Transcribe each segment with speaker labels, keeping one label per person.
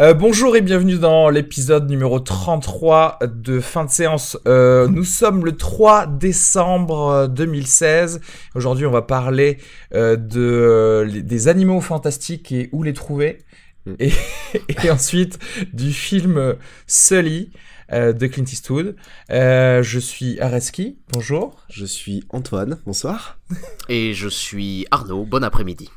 Speaker 1: Euh, bonjour et bienvenue dans l'épisode numéro 33 de fin de séance. Euh, nous sommes le 3 décembre 2016. Aujourd'hui, on va parler euh, de, euh, des animaux fantastiques et où les trouver.
Speaker 2: Mm.
Speaker 1: Et, et ensuite, du film Sully euh, de Clint Eastwood. Euh, je suis Areski. Bonjour.
Speaker 2: Je suis Antoine, bonsoir.
Speaker 3: Et je suis Arnaud, bon après-midi.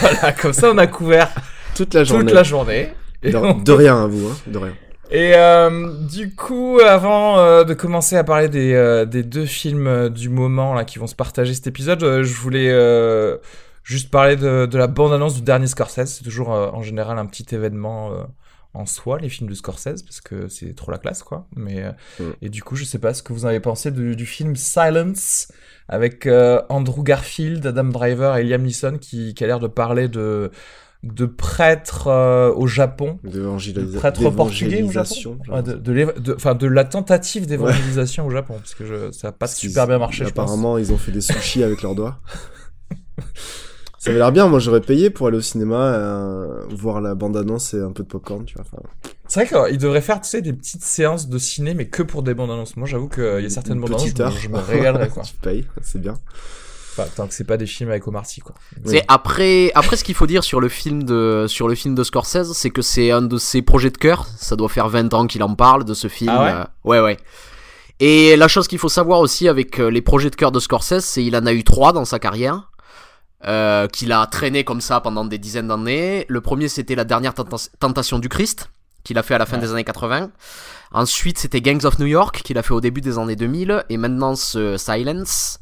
Speaker 1: Voilà, comme ça, on a couvert
Speaker 2: Toute la journée.
Speaker 1: toute la journée.
Speaker 2: De, de rien à vous, hein, de rien.
Speaker 1: Et euh, du coup, avant euh, de commencer à parler des, euh, des deux films euh, du moment là qui vont se partager cet épisode, euh, je voulais euh, juste parler de, de la bande-annonce du dernier Scorsese. C'est toujours euh, en général un petit événement euh, en soi, les films de Scorsese, parce que c'est trop la classe, quoi. Mais euh,
Speaker 2: Mm.
Speaker 1: et du coup, je sais pas ce que vous en avez pensé du, du film Silence avec euh, Andrew Garfield, Adam Driver et Liam Neeson qui, qui a l'air de parler de de prêtres euh, au Japon
Speaker 2: D'évangélisa-
Speaker 1: prêtre portugais au Japon Ouais, de, de, de- de la tentative d'évangélisation au Japon, parce que je, ça n'a pas super bien marché, je pense.
Speaker 2: Apparemment, ils ont fait des sushis avec leurs doigts. Ça avait l'air bien, moi j'aurais payé pour aller au cinéma, euh, voir la bande-annonce et un peu de popcorn, tu vois. Enfin,
Speaker 1: C'est vrai qu'ils devraient faire, tu sais, des petites séances de ciné, mais que pour des bandes annonces. Moi, j'avoue qu'il y a certaines
Speaker 2: une
Speaker 1: bandes annonces,
Speaker 2: petite
Speaker 1: je, me-
Speaker 2: heure.
Speaker 1: je me régalerais, quoi.
Speaker 2: tu payes, c'est bien.
Speaker 1: Enfin, tant que c'est pas des films avec Omar Sy, quoi.
Speaker 3: C'est après, après ce qu'il faut dire sur le film de, sur le film de Scorsese, c'est que c'est un de ses projets de cœur. Ça doit faire 20 ans qu'il en parle de ce film.
Speaker 1: Ah ouais
Speaker 3: Euh, ouais, ouais. Et la chose qu'il faut savoir aussi avec euh, les projets de cœur de Scorsese, c'est qu'il en a eu trois dans sa carrière. Euh, qu'il a traîné comme ça pendant des dizaines d'années. Le premier, c'était la dernière tenta- tentation du Christ, qu'il a fait à la fin
Speaker 1: Ouais.
Speaker 3: des années 80. Ensuite, c'était Gangs of New York, qu'il a fait au début des années 2000. Et maintenant, ce Silence.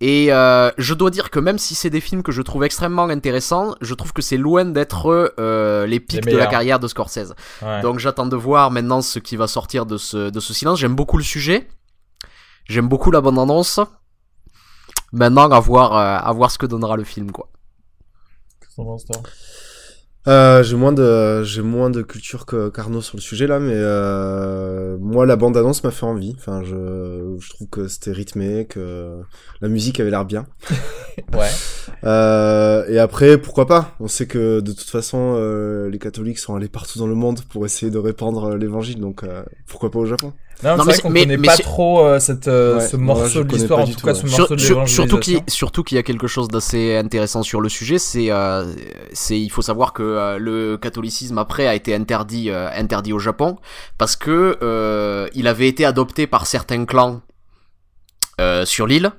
Speaker 3: Et euh, je dois dire que même si c'est des films que je trouve extrêmement intéressants, je trouve que c'est loin d'être euh, les pics de la carrière de Scorsese.
Speaker 1: Ouais.
Speaker 3: Donc j'attends de voir maintenant ce qui va sortir de ce, de ce silence. J'aime beaucoup le sujet. J'aime beaucoup la bande-annonce. Maintenant, à voir, euh, à voir ce que donnera le film, quoi.
Speaker 1: Qu'est-ce que
Speaker 2: Euh, j'ai moins de j'ai moins de culture que qu'Arnaud sur le sujet là, mais euh, moi la bande annonce m'a fait envie. Enfin, je je trouve que c'était rythmé, que la musique avait l'air bien.
Speaker 1: Ouais.
Speaker 2: Euh, et après, pourquoi pas? On sait que de toute façon, euh, les catholiques sont allés partout dans le monde pour essayer de répandre euh, l'évangile, donc euh, pourquoi pas au Japon?
Speaker 1: Non,
Speaker 3: Non, mais
Speaker 1: qu'on
Speaker 3: mais-
Speaker 1: connaît
Speaker 3: mais
Speaker 1: pas trop euh, cette, euh,
Speaker 2: Ouais,
Speaker 1: ce morceau de
Speaker 2: connais
Speaker 1: l'histoire, en tout
Speaker 2: tout,
Speaker 1: cas,
Speaker 2: ouais.
Speaker 1: ce
Speaker 3: Sur-
Speaker 1: morceau de
Speaker 3: sur- surtout qu'il surtout qu'il y a quelque chose d'assez intéressant sur le sujet, c'est euh, c'est il faut savoir que euh, le catholicisme après a été interdit euh, interdit au Japon parce que euh, il avait été adopté par certains clans euh, sur l'île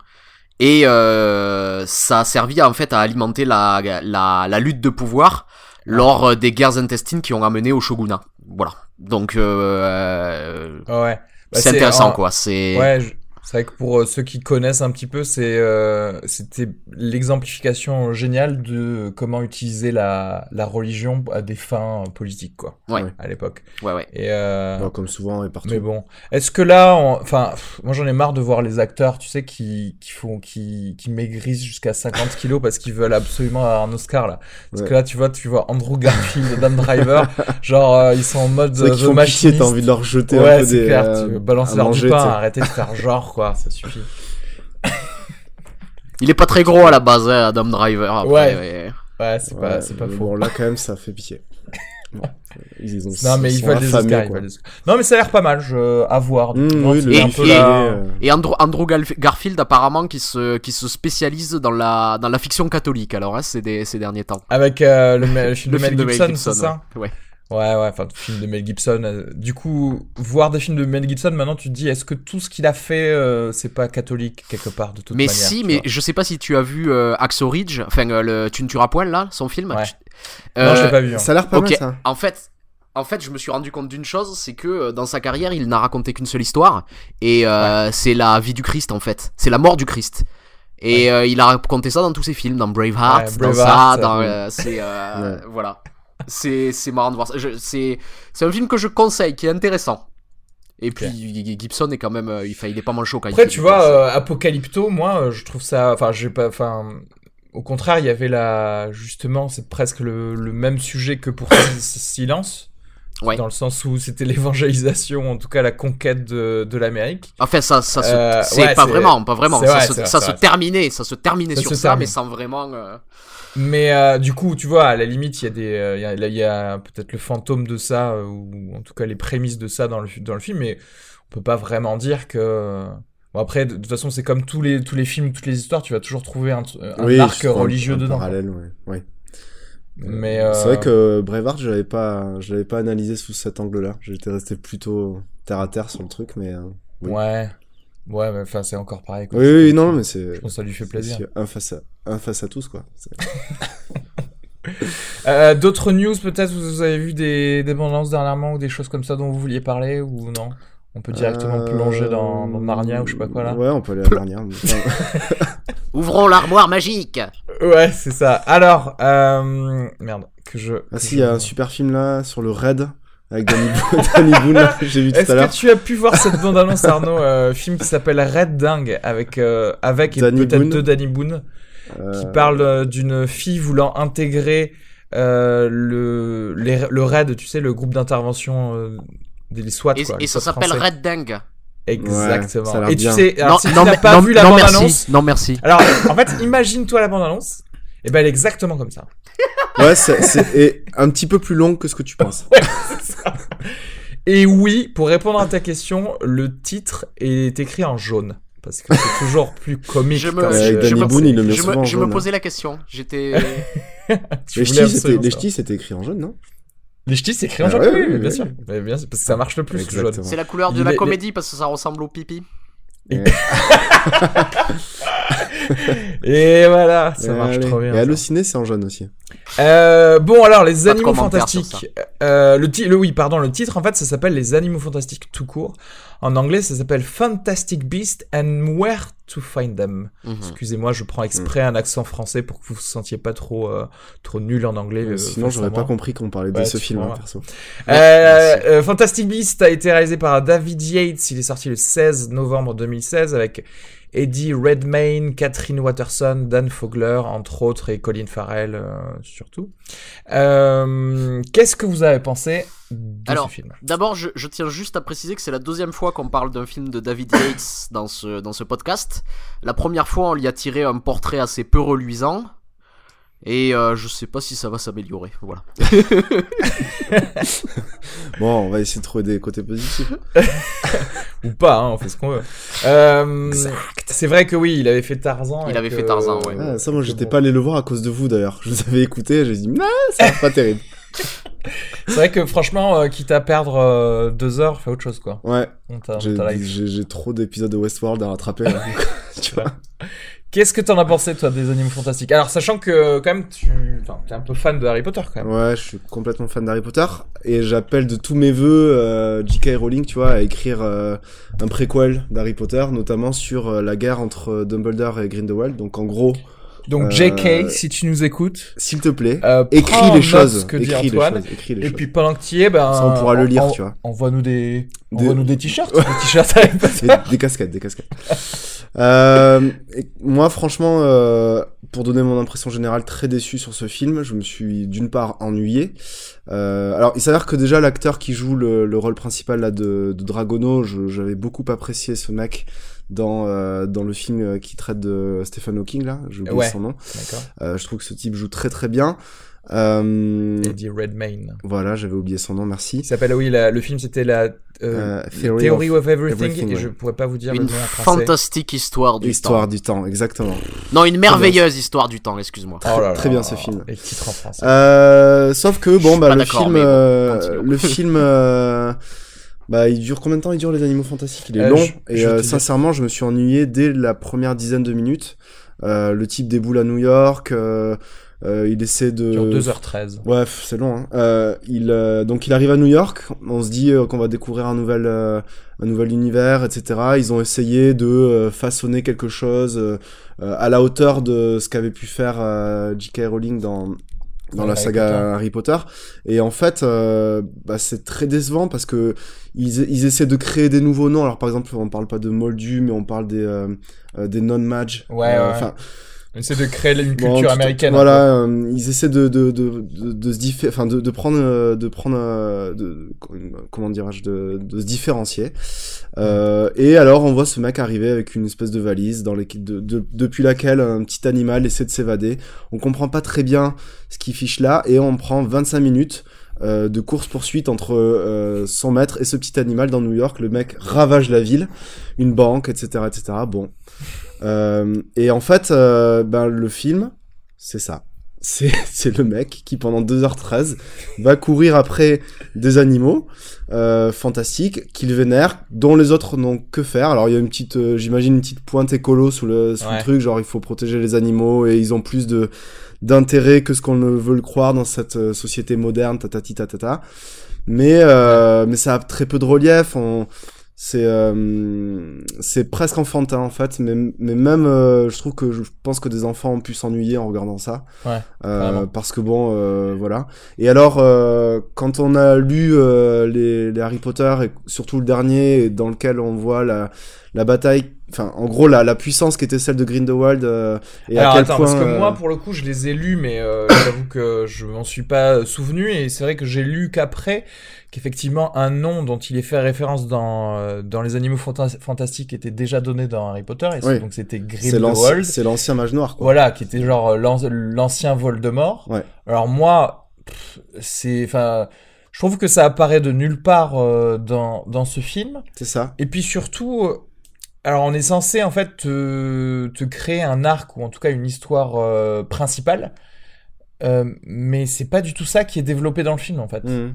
Speaker 3: et euh, ça a servi en fait à alimenter la la, la lutte de pouvoir lors des guerres intestines qui ont amené au shogunat. Voilà. Donc euh,
Speaker 1: Ouais. Bah,
Speaker 3: c'est intéressant
Speaker 1: en-
Speaker 3: quoi. C'est
Speaker 1: Ouais, c'est vrai que pour euh, ceux qui connaissent un petit peu, c'est euh, c'était l'exemplification géniale de comment utiliser la, la religion à des fins euh, politiques, quoi,
Speaker 3: ouais
Speaker 1: à l'époque.
Speaker 3: ouais ouais.
Speaker 1: Et euh,
Speaker 2: Bon, Comme souvent et partout.
Speaker 1: mais bon, est-ce que là, on- enfin, pff, moi j'en ai marre de voir les acteurs, tu sais, qui qui font, qui qui maigrissent jusqu'à 50 kilos parce qu'ils veulent absolument avoir un Oscar là. Parce
Speaker 2: Ouais.
Speaker 1: que là, tu vois, tu vois Andrew Garfield, Adam Driver, genre euh, ils sont en mode
Speaker 2: C'est
Speaker 1: The
Speaker 2: font pitié,
Speaker 1: Machinist.
Speaker 2: t'as envie de leur jeter un
Speaker 1: Ouais,
Speaker 2: peu
Speaker 1: c'est
Speaker 2: des
Speaker 1: clair,
Speaker 2: euh,
Speaker 1: tu veux balancer leur
Speaker 2: manger,
Speaker 1: du pain, arrêtez de faire genre, quoi, ça suffit.
Speaker 3: Il est pas très gros à la base, hein, Adam Driver. Après,
Speaker 1: Ouais.
Speaker 3: ouais.
Speaker 1: Ouais, c'est pas,
Speaker 2: Ouais,
Speaker 1: c'est pas faux.
Speaker 2: Bon, là quand même, ça fait pitié. Ils ont-
Speaker 1: Non, mais
Speaker 2: ils
Speaker 1: ils
Speaker 2: sont
Speaker 1: veulent des
Speaker 2: affamés,
Speaker 1: Oscars. ils
Speaker 2: quoi.
Speaker 1: veulent des Oscars. Non, mais ça a l'air pas mal, je... à voir.
Speaker 2: Mmh, oui,
Speaker 3: Et-
Speaker 1: un peu
Speaker 3: Andrew, Andrew Garf- Garfield apparemment qui se qui se spécialise dans la dans la fiction catholique alors hein, ces, des- ces derniers temps.
Speaker 1: Avec euh, le, le film de Mel Gibson,
Speaker 3: Gibson,
Speaker 1: c'est ça
Speaker 3: ouais. Ouais.
Speaker 1: Ouais, enfin, film de Mel Gibson. euh, du coup, voir des films de Mel Gibson, maintenant, tu te dis, est-ce que tout ce qu'il a fait, euh, c'est pas catholique, quelque part, de toute
Speaker 3: Mais
Speaker 1: manière
Speaker 3: si,
Speaker 1: tu
Speaker 3: mais je sais pas si tu as vu euh, Axo Ridge, enfin euh, le Tu ne tueras point là, son film.
Speaker 1: Ouais.
Speaker 3: Tu-
Speaker 1: Non, je
Speaker 3: Euh,
Speaker 1: l'ai pas vu. hein.
Speaker 2: Ça a l'air pas
Speaker 3: ok.
Speaker 2: mal, ça.
Speaker 3: En fait, en fait, je me suis rendu compte d'une chose, c'est que euh, dans sa carrière, il n'a raconté qu'une seule histoire, et euh, c'est la vie du Christ en fait, c'est la mort du Christ. Et euh, il a raconté ça dans tous ses films, dans Braveheart,
Speaker 1: Ouais,
Speaker 3: dans ça, dans euh, c'est euh,
Speaker 2: Ouais.
Speaker 3: voilà, c'est c'est marrant de voir ça. C'est c'est un film que je conseille, qui est intéressant. Et puis Gibson est quand même, euh, il, fait, il est pas mal chaud quand
Speaker 1: Après,
Speaker 3: il
Speaker 1: tu vois, euh, Apocalypto, moi, euh, je trouve ça. Enfin, j'ai pas. Enfin. Au contraire, il y avait la. Justement, c'est presque le, le même sujet que pour Si- Silence.
Speaker 3: Ouais.
Speaker 1: Dans le sens où c'était l'évangélisation, en tout cas la conquête de, de l'Amérique.
Speaker 3: Enfin, ça, ça se,
Speaker 1: Euh,
Speaker 3: c'est
Speaker 1: ouais,
Speaker 3: pas vraiment, pas vraiment. Ça,
Speaker 1: vrai,
Speaker 3: se,
Speaker 1: c'est vrai,
Speaker 3: ça
Speaker 1: c'est
Speaker 3: se
Speaker 1: vrai.
Speaker 3: terminait, ça se terminait
Speaker 1: Ça
Speaker 3: sur
Speaker 1: se
Speaker 3: ça,
Speaker 1: termine.
Speaker 3: mais sans vraiment. euh,
Speaker 1: Mais euh, du coup, tu vois, à la limite, il y a des, il y a, là, il y a peut-être le fantôme de ça, ou en tout cas les prémices de ça dans le, dans le film, mais on peut pas vraiment dire que. Bon après, de, de toute façon, c'est comme tous les tous les films, toutes les histoires, tu vas toujours trouver un, un
Speaker 2: Oui,
Speaker 1: arc religieux
Speaker 2: un
Speaker 1: dedans.
Speaker 2: Parallèle, ouais. ouais.
Speaker 1: Mais euh,
Speaker 2: C'est vrai que Braveheart, je l'avais pas, je l'avais pas analysé sous cet angle-là. J'étais resté plutôt terre à terre sur le truc, mais. euh, oui.
Speaker 1: ouais, ouais, mais enfin, c'est encore pareil. Quoi.
Speaker 2: Oui, oui, non, mais c'est.
Speaker 1: Je pense que ça lui fait plaisir.
Speaker 2: Un face à, un face à tous, quoi.
Speaker 1: Euh, D'autres news, peut-être, vous avez vu des, des bandes dernièrement ou des choses comme ça dont vous vouliez parler ou non? On peut directement
Speaker 2: Euh,
Speaker 1: plonger dans, dans Narnia ou je sais pas quoi là.
Speaker 2: Ouais, on peut aller à Narnia.
Speaker 3: Ouvrons l'armoire magique.
Speaker 1: Ouais, c'est ça. Alors, euh... merde, que je.
Speaker 2: Ah
Speaker 1: que
Speaker 2: si,
Speaker 1: je-
Speaker 2: il y a un super film là sur le raid avec Danny, Danny Boone j'ai vu tout
Speaker 1: Est-ce
Speaker 2: à l'heure.
Speaker 1: que tu as pu voir cette bande-annonce, Arnaud euh, Film qui s'appelle Red Dingue, avec, euh, avec et
Speaker 2: Danny
Speaker 1: peut-être deux Danny Boone,
Speaker 2: Euh,
Speaker 1: qui parle euh, d'une fille voulant intégrer euh, le, les- le RAID, tu sais, le groupe d'intervention euh, des SWAT.
Speaker 3: Et,
Speaker 1: quoi,
Speaker 3: et
Speaker 1: les
Speaker 3: ça s'appelle. Red Dingue.
Speaker 1: Exactement.
Speaker 2: Ouais,
Speaker 1: et tu
Speaker 2: bien.
Speaker 1: sais, alors, si tu
Speaker 3: non,
Speaker 1: n'as pas
Speaker 3: non,
Speaker 1: vu la
Speaker 3: non,
Speaker 1: bande-annonce,
Speaker 3: merci. Non, merci.
Speaker 1: alors en fait, imagine-toi la bande-annonce, et ben elle est exactement comme ça.
Speaker 2: Ouais, c'est c'est- et un petit peu plus long que ce que tu penses.
Speaker 1: Et oui, pour répondre à ta question, le titre est écrit en jaune. Parce que c'est toujours plus comique.
Speaker 3: Je me, je, me-
Speaker 2: Boone, il le met
Speaker 3: je me- je posais la question. J'étais.
Speaker 2: Les ch'tis, c'était écrit en jaune, non?
Speaker 1: Les ch'tis, c'est écrit en
Speaker 2: Ah
Speaker 1: jaune,
Speaker 2: ouais,
Speaker 1: oui, bien sûr. Mais bien, parce que ça marche le plus, le jaune.
Speaker 2: Exactement.
Speaker 3: C'est la couleur de la comédie parce que ça ressemble au pipi.
Speaker 1: Et voilà, ça marche
Speaker 2: Allez.
Speaker 1: trop bien.
Speaker 2: Et
Speaker 1: ça.
Speaker 2: Allociné, c'est en jaune aussi.
Speaker 1: Euh, bon alors les
Speaker 3: Pas
Speaker 1: animaux fantastiques. Euh, le, le oui pardon le titre en fait ça s'appelle les animaux fantastiques tout court. En anglais ça s'appelle Fantastic Beasts and Where to Find Them.
Speaker 3: Mhm.
Speaker 1: Excusez-moi je prends exprès
Speaker 2: Mm.
Speaker 1: un accent français pour que vous vous sentiez pas trop euh, trop nul en anglais. euh,
Speaker 2: Sinon, j'aurais pas compris qu'on parlait de
Speaker 1: Ouais,
Speaker 2: ce film, hein, perso.
Speaker 1: Euh,
Speaker 3: Merci.
Speaker 1: euh, Fantastic Beasts a été réalisé par David Yates. Il est sorti le 16 novembre 2016 avec Eddie Redmayne, Catherine Watterson, Dan Fogler, entre autres, et Colin Farrell, euh, surtout. Euh, Qu'est-ce que vous avez pensé de
Speaker 3: Alors,
Speaker 1: ce film?
Speaker 3: D'abord, je, je tiens juste à préciser que c'est la deuxième fois qu'on parle d'un film de David Yates dans ce, dans ce podcast. La première fois, on lui a tiré un portrait assez peu reluisant. Et euh, je sais pas si ça va s'améliorer. Voilà.
Speaker 2: Bon, on va essayer de trouver des côtés positifs.
Speaker 1: Ou pas, hein, on fait ce qu'on veut. Euh, C'est vrai que oui, il avait fait Tarzan.
Speaker 3: Il avait
Speaker 1: que-
Speaker 3: fait Tarzan, ouais.
Speaker 2: Ah, ça, moi, j'étais
Speaker 1: bon.
Speaker 2: pas allé le voir à cause de vous, d'ailleurs. Je vous avais écouté, j'ai dit, non, c'est pas terrible.
Speaker 1: C'est vrai que franchement, euh, quitte à perdre euh, deux heures, fais autre chose, quoi.
Speaker 2: Ouais, j'ai trop d'épisodes de Westworld à rattraper, là. tu vois.
Speaker 1: Qu'est-ce que t'en as pensé, toi, des animaux fantastiques? Alors, sachant que, quand même, tu t'es un peu fan de Harry Potter, quand même.
Speaker 2: Ouais, je suis complètement fan d'Harry Potter et j'appelle de tous mes voeux euh, J.K. Rowling, tu vois, à écrire euh, un préquel d'Harry Potter, notamment sur euh, la guerre entre Dumbledore et Grindelwald. Donc en gros,
Speaker 1: Donc,
Speaker 2: Euh,
Speaker 1: JK, si tu nous écoutes,
Speaker 2: s'il te plaît,
Speaker 1: euh,
Speaker 2: écris les choses,
Speaker 1: que dit Antoine. Et puis, pendant que tu y es, ben.
Speaker 2: Ça, on pourra le lire, tu vois.
Speaker 1: Envoie-nous des, envoie-nous des t-shirts. Des t-shirts
Speaker 2: des, casquettes, des casquettes. euh, moi, franchement, euh, pour donner mon impression générale, très déçu sur ce film. Je me suis d'une part ennuyé. Euh, alors, il s'avère que déjà l'acteur qui joue le, le rôle principal là de, de Dragono, j'avais beaucoup apprécié ce mec dans euh, dans le film euh, qui traite de Stephen Hawking là. J'ai oublié
Speaker 1: Ouais.
Speaker 2: son nom.
Speaker 1: D'accord.
Speaker 2: Euh, je trouve que ce type joue très très bien. Euh,
Speaker 1: Eddie Redmayne.
Speaker 2: voilà, j'avais oublié son nom, merci.
Speaker 1: Il s'appelle, oui, la- le film c'était la euh,
Speaker 2: Euh, Theory
Speaker 1: Theory
Speaker 2: of
Speaker 1: of, Everything,
Speaker 2: Everything,
Speaker 1: et
Speaker 2: ouais.
Speaker 1: je pourrais pas vous dire
Speaker 3: Une
Speaker 1: le nom en français.
Speaker 3: fantastique histoire du
Speaker 2: Histoire
Speaker 3: temps.
Speaker 2: du temps, exactement.
Speaker 3: Non, une merveilleuse histoire du temps, excuse-moi.
Speaker 1: Oh là là
Speaker 2: Très bien,
Speaker 1: là
Speaker 2: ce film.
Speaker 1: Les titres en français.
Speaker 2: Euh, sauf que bon bah le film,
Speaker 3: bon,
Speaker 2: euh,
Speaker 3: continuons.
Speaker 2: le film, euh, bah il dure combien de temps Il dure les Animaux Fantastiques? Il est
Speaker 1: Euh,
Speaker 2: long
Speaker 1: je-
Speaker 2: et
Speaker 1: je
Speaker 2: euh, sincèrement je me suis ennuyé dès la première dizaine de minutes. Euh, le type déboule à New York, euh, euh, il essaie de.
Speaker 1: Sur 2h13.
Speaker 2: Ouais, c'est long. Hein. Euh, il euh, donc il arrive à New York. On se dit qu'on va découvrir un nouvel euh, un nouvel univers, etc. Ils ont essayé de euh, façonner quelque chose à la hauteur de ce qu'avait pu faire euh, J.K. Rowling dans dans la saga
Speaker 1: Potter.
Speaker 2: Harry Potter. Et en fait, euh, bah, c'est très décevant parce que ils, ils essaient de créer des nouveaux noms. Alors par exemple, on parle pas de Moldu, mais on parle des euh, euh, des non-mage.
Speaker 1: Ouais,
Speaker 2: Euh,
Speaker 1: ouais. On essaie de créer une
Speaker 2: Bon,
Speaker 1: culture
Speaker 2: tout-
Speaker 1: américaine.
Speaker 2: Voilà, euh, ils essaient de de de de, de se diffé- enfin de, de prendre euh, de prendre euh, de comment dirais-je de de se différencier. Euh, et alors on voit ce mec arriver avec une espèce de valise dans de, de- depuis laquelle un petit animal essaie de s'évader. On comprend pas très bien ce qu'il fiche là et on prend 25 minutes euh, de course poursuite entre euh, son maître et ce petit animal dans New York. Le mec ravage la ville, une banque, etc., etc. Bon. Euh, et en fait, euh, ben, le film, c'est ça. C'est, c'est le mec qui, pendant 2h13, va courir après des animaux euh, fantastiques qu'il vénère, dont les autres n'ont que faire. Alors, il y a une petite, euh, j'imagine, une petite pointe écolo sous le, sous le truc, genre il faut protéger les animaux et ils ont plus de d'intérêt que ce qu'on ne veut le croire dans cette euh, société moderne, tatati tatata. Mais, euh, mais ça a très peu de relief. On, c'est euh, c'est presque enfantin en fait mais, mais même euh, je trouve que je pense que des enfants ont pu s'ennuyer en regardant ça
Speaker 1: Ouais,
Speaker 2: Euh, parce que bon euh, voilà et alors euh, quand on a lu euh, les, les Harry Potter et surtout le dernier dans lequel on voit la la bataille enfin en gros la, la puissance qui était celle de Grindelwald euh, et
Speaker 1: Alors
Speaker 2: à quel
Speaker 1: attends,
Speaker 2: point
Speaker 1: parce que
Speaker 2: euh,
Speaker 1: moi, pour le coup, je les ai lus, mais euh, j'avoue que je m'en suis pas souvenu, et c'est vrai que j'ai lu qu'après qu'effectivement un nom dont il est fait référence dans euh, dans les animaux fanta- fantastiques était déjà donné dans Harry Potter, et
Speaker 2: Oui.
Speaker 1: donc c'était Grindelwald,
Speaker 2: c'est l'ancien mage noir quoi
Speaker 1: voilà, qui était genre euh, l'an- l'ancien Voldemort.
Speaker 2: Ouais.
Speaker 1: Alors moi, c'est, enfin, je trouve que ça apparaît de nulle part euh, dans dans ce film.
Speaker 2: c'est ça
Speaker 1: Et puis surtout, euh, alors on est censé en fait te, te créer un arc ou en tout cas une histoire euh, principale, euh, mais c'est pas du tout ça qui est développé dans le film en fait.
Speaker 2: Mhm.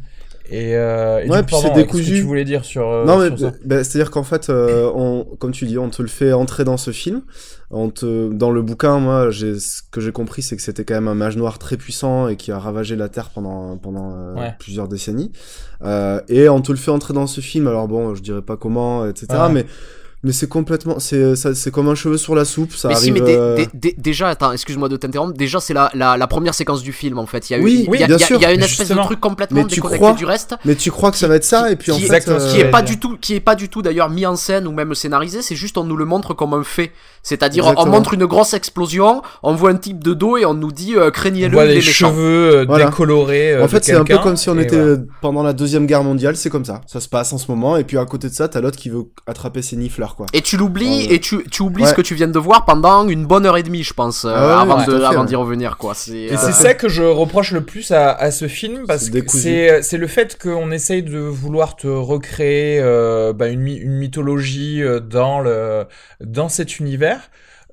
Speaker 1: Et, euh, et
Speaker 2: Ouais, puis c'est
Speaker 1: pardon, qu'est-ce que
Speaker 2: décousu.
Speaker 1: tu voulais dire sur, euh,
Speaker 2: non mais bah, c'est à dire qu'en fait on comme tu dis on te le fait entrer dans ce film on te dans le bouquin moi ce que j'ai compris c'est que c'était quand même un mage noir très puissant et qui a ravagé la terre pendant pendant
Speaker 1: Ouais.
Speaker 2: plusieurs décennies et on te le fait entrer dans ce film alors bon je dirais pas comment etc
Speaker 1: Ouais.
Speaker 2: mais mais c'est complètement c'est ça- c'est comme un cheveu sur la soupe ça
Speaker 3: mais si, mais
Speaker 2: euh,
Speaker 3: dé- dé- déjà, attends, excuse-moi de t'interrompre. Déjà, c'est la, la, la première séquence du film en fait. Il y a, eu-
Speaker 2: Oui,
Speaker 3: il y a,
Speaker 2: bien
Speaker 3: y a-
Speaker 2: sûr,
Speaker 3: il y a une
Speaker 1: mais
Speaker 3: espèce
Speaker 1: justement.
Speaker 3: de truc complètement
Speaker 2: Mais tu
Speaker 3: déconnecté
Speaker 2: crois
Speaker 3: du reste.
Speaker 2: mais tu crois que ça va être ça et puis en
Speaker 3: qui,
Speaker 2: fait euh,
Speaker 3: qui est pas du tout qui est pas du tout d'ailleurs mis en scène ou même scénarisé c'est juste on nous le montre comme un fait c'est-à-dire on montre une grosse explosion on voit un type de dos et on nous dit euh, craignez-le il est
Speaker 1: des
Speaker 3: méchant
Speaker 1: cheveux euh,
Speaker 2: Voilà.
Speaker 1: décolorés. euh,
Speaker 2: En fait, c'est un peu comme si on était
Speaker 1: voilà.
Speaker 2: pendant la deuxième guerre mondiale, c'est comme ça. Ça se passe en ce moment, et puis à côté de ça, t'as l'autre qui veut attraper ses nifleurs, quoi.
Speaker 3: et tu l'oublies et tu, tu oublies
Speaker 2: Ouais.
Speaker 3: ce que tu viens de voir pendant une bonne heure et demie je pense euh,
Speaker 2: Ah ouais,
Speaker 3: avant
Speaker 2: ouais,
Speaker 3: d'y revenir quoi c'est
Speaker 1: Et
Speaker 3: euh,
Speaker 1: c'est ça que je reproche le plus à, à ce film parce que c'est c'est le fait qu'on essaye de vouloir te recréer euh, bah, une, une mythologie euh, dans le dans cet univers.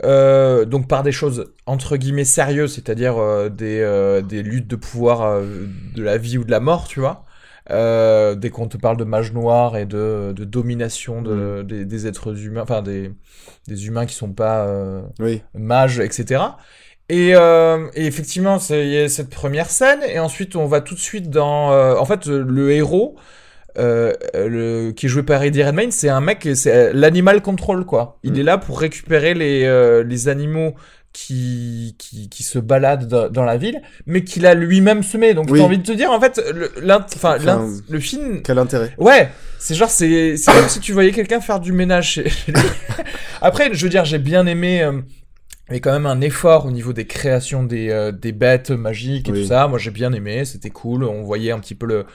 Speaker 1: Euh, donc par des choses entre guillemets sérieuses, c'est-à-dire euh, des, euh, des luttes de pouvoir de la vie ou de la mort, tu vois. Dès qu'on te parle de mage noir et de, de domination de, des, des êtres humains, enfin des, des humains qui sont pas euh,
Speaker 2: Oui.
Speaker 1: mage, etc. Et, et effectivement, il y a cette première scène, et ensuite on va tout de suite dans... en fait, le héros, euh, le, qui est joué par Eddie Redmayne, c'est un mec, c'est euh, l'animal control, quoi. Il
Speaker 2: Mm.
Speaker 1: est là pour récupérer les, euh, les animaux qui, qui, qui se baladent dans, la ville, mais qu'il a lui-même semé. Donc
Speaker 2: Oui.
Speaker 1: j'ai envie de te dire, en fait, le, enfin, le film
Speaker 2: Quel intérêt
Speaker 1: Ouais, c'est genre, c'est c'est comme si tu voyais quelqu'un faire du ménage chez chez lui. Après, je veux dire, j'ai bien aimé. euh, il y avait quand même un effort au niveau des créations des, euh, des bêtes magiques et
Speaker 2: Oui.
Speaker 1: tout ça. Moi, j'ai bien aimé, c'était cool. On voyait un petit peu le,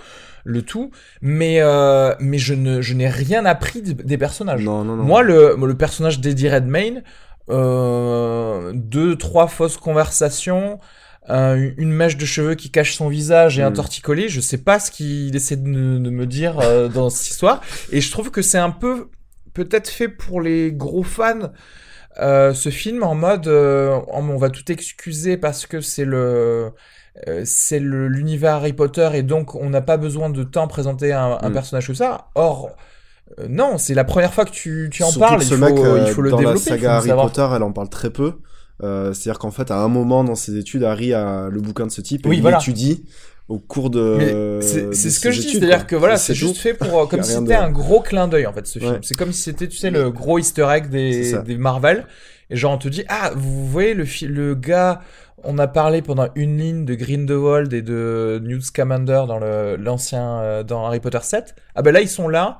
Speaker 1: le tout. Mais, euh, mais je ne je n'ai rien appris de- des personnages.
Speaker 2: Non, non, non.
Speaker 1: Moi, le, le personnage d'Eddie Redmayne, euh, deux, trois fausses conversations. un- une mèche de cheveux qui cache son visage et un
Speaker 2: Mm.
Speaker 1: torticolis. Je sais pas ce qu'il essaie de, me- de me dire euh, dans cette histoire. Et je trouve que c'est un peu peut-être fait pour les gros fans. euh, ce film en mode euh, on va tout excuser parce que c'est le euh, c'est le- l'univers Harry Potter et donc on n'a pas besoin de temps présenter un, un
Speaker 2: Mm.
Speaker 1: personnage comme ça. Or euh, non, c'est la première fois que tu, tu en
Speaker 2: Surtout
Speaker 1: parles.
Speaker 2: que
Speaker 1: Il
Speaker 2: ce
Speaker 1: faut,
Speaker 2: mec, euh,
Speaker 1: il faut le
Speaker 2: dans
Speaker 1: développer.
Speaker 2: la saga Harry
Speaker 1: savoir.
Speaker 2: Potter, elle en parle très peu. Euh, C'est-à-dire qu'en fait, à un moment dans ses études, Harry a le bouquin de ce type et
Speaker 1: Oui,
Speaker 2: il
Speaker 1: voilà.
Speaker 2: l'étudie au cours de.
Speaker 1: C'est ce que je dis, c'est-à-dire que voilà, c'est juste fait pour euh, comme si c'était
Speaker 2: de-
Speaker 1: un gros clin d'œil en fait ce film.
Speaker 2: Ouais.
Speaker 1: C'est comme si c'était tu sais le gros Easter egg des, des Marvel et genre on te dit ah vous voyez le le gars on a parlé pendant une ligne de Grindelwald et de Newt Scamander dans l'ancien euh, dans Harry Potter 7. Ah ben là ils sont là.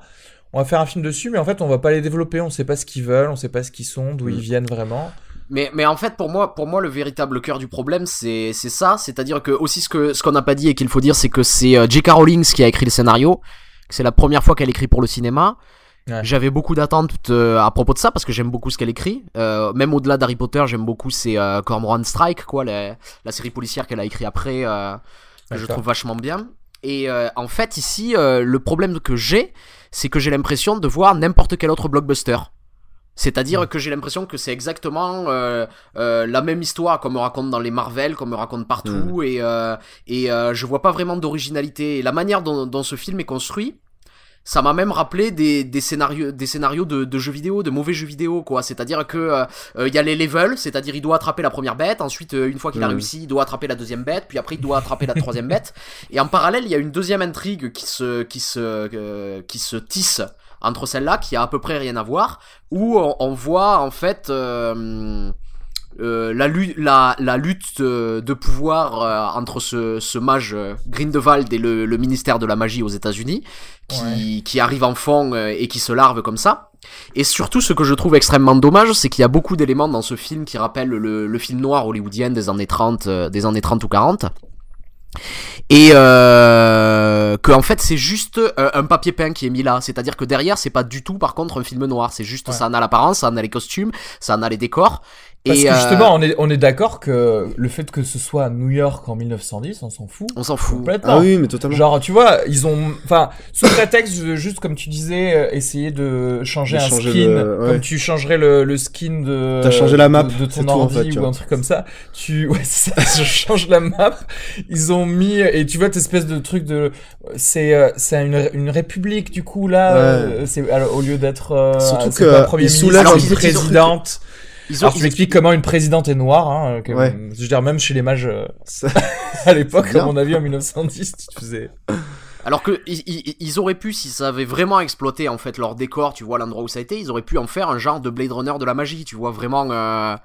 Speaker 1: On va faire un film dessus mais en fait on va pas les développer, on sait pas ce qu'ils veulent, on sait pas ce qu'ils sont, d'où
Speaker 2: Mm.
Speaker 1: ils viennent vraiment.
Speaker 3: Mais, mais en fait, pour moi, pour moi, le véritable cœur du problème, c'est, c'est ça. C'est-à-dire que, aussi, ce que, ce qu'on n'a pas dit et qu'il faut dire, c'est que c'est euh, J.K. Rowling qui a écrit le scénario. C'est la première fois qu'elle écrit pour le cinéma.
Speaker 1: Ouais.
Speaker 3: J'avais beaucoup d'attentes euh, à propos de ça parce que j'aime beaucoup ce qu'elle écrit. Euh, même au-delà d'Harry Potter, j'aime beaucoup c'est euh, Cormoran Strike, quoi, la, la série policière qu'elle a écrit après, euh, que je trouve vachement bien. Et en fait, ici, le problème que j'ai, c'est que j'ai l'impression de voir n'importe quel autre blockbuster. C'est-à-dire que j'ai l'impression que c'est exactement euh, euh, la même histoire qu'on me raconte dans les Marvel, qu'on me raconte partout, et, euh, et je vois pas vraiment d'originalité. Et la manière dont, dont ce film est construit, ça m'a même rappelé des, des scénarios, des scénarios de, de jeux vidéo, de mauvais jeux vidéo, quoi. C'est-à-dire que euh, euh, il y a les levels, c'est-à-dire il doit attraper la première bête, ensuite euh, une fois qu'il a réussi, il doit attraper la deuxième bête, puis après il doit attraper la troisième bête. Et en parallèle, il y a une deuxième intrigue qui se, qui se, euh, qui se tisse entre celle-là, qui a à peu près rien à voir, où on, on voit en fait. Euh, la, lu- la, la lutte euh, de pouvoir euh, entre ce, ce mage euh, Grindelwald et le, le ministère de la magie aux États-Unis qui, qui arrive en fond et qui se larve comme ça. Et surtout, ce que je trouve extrêmement dommage, c'est qu'il y a beaucoup d'éléments dans ce film qui rappellent le, le film noir hollywoodien des années 30, euh, des années 30 ou 40. Et euh, que en fait c'est juste un papier peint qui est mis là, c'est-à-dire que derrière c'est pas du tout par contre un film noir, c'est juste
Speaker 1: Ouais.
Speaker 3: ça en a l'apparence, ça en a les costumes, ça en a les décors.
Speaker 1: Parce
Speaker 3: et
Speaker 1: que
Speaker 3: euh,
Speaker 1: justement, on est, on est d'accord que le fait que ce soit à New York en 1910, on s'en fout.
Speaker 3: on s'en fout.
Speaker 1: Complètement.
Speaker 2: Ah oui, mais totalement.
Speaker 1: Genre, tu vois, ils ont, enfin, sous prétexte juste comme tu disais, euh, essayer de changer
Speaker 2: De
Speaker 1: un
Speaker 2: changer
Speaker 1: skin,
Speaker 2: le- ouais.
Speaker 1: comme tu changerais le, le skin de.
Speaker 2: T'as changé la map,
Speaker 1: de, ton
Speaker 2: tout, en
Speaker 1: ordi
Speaker 2: fait,
Speaker 1: ou
Speaker 2: vois.
Speaker 1: un truc comme ça. Tu, ouais, ça, je change la map. Ils ont mis et tu vois cette espèce de truc de, c'est, euh, c'est une, une république du coup là.
Speaker 2: Ouais.
Speaker 1: c'est au lieu d'être. euh,
Speaker 2: Surtout que
Speaker 1: premier
Speaker 2: ils
Speaker 1: ministre, présidente.
Speaker 3: Ils ont,
Speaker 1: Alors tu m'expliques comment une présidente est noire, hein, que-
Speaker 2: Ouais.
Speaker 1: je veux dire même chez les mages euh,
Speaker 2: Ça-
Speaker 1: à l'époque, à mon avis en 1910, tu faisais.
Speaker 3: Alors que ils, auraient pu, si ça avait vraiment exploité en fait leur décor, tu vois l'endroit où ça a été, ils auraient pu en faire un genre de Blade Runner de la magie, tu vois vraiment euh,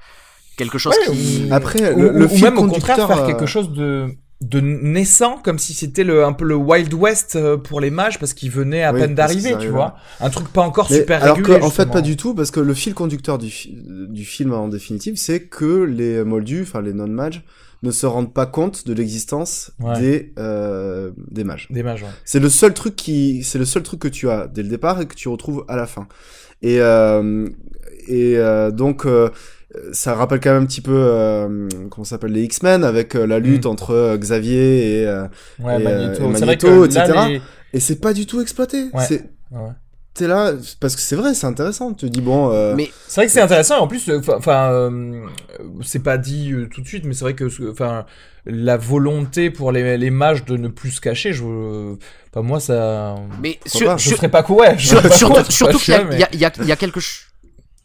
Speaker 3: quelque chose
Speaker 1: Ouais,
Speaker 3: qui.
Speaker 1: ou-
Speaker 2: Après,
Speaker 1: ou,
Speaker 2: le,
Speaker 1: ou
Speaker 2: fil
Speaker 1: même au contraire faire
Speaker 2: euh,
Speaker 1: quelque chose de de naissant comme si c'était le un peu le Wild West euh, pour les mages parce qu'ils venaient à
Speaker 2: Oui,
Speaker 1: peine d'arriver tu vois un truc pas encore
Speaker 2: Mais
Speaker 1: super
Speaker 2: alors
Speaker 1: régulé
Speaker 2: en fait, pas du tout, parce que le fil conducteur du, fi- du film en définitive, c'est que les moldus, enfin les non-mages, ne se rendent pas compte de l'existence
Speaker 1: Ouais.
Speaker 2: des, euh, des mages.
Speaker 1: des mages ouais.
Speaker 2: C'est le seul truc qui, c'est le seul truc que tu as dès le départ et que tu retrouves à la fin. Et euh, et euh, donc euh, ça rappelle quand même un petit peu euh, comment ça s'appelle les X-Men avec euh, la lutte
Speaker 1: Mm.
Speaker 2: entre euh, Xavier et euh,
Speaker 1: Ouais,
Speaker 2: Et,
Speaker 1: Magneto.
Speaker 2: euh, et
Speaker 1: là,
Speaker 2: etc.
Speaker 1: les-
Speaker 2: et c'est pas du tout exploité.
Speaker 1: Ouais.
Speaker 2: C'est
Speaker 1: ouais.
Speaker 2: t'es là parce que c'est vrai, c'est intéressant. Tu te dis bon. euh,
Speaker 3: Mais
Speaker 1: C'est vrai que c'est intéressant. En plus, euh, enfin, euh, c'est pas dit euh, tout de suite, mais c'est vrai que, enfin, la volonté pour les, les mages de ne plus se cacher, je, enfin, moi, ça,
Speaker 3: mais
Speaker 2: Pourquoi
Speaker 3: sur,
Speaker 2: pas?
Speaker 1: je
Speaker 3: sur-
Speaker 1: serais pas courant.
Speaker 3: Sur-
Speaker 1: pas
Speaker 3: surtout, surtout qu'il y a,
Speaker 1: chiant, mais-
Speaker 3: il y a- il y a- il y a quelque chose.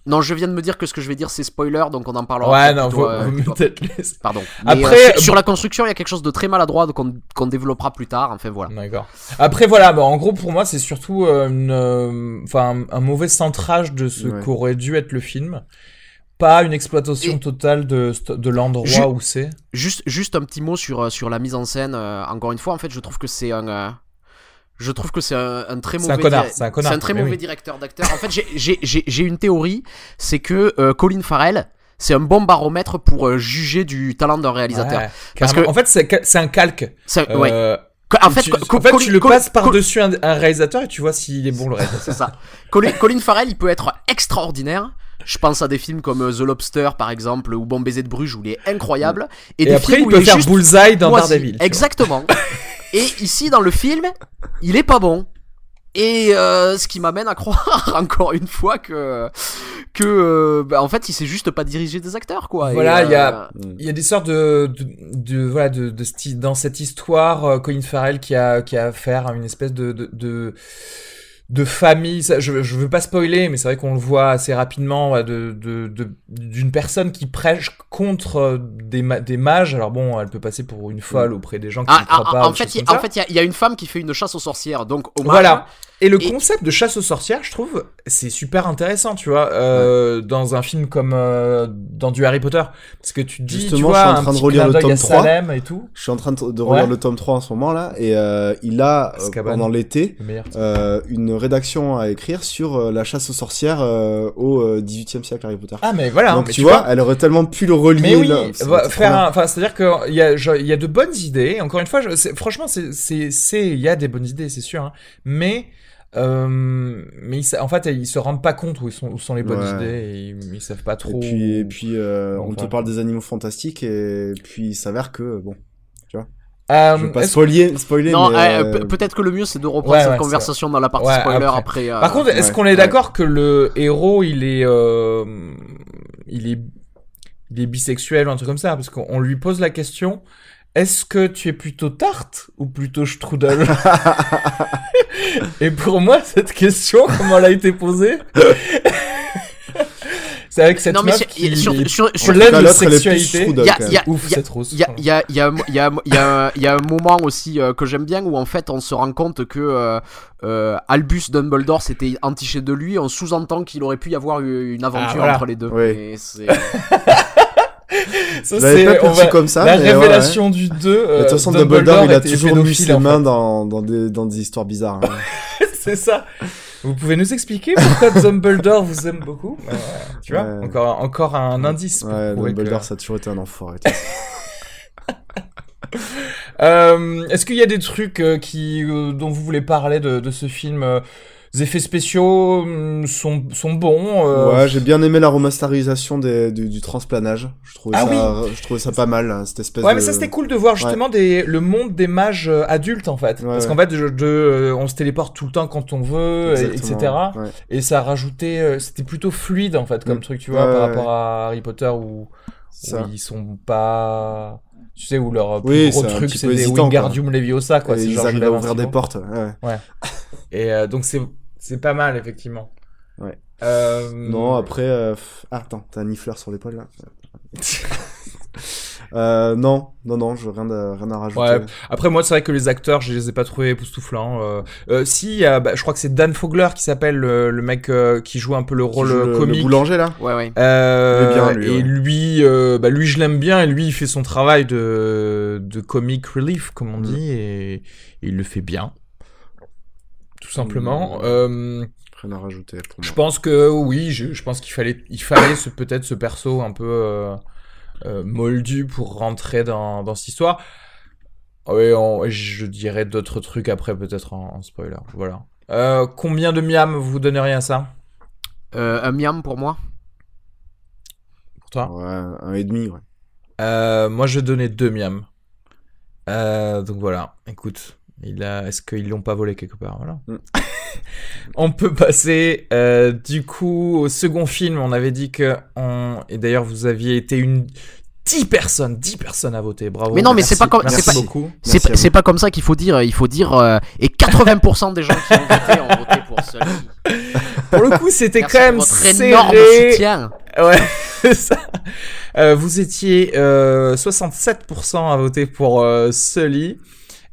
Speaker 3: Non, je viens de me dire que ce que je vais dire c'est spoiler, donc on en parlera.
Speaker 1: Ouais,
Speaker 3: plutôt,
Speaker 1: non, faut,
Speaker 3: euh,
Speaker 1: faut
Speaker 3: plutôt-. Pardon. Mais,
Speaker 1: Après,
Speaker 3: euh, sur, la construction, il y a quelque chose de très maladroit qu'on qu'on développera plus tard. Enfin voilà.
Speaker 1: D'accord. Après voilà, bah, en gros pour moi c'est surtout euh, une, enfin un, mauvais centrage de ce
Speaker 2: Ouais.
Speaker 1: qu'aurait dû être le film, pas une exploitation totale de l'endroit où c'est.
Speaker 3: Juste, juste un petit mot sur, sur la mise en scène. euh, encore une fois, en fait, je trouve que c'est un. Je trouve que c'est un, un très mauvais.
Speaker 1: c'est un
Speaker 3: un très mauvais
Speaker 1: oui.
Speaker 3: directeur d'acteur. En fait, j'ai- une théorie, c'est que euh, Colin Farrell, c'est un bon baromètre pour euh, juger du talent d'un réalisateur.
Speaker 1: Ouais,
Speaker 3: Parce que-
Speaker 1: en fait c'est un calque.
Speaker 3: Ouais.
Speaker 1: Euh,
Speaker 3: En fait,
Speaker 1: tu, en fait,
Speaker 3: Colin-
Speaker 1: tu le passes par dessus un, un réalisateur et tu vois s'il est bon le réalisateur.
Speaker 3: C'est ça. Colin, Colin Farrell, il peut être extraordinaire. Je pense à des films comme The Lobster par exemple ou Bon baiser de Bruges où il est incroyable.
Speaker 1: Et,
Speaker 3: des
Speaker 1: après,
Speaker 3: films
Speaker 1: il peut faire
Speaker 3: juste
Speaker 1: Bullseye dans. Daredevil.
Speaker 3: Exactement. Et ici dans le film, il est pas bon. Et euh, ce qui m'amène à croire encore une fois que que euh, bah, en fait il sait juste pas diriger des acteurs quoi.
Speaker 1: Voilà, il y a-
Speaker 3: euh,
Speaker 2: Mm.
Speaker 1: Il y a des sortes de, de, de- voilà de, de sti- dans cette histoire Colin Farrell qui a qui a affaire à une espèce de de, de, famille. Ça, je je veux pas spoiler, mais c'est vrai qu'on le voit assez rapidement de de de- d'une personne qui prêche contre euh, des ma- des mages. Alors bon, elle peut passer pour une folle auprès des gens qui
Speaker 3: ah,
Speaker 1: ne croient
Speaker 3: ah,
Speaker 1: pas.
Speaker 3: en
Speaker 1: ou
Speaker 3: fait, il-
Speaker 1: comme
Speaker 3: en fait, y a- y, une femme qui fait une chasse aux sorcières, donc hommage.
Speaker 1: Voilà. Et le
Speaker 3: Et-
Speaker 1: concept de chasse aux sorcières, je trouve, c'est super intéressant, tu vois, euh, dans un film comme euh, dans du Harry Potter, parce que tu dis, tu
Speaker 2: Justement,
Speaker 1: vois,
Speaker 2: je suis en train de relire le tome
Speaker 1: à
Speaker 2: 3.
Speaker 1: Salem et tout.
Speaker 2: Je suis en train de, relire
Speaker 1: Ouais.
Speaker 2: le tome 3 en ce moment là et euh, il a euh, pendant l'été euh, une rédaction à écrire sur euh, la chasse aux sorcières au euh, 18e siècle Harry Potter.
Speaker 1: Ah mais voilà,
Speaker 2: Donc
Speaker 1: mais
Speaker 2: tu vois, elle aurait tellement pu le relier.
Speaker 1: Mais oui,
Speaker 2: là,
Speaker 1: enfin, c'est-à-dire que il y a, genre, y a de bonnes idées. Encore une fois, je, franchement, c'est, c'est, c'est, il y a des bonnes idées, c'est sûr. hein. Mais, euh, mais ils, en fait, ils se rendent pas compte où, ils sont, où sont les bonnes
Speaker 2: Ouais.
Speaker 1: idées. Et ils, ils savent pas trop.
Speaker 2: Et puis, et puis euh,
Speaker 1: Bon,
Speaker 2: on te parle des animaux fantastiques et puis il s'avère que bon,
Speaker 1: Euh,
Speaker 2: je veux pas spoiler, spoiler
Speaker 3: Non,
Speaker 2: mais,
Speaker 3: euh,
Speaker 2: euh,
Speaker 3: pe- peut-être que le mieux c'est de reprendre
Speaker 1: Ouais,
Speaker 3: cette
Speaker 1: ouais,
Speaker 3: conversation dans la partie
Speaker 1: Ouais,
Speaker 3: spoiler
Speaker 1: après.
Speaker 3: après. euh,
Speaker 1: Par contre, est-ce
Speaker 2: ouais,
Speaker 1: qu'on est
Speaker 2: ouais.
Speaker 1: d'accord que le héros, il est, euh, il est, il est bisexuel ou un truc comme ça? Parce qu'on lui pose la question. Est-ce que tu es plutôt tarte ou plutôt strudel Et pour moi, cette question, comment elle a été posée C'est avec cette
Speaker 3: non mais
Speaker 1: meuf qui
Speaker 3: sur,
Speaker 1: est
Speaker 3: sur, sur-
Speaker 1: pleine
Speaker 2: Là,
Speaker 1: de
Speaker 2: plus
Speaker 1: sexualité.
Speaker 2: strudel,
Speaker 3: Y a-
Speaker 2: quand
Speaker 3: y a-
Speaker 1: Ouf, cette rose.
Speaker 3: Il y a, il y, il il il il un moment aussi euh, que j'aime bien où en fait on se rend compte que euh, euh, Albus Dumbledore s'était entiché de lui, on sous-entend qu'il aurait pu y avoir eu une aventure
Speaker 1: Ah, voilà.
Speaker 3: entre les deux.
Speaker 2: Oui.
Speaker 3: Et c'est-
Speaker 1: Ça, c'est va-
Speaker 2: comme ça.
Speaker 1: la
Speaker 2: ouais,
Speaker 1: révélation du 2.
Speaker 2: ouais. De toute façon, Dumbledore, il a toujours mis ses mains dans, dans, des, dans des histoires bizarres. hein.
Speaker 1: c'est ça. Vous pouvez nous expliquer pourquoi Dumbledore vous aime beaucoup? Euh, Tu vois,
Speaker 2: Ouais.
Speaker 1: encore, encore un indice.
Speaker 2: ouais, Dumbledore,
Speaker 1: que-
Speaker 2: ça a toujours été un enfoiré.
Speaker 1: Euh, Est-ce qu'il y a des trucs euh, qui, euh, dont vous voulez parler de, de ce film euh, Les effets spéciaux hum, sont, sont bons. euh,
Speaker 2: Ouais, j'ai bien aimé la remasterisation des, du, du transplanage. Je trouvais,
Speaker 1: Ah
Speaker 2: ça, je trouvais ça pas mal, hein, cette espèce
Speaker 1: Ouais,
Speaker 2: de...
Speaker 1: mais ça c'était cool de voir justement des, le monde des mages euh, adultes en fait.
Speaker 2: Ouais,
Speaker 1: Parce
Speaker 2: ouais.
Speaker 1: qu'en fait, de, de, euh, on se téléporte tout le temps quand on veut, et- etc.
Speaker 2: ouais.
Speaker 1: Et ça rajoutait, euh, c'était plutôt fluide en fait comme
Speaker 2: Mm.
Speaker 1: truc, tu vois,
Speaker 2: Ouais,
Speaker 1: par
Speaker 2: ouais,
Speaker 1: rapport à Harry Potter où, où ils sont pas, tu sais, où leur plus
Speaker 2: Oui,
Speaker 1: gros truc c'est des Wingardium Leviosa quoi.
Speaker 2: Et ils
Speaker 1: genre,
Speaker 2: arrivent à ouvrir des portes. Ouais.
Speaker 1: Et euh, donc c'est, c'est pas mal effectivement.
Speaker 2: Ouais.
Speaker 1: Euh,
Speaker 2: Non, après... euh, Ah, attends, t'as un nifleur sur l'épaule, là euh, non, non, non, je rien, à, rien à rajouter.
Speaker 1: Ouais. Après moi c'est vrai que les acteurs je les ai pas trouvés époustouflants. Euh, euh, si, bah, je crois que c'est Dan Fogler qui s'appelle le, le mec euh, qui joue un peu le
Speaker 2: Qui
Speaker 1: rôle
Speaker 2: joue le,
Speaker 1: comique.
Speaker 2: le boulanger, là
Speaker 3: Ouais, ouais.
Speaker 1: Euh,
Speaker 2: bien, lui,
Speaker 1: et
Speaker 2: ouais.
Speaker 1: lui, euh, bah lui je l'aime bien et lui il fait son travail de de comic relief comme on
Speaker 2: Mm.
Speaker 1: dit et, et il le fait bien, tout simplement.
Speaker 2: Mm.
Speaker 1: Euh,
Speaker 2: Rien à rajouter pour
Speaker 1: je pense que oui, je, je pense qu'il fallait il fallait ce peut-être ce perso un peu euh, euh, moldu pour rentrer dans dans cette histoire. Oui, on- je dirais d'autres trucs après peut-être en, en spoiler. Voilà. Euh, combien de miam vous donneriez à ça?
Speaker 3: Euh, un miam pour moi.
Speaker 1: pour toi?
Speaker 2: Ouais, un et demi, ouais.
Speaker 1: Euh, moi, je donnais deux miam. Euh, donc voilà, écoute, il a... est-ce qu'ils l'ont pas volé quelque part? Voilà.
Speaker 2: Mm.
Speaker 1: on peut passer euh, du coup au second film. On avait dit que on... et d'ailleurs vous aviez été une 10 personnes, 10 personnes à voter. Bravo.
Speaker 3: Mais non, mais c'est
Speaker 1: Merci.
Speaker 3: pas comme- c'est pas-
Speaker 1: beaucoup.
Speaker 3: C'est pas- comme ça qu'il faut dire. Il faut dire euh, et 80% des gens qui ont voté ont voté pour Sully.
Speaker 1: Pour le coup, c'était quand même
Speaker 3: votre énorme soutien.
Speaker 1: Ouais, ça. Euh, vous étiez euh, 67% à voter pour euh, Sully.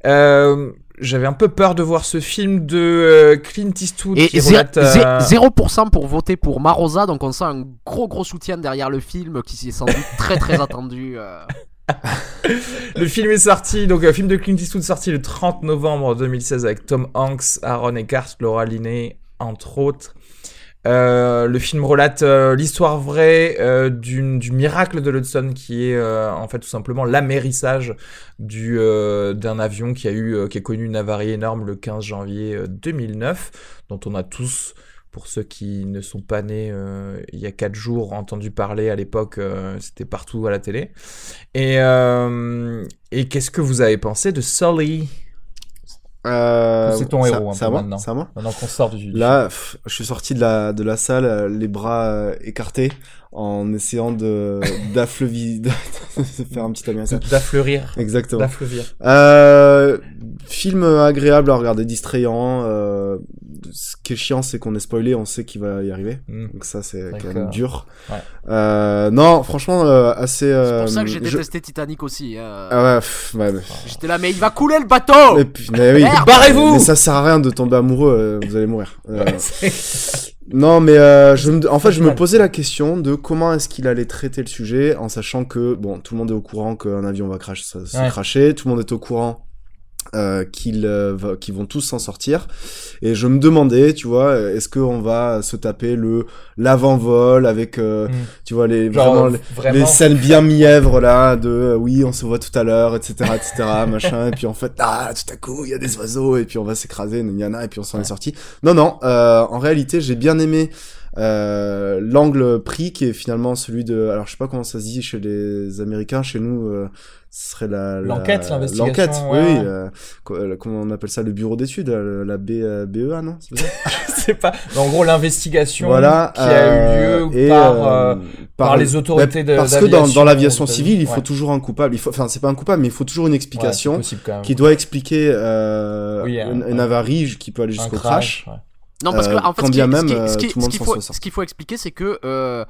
Speaker 1: Euh, J'avais un peu peur de voir ce film de euh, Clint Eastwood
Speaker 3: Et
Speaker 1: qui relate, euh,
Speaker 3: zé- 0% pour voter pour Marosa, donc on sent un gros gros soutien derrière le film qui s'est sans doute très très attendu. euh.
Speaker 1: Le film est sorti, donc un film de Clint Eastwood sorti le 30 novembre 2016 avec Tom Hanks, Aaron Eckhart, Laura Linney, entre autres. Euh, le film relate euh, l'histoire vraie euh, du miracle de l'Hudson qui est en fait tout simplement l'amérissage du d'un avion qui a connu une avarie énorme le 15 janvier euh, 2009 dont on a tous pour ceux qui ne sont pas nés il y a quatre jours, entendu parler à l'époque, c'était partout à la télé. Et qu'est-ce que vous avez pensé de Sully?
Speaker 2: Euh,
Speaker 1: C'est ton
Speaker 2: ça-
Speaker 1: héros, un peu maintenant. Maintenant qu'on sort du...
Speaker 2: Là, pff, je suis sorti de la, de la salle, euh, les bras euh, écartés, en essayant de de faire un petit américain.
Speaker 1: d'affleurir.
Speaker 2: Exactement.
Speaker 1: D'affleurir.
Speaker 2: Euh, film agréable à regarder, distrayant. Euh, ce qui est chiant, c'est qu'on est spoilé, on sait qu'il va y arriver.
Speaker 1: Mm.
Speaker 2: Donc ça, c'est quand même dur.
Speaker 1: Ouais.
Speaker 2: Euh, non, franchement, euh, assez.
Speaker 3: C'est
Speaker 2: euh,
Speaker 3: pour ça que j'ai
Speaker 2: je-
Speaker 3: détesté Titanic aussi. hein.
Speaker 2: Ah ouais, pff, ouais, mais...
Speaker 3: J'étais là, mais il va couler le bateau
Speaker 2: mais, puis- mais oui.
Speaker 1: Barrez-vous
Speaker 2: Mais ça sert à rien de tomber amoureux, euh, vous allez mourir. Euh, Non, mais euh, je me, en fait, je me posais la question de comment est-ce qu'il allait traiter le sujet, en sachant que bon, tout le monde est au courant qu'un avion va crash, ça-
Speaker 1: Ouais.
Speaker 2: crasher, tout le monde est au courant euh, qu'ils euh, vont tous s'en sortir, et je me demandais, tu vois, est-ce qu'on va se taper le l'avant-vol avec, euh,
Speaker 1: Mm.
Speaker 2: tu vois, les
Speaker 1: Genre,
Speaker 2: vraiment les-
Speaker 1: vraiment...
Speaker 2: les scènes bien mièvres là de euh, oui on se voit tout à l'heure etc etc machin et puis en fait ah tout à coup il y a des oiseaux et puis on va s'écraser et puis on s'en
Speaker 1: Ouais.
Speaker 2: est sorti non non euh, en réalité j'ai bien aimé euh, l'angle pris qui est finalement celui de alors je sais pas comment ça se dit chez les américains chez nous euh, ce serait la la-
Speaker 1: L'enquête, l'investigation,
Speaker 2: l'enquête
Speaker 1: ouais,
Speaker 2: oui
Speaker 1: ouais.
Speaker 2: euh, euh, comment on appelle ça le bureau d'études euh, la B, BEA non C'est
Speaker 1: pas. En gros, l'investigation
Speaker 2: voilà
Speaker 1: qui a eu lieu
Speaker 2: et,
Speaker 1: par,
Speaker 2: euh,
Speaker 1: euh, par les autorités de-
Speaker 2: parce que dans, dans l'aviation civile il faut toujours un coupable il faut enfin c'est pas un coupable mais il faut toujours une
Speaker 1: Ouais,
Speaker 2: explication
Speaker 1: c'est possible
Speaker 2: qui doit expliquer euh,
Speaker 1: Oui, un-
Speaker 2: une, une
Speaker 1: un-
Speaker 2: avarie qui peut aller jusqu'au crash.
Speaker 1: ouais.
Speaker 3: Non, parce que
Speaker 2: Euh,
Speaker 3: en fait, ce qui- qui- qu'il faut, ce expliquer, c'est que euh,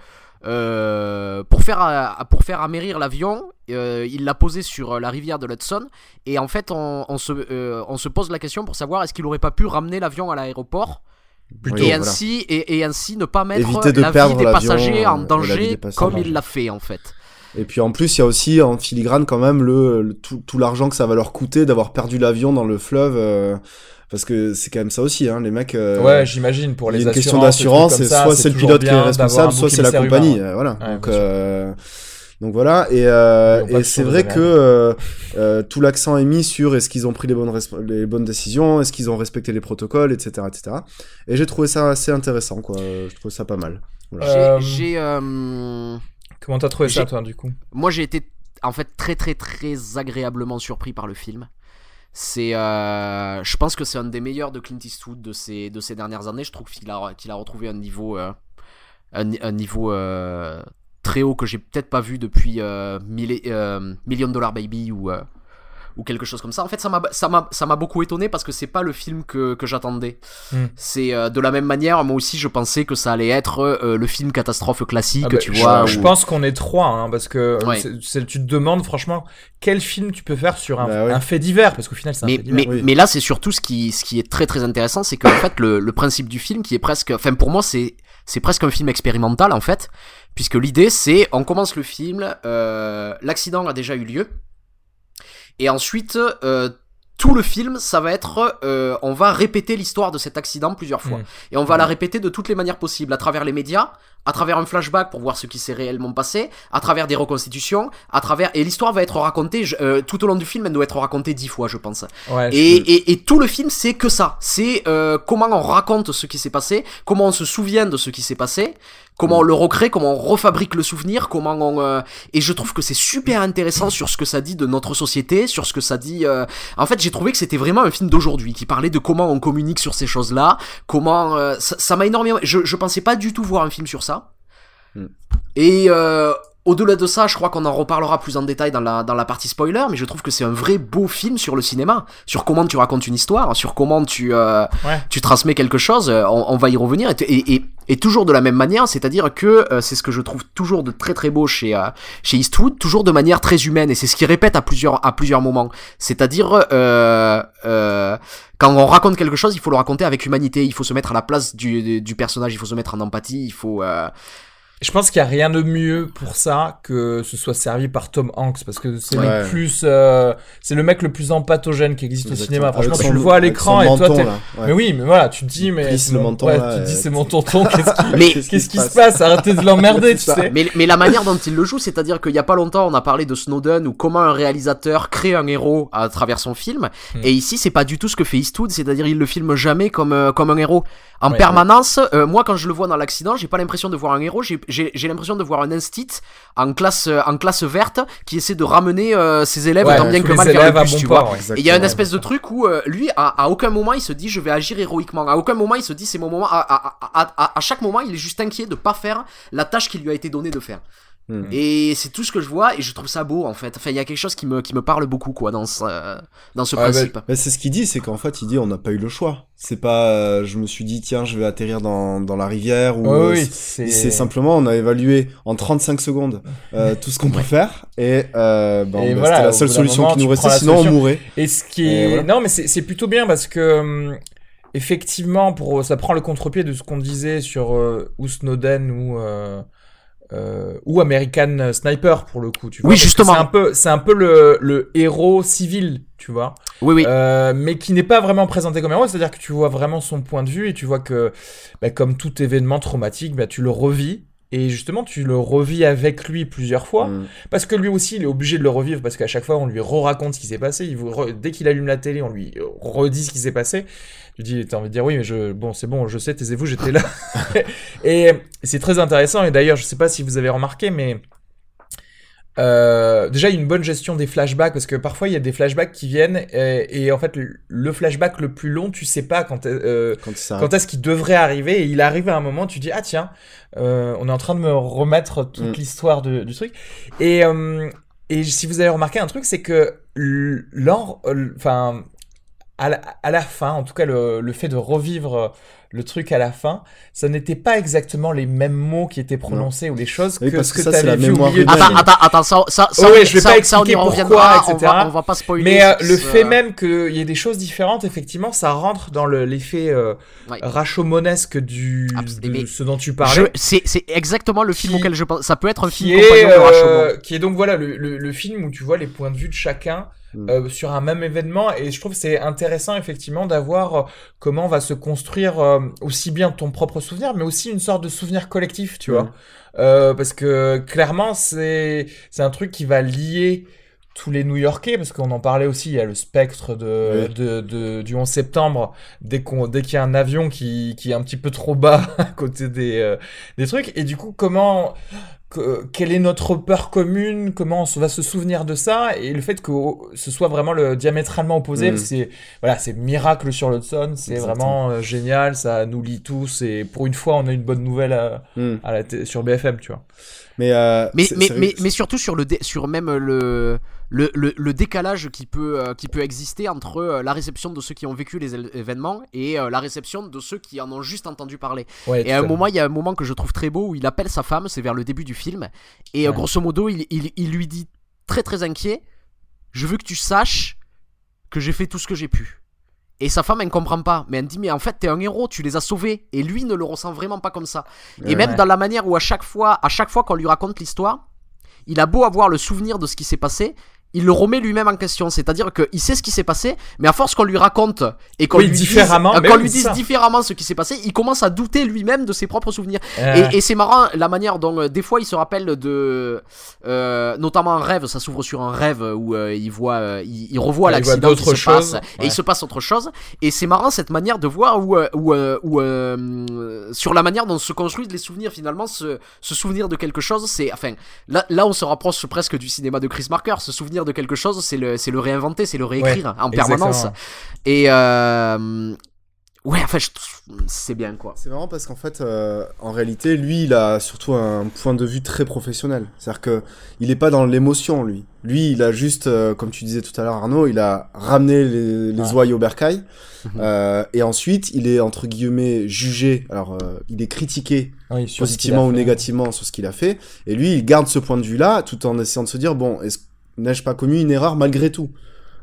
Speaker 3: euh, pour faire pour faire amérir l'avion, euh, il l'a posé sur la rivière de l'Hudson et en fait, on, on se euh, on se pose la question pour savoir est-ce qu'il aurait pas pu ramener l'avion à l'aéroport
Speaker 2: Plutôt,
Speaker 3: et
Speaker 2: voilà.
Speaker 3: ainsi et, et ainsi ne pas mettre
Speaker 2: de
Speaker 3: la vie
Speaker 2: perdre
Speaker 3: des passagers en danger
Speaker 2: passagers.
Speaker 3: comme il l'a fait en fait.
Speaker 2: Et puis en plus, il y a aussi en filigrane quand même le, le- tout, tout l'argent que ça va leur coûter d'avoir perdu l'avion dans le fleuve. Parce que c'est quand même ça aussi, hein, les mecs. euh,
Speaker 1: Ouais, j'imagine pour
Speaker 2: il y
Speaker 1: les
Speaker 2: a une question
Speaker 1: assurances, des trucs
Speaker 2: d'assurance,
Speaker 1: ça,
Speaker 2: soit c'est le pilote qui est responsable, soit c'est la compagnie.
Speaker 1: humain, ouais.
Speaker 2: euh, voilà.
Speaker 1: Ouais,
Speaker 2: donc, euh, donc voilà. Et, euh, et c'est vrai que euh, euh, tout l'accent est mis sur est-ce qu'ils ont pris les bonnes, les bonnes décisions, est-ce qu'ils ont respecté les protocoles, etc., etc. Et j'ai trouvé ça assez intéressant, quoi. Je trouve ça pas mal. Voilà.
Speaker 3: J'ai- J'ai
Speaker 1: Comment t'as trouvé ça, toi, du coup?
Speaker 3: moi j'ai été en fait très très très agréablement surpris par le film. C'est, euh, je pense que c'est un des meilleurs de Clint Eastwood de ces de ces dernières années. Je trouve qu'il a retrouvé un niveau euh, un, niveau euh, très haut que j'ai peut-être pas vu depuis Milli- Million Dollar Baby ou ou quelque chose comme ça. En fait, ça m'a ça m'a ça m'a beaucoup étonné parce que c'est pas le film que que j'attendais.
Speaker 1: Hmm.
Speaker 3: C'est euh, de la même manière, moi aussi je pensais que ça allait être euh, le film catastrophe classique,
Speaker 1: Ah bah,
Speaker 3: tu
Speaker 1: je-
Speaker 3: vois.
Speaker 1: Je,
Speaker 3: où-
Speaker 1: pense qu'on est trois, hein, parce que
Speaker 3: Ouais.
Speaker 1: c'est- c'est- tu te demandes franchement quel film tu peux faire sur un,
Speaker 2: Bah ouais.
Speaker 1: un fait divers, parce qu'au final c'est un
Speaker 3: mais,
Speaker 1: fait divers.
Speaker 3: mais,
Speaker 2: oui.
Speaker 3: mais là, c'est surtout ce qui, ce qui est très très intéressant, c'est qu'en fait, le, le principe du film, qui est presque, enfin pour moi, c'est c'est presque un film expérimental en fait, puisque l'idée c'est, on commence le film, euh, l'accident a déjà eu lieu, et ensuite, euh, tout le film, ça va être, euh, on va répéter l'histoire de cet accident plusieurs fois,
Speaker 1: Mm.
Speaker 3: et on va la répéter de toutes les manières possibles, à travers les médias, à travers un flashback pour voir ce qui s'est réellement passé, à travers des reconstitutions, à travers et l'histoire va être racontée je- euh, tout au long du film, elle doit être racontée dix fois, je pense.
Speaker 1: Ouais, je-
Speaker 3: Et, et, et tout le film, c'est que ça. C'est euh, comment on raconte ce qui s'est passé, comment on se souvient de ce qui s'est passé, comment on le recrée, comment on refabrique le souvenir, comment on... euh, Et je trouve que c'est super intéressant sur ce que ça dit de notre société, sur ce que ça dit... euh, En fait, j'ai trouvé que c'était vraiment un film d'aujourd'hui, qui parlait de comment on communique sur ces choses-là, comment... euh, Ça m'a énormément... Je, je pensais pas du tout voir un film sur ça.
Speaker 2: Mm.
Speaker 3: Et... Au-delà de ça, je crois qu'on en reparlera plus en détail dans la, dans la partie spoiler, mais je trouve que c'est un vrai beau film sur le cinéma, sur comment tu racontes une histoire, sur comment tu, euh,
Speaker 1: Ouais.
Speaker 3: tu transmets quelque chose, euh, on, on va y revenir, et, et, et, et toujours de la même manière, c'est-à-dire que euh, c'est ce que je trouve toujours de très très beau chez, euh, chez Eastwood, toujours de manière très humaine, et c'est ce qu'il répète à plusieurs, à plusieurs moments, c'est-à-dire... Euh, euh, quand on raconte quelque chose, il faut le raconter avec humanité, il faut se mettre à la place du, du, du personnage, il faut se mettre en empathie, il faut... Euh,
Speaker 1: Je pense qu'il n'y a rien de mieux pour ça que ce soit servi par Tom Hanks parce que c'est
Speaker 2: Ouais.
Speaker 1: le plus, euh, c'est le mec le plus empathogène qui existe au cinéma. Franchement, tu le vois à l'écran et toi,
Speaker 2: menton,
Speaker 1: t'es.
Speaker 2: là, ouais.
Speaker 1: Mais oui, mais voilà, tu te dis, mais
Speaker 2: le menton,
Speaker 1: ouais,
Speaker 2: là,
Speaker 1: tu te dis c'est mon tonton. Qu'est-ce qui,
Speaker 3: Mais-
Speaker 1: qu'est-ce qui se passe? Arrêtez de l'emmerder, tu
Speaker 2: ça.
Speaker 1: sais.
Speaker 3: Mais, mais la manière dont il le joue, c'est-à-dire qu'il y a pas longtemps, on a parlé de Snowden ou comment un réalisateur crée un héros à travers son film.
Speaker 1: Hmm.
Speaker 3: Et ici, c'est pas du tout ce que fait Eastwood, c'est-à-dire il le filme jamais comme euh, comme un héros. En
Speaker 1: Ouais,
Speaker 3: permanence, euh, moi quand je le vois dans l'accident, j'ai pas l'impression de voir un héros, j'ai j'ai l'impression de voir un instit en classe en classe verte qui essaie de ramener euh, ses élèves
Speaker 1: Ouais,
Speaker 3: tant bien que mal vers le
Speaker 1: bon
Speaker 3: tu
Speaker 1: port,
Speaker 3: vois. Et il y a une espèce de truc où euh, lui, à, à aucun moment, il se dit je vais agir héroïquement. À aucun moment, il se dit c'est mon moment. À, à, à, à, à chaque moment, il est juste inquiet de pas faire la tâche qui lui a été donnée de faire.
Speaker 2: Hmm.
Speaker 3: Et c'est tout ce que je vois et je trouve ça beau en fait. Enfin, il y a quelque chose qui me, qui me parle beaucoup quoi dans ce, euh, dans ce
Speaker 1: bah,
Speaker 3: principe.
Speaker 2: Bah, c'est ce qu'il dit, c'est qu'en fait, il dit on n'a pas eu le choix. C'est pas, euh, je me suis dit tiens, je vais atterrir dans, dans la rivière ou. Euh,
Speaker 1: oui,
Speaker 2: c'est- simplement, on a évalué en 35 secondes euh, tout ce qu'on peut faire et, euh, ben,
Speaker 1: Et
Speaker 2: bah,
Speaker 1: voilà,
Speaker 2: c'était la seule solution
Speaker 1: moment,
Speaker 2: qui nous restait, sinon on mourrait.
Speaker 1: Et ce qui
Speaker 2: Et
Speaker 1: est.
Speaker 2: voilà.
Speaker 1: Non, mais c'est c'est plutôt bien parce que. hum, Effectivement, pour ça prend le contre-pied de ce qu'on disait sur euh, ou Snowden ou euh, ou American Sniper pour le coup. Tu vois,
Speaker 3: Oui, justement.
Speaker 1: C'est un peu, c'est un peu le, le héros civil, tu vois.
Speaker 3: Oui, oui.
Speaker 1: Euh, mais qui n'est pas vraiment présenté comme héros, c'est-à-dire que tu vois vraiment son point de vue et tu vois que, bah, comme tout événement traumatique, bah, tu le revis. Et justement, tu le revis avec lui plusieurs fois.
Speaker 2: Mm.
Speaker 1: Parce que lui aussi, il est obligé de le revivre parce qu'à chaque fois, on lui re-raconte ce qui s'est passé. Il vous re- Dès qu'il allume la télé, on lui redit ce qui s'est passé. Tu dis, t'as envie de dire oui, mais je, bon, c'est bon, je sais, taisez-vous, j'étais là. et c'est très intéressant. Et d'ailleurs, je sais pas si vous avez remarqué, mais euh, déjà, il y a une bonne gestion des flashbacks parce que parfois il y a des flashbacks qui viennent et, et en fait, le- le flashback le plus long, tu sais pas quand, euh,
Speaker 2: Quand ça
Speaker 1: quand est-ce qu'il devrait arriver et il arrive à un moment tu dis ah tiens euh, on est en train de me remettre toute
Speaker 2: Mm.
Speaker 1: l'histoire du truc et euh, et si vous avez remarqué un truc c'est que enfin à la, à la fin en tout cas le, le fait de revivre le truc à la fin ça n'était pas exactement les mêmes mots qui étaient prononcés ou les choses
Speaker 2: Oui,
Speaker 1: que
Speaker 2: parce
Speaker 1: ce
Speaker 2: que
Speaker 1: que
Speaker 2: ça,
Speaker 1: tu
Speaker 2: c'est la
Speaker 1: avais vu au milieu.
Speaker 3: Attends, attends, attends, ça, ça, ça,
Speaker 1: Ouais,
Speaker 3: on-
Speaker 1: je vais
Speaker 3: ça-
Speaker 1: pas
Speaker 3: on
Speaker 1: expliquer
Speaker 3: reviendra,
Speaker 1: pourquoi,
Speaker 3: on
Speaker 1: etc.
Speaker 3: va, on va pas spoiler.
Speaker 1: Mais euh, le fait
Speaker 3: euh,
Speaker 1: même qu'il y ait des choses différentes, effectivement, ça rentre dans le- l'effet euh,
Speaker 3: Ouais.
Speaker 1: rachomonesque du, de
Speaker 3: mais
Speaker 1: ce dont tu parlais.
Speaker 3: c'est c'est exactement le film
Speaker 1: Qui-
Speaker 3: auquel je pense. Ça peut être un
Speaker 1: qui
Speaker 3: film
Speaker 1: est,
Speaker 3: compagnon de
Speaker 1: euh,
Speaker 3: Rashomon.
Speaker 1: qui est donc voilà le, le, le film où tu vois les points de vue de chacun. Euh, sur un même événement et je trouve c'est intéressant effectivement d'avoir euh, comment va se construire euh, aussi bien ton propre souvenir mais aussi une sorte de souvenir collectif tu
Speaker 2: Mm.
Speaker 1: vois Euh, parce que clairement c'est c'est un truc qui va lier tous les New-Yorkais, parce qu'on en parlait aussi, il y a le spectre de,
Speaker 2: Oui.
Speaker 1: de, de- du 11 septembre, dès qu'on, dès qu'il y a un avion qui, qui est un petit peu trop bas à côté des, euh, des trucs, et du coup, comment, que- quelle est notre peur commune, comment on va se souvenir de ça, et le fait que ce soit vraiment le diamétralement opposé,
Speaker 2: Mm.
Speaker 1: c'est, voilà, c'est miracle sur l'Hudson, c'est vraiment euh, génial, ça nous lie tous, et pour une fois, on a une bonne nouvelle à,
Speaker 2: Mm.
Speaker 1: à la sur BFM, tu vois.
Speaker 2: Mais, euh,
Speaker 3: Mais, mais, mais, mais surtout sur, le dé- sur même le, le, le, le décalage qui peut, euh, qui peut exister entre euh, la réception de ceux qui ont vécu les événements et euh, la réception de ceux qui en ont juste entendu parler.
Speaker 1: Ouais,
Speaker 3: Et à un moment, il y a un moment que je trouve très beau où il appelle sa femme, c'est vers le début du film, et
Speaker 1: Ouais.
Speaker 3: grosso modo, il, il, il lui dit très très inquiet Je veux que tu saches que j'ai fait tout ce que j'ai pu. Et sa femme, elle ne comprend pas. Mais elle dit, mais en fait, t'es un héros, tu les as sauvés. Et lui ne le ressent vraiment pas comme ça. Et même dans la manière où à chaque fois, à chaque fois qu'on lui raconte l'histoire, il a beau avoir le souvenir de ce qui s'est passé, il le remet lui-même en question. C'est-à-dire qu'il sait ce qui s'est passé, mais à force qu'on lui raconte et qu'on
Speaker 1: Oui,
Speaker 3: lui dise,
Speaker 1: différemment,
Speaker 3: euh,
Speaker 1: oui,
Speaker 3: lui dise différemment ce qui s'est passé, il commence à douter lui-même de ses propres souvenirs.
Speaker 1: Euh,
Speaker 3: Et, et c'est marrant la manière dont euh, des fois il se rappelle de, notamment un rêve, ça s'ouvre sur un rêve où il voit, il, il revoit l'accident qui se passe
Speaker 1: choses,
Speaker 3: et il se passe autre chose. Et c'est marrant cette manière de voir où, où, où, sur la manière dont se construisent les souvenirs finalement, se, se souvenir de quelque chose, c'est, enfin, là, là on se rapproche presque du cinéma de Chris Marker. Se souvenir de quelque chose, c'est le, c'est le réinventer, c'est le réécrire en permanence.
Speaker 1: exactement.
Speaker 3: Et euh, ouais, enfin, c'est bien quoi.
Speaker 2: C'est marrant parce qu'en fait, euh, en réalité, lui, il a surtout un point de vue très professionnel. C'est-à-dire que il est pas dans l'émotion, lui. Lui, il a juste, euh, comme tu disais tout à l'heure, Arnaud, il a ramené les, les
Speaker 1: Ouais.
Speaker 2: ouailles au bercail.
Speaker 3: Mhm.
Speaker 2: euh, et ensuite, il est, entre guillemets, jugé. Alors, euh, il est critiqué
Speaker 1: oui,
Speaker 2: positivement ou négativement sur ce qu'il a fait. Et lui, il garde ce point de vue-là, tout en essayant de se dire, bon, est-ce n'ai-je pas commis une erreur malgré tout?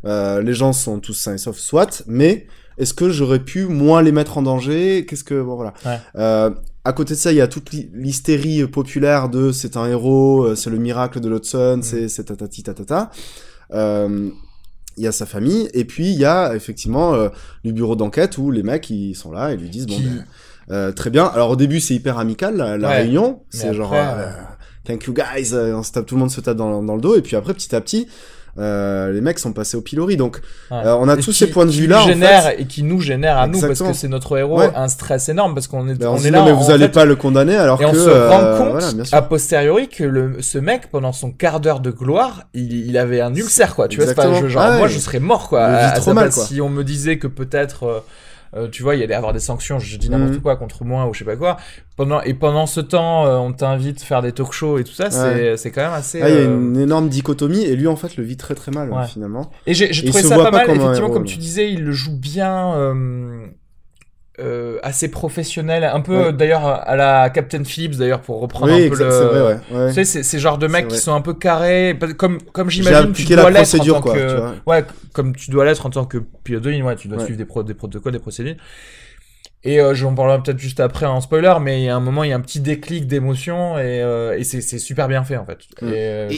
Speaker 2: Euh, les gens sont tous sains et saufs, soit, mais est-ce que j'aurais pu moins les mettre en danger? Qu'est-ce que bon voilà.
Speaker 1: Ouais.
Speaker 2: Euh, à côté de ça, il y a toute l'hy- l'hystérie populaire de c'est un héros, euh, c'est le miracle de l'Hudson, c'est c'est tatati tatata. Euh, il y a sa famille et puis il y a effectivement euh, le bureau d'enquête où les mecs ils sont là et lui disent bon ben, euh, très bien. Alors au début c'est hyper amical la, la
Speaker 1: Ouais.
Speaker 2: réunion, c'est genre
Speaker 1: après,
Speaker 2: euh, thank you guys, euh, on se tape tout le monde se tape dans, dans le dos et puis après petit à petit euh, les mecs sont passés au pilori donc
Speaker 1: Ouais.
Speaker 2: euh, on a
Speaker 1: Et
Speaker 2: tous
Speaker 1: qui-
Speaker 2: ces points de
Speaker 1: qui
Speaker 2: vue là
Speaker 1: génère
Speaker 2: fait.
Speaker 1: et qui nous génère à nous parce
Speaker 2: Exactement.
Speaker 1: que c'est notre héros
Speaker 2: Ouais.
Speaker 1: un stress énorme parce qu'on est
Speaker 2: Ben, on,
Speaker 1: on
Speaker 2: se
Speaker 1: est là
Speaker 2: non, mais vous
Speaker 1: fait,
Speaker 2: allez pas le condamner alors
Speaker 1: et on
Speaker 2: que
Speaker 1: se
Speaker 2: euh,
Speaker 1: rend compte
Speaker 2: voilà,
Speaker 1: a posteriori que le, ce mec pendant son quart d'heure de gloire il, il avait un ulcère quoi tu vois c'est pas
Speaker 2: Exactement.
Speaker 1: je- genre
Speaker 2: Ah ouais.
Speaker 1: moi je serais mort quoi à- à
Speaker 2: trop
Speaker 1: sa
Speaker 2: mal,
Speaker 1: place,
Speaker 2: quoi.
Speaker 1: si on me disait que peut-être euh, euh, tu vois, il y allait avoir des sanctions, je dis n'importe
Speaker 2: Mhm.
Speaker 1: quoi contre moi ou je sais pas quoi. Pendant et pendant ce temps, euh, on t'invite à faire des talk shows et tout ça, c'est c'est quand même assez.
Speaker 2: Ah, il y a
Speaker 1: euh,
Speaker 2: une énorme dichotomie et lui en fait le vit très très mal
Speaker 1: Ouais.
Speaker 2: finalement.
Speaker 1: Et j'ai trouvé ça pas,
Speaker 2: pas
Speaker 1: mal, effectivement, comme tu disais, il le joue bien, euh, assez professionnel, un peu
Speaker 2: Ouais.
Speaker 1: d'ailleurs à la Captain Phillips, d'ailleurs, pour reprendre
Speaker 2: oui,
Speaker 1: un peu
Speaker 2: exact,
Speaker 1: le.
Speaker 2: c'est vrai ouais. ouais.
Speaker 1: Tu sais, c'est c'est genre de mecs qui sont un peu carrés, comme, comme j'imagine tu dois l'être en tant
Speaker 2: quoi,
Speaker 1: que. Ouais, comme tu dois l'être en tant que pilote de ligne, ouais, tu dois suivre des, pro des protocoles, des procédures. Et euh, j'en parlerai peut-être juste après en spoiler, mais il y a un moment, il y a un petit déclic d'émotion et, euh, et c'est super bien fait en fait.
Speaker 2: Mm.
Speaker 1: Et, euh,
Speaker 3: Et-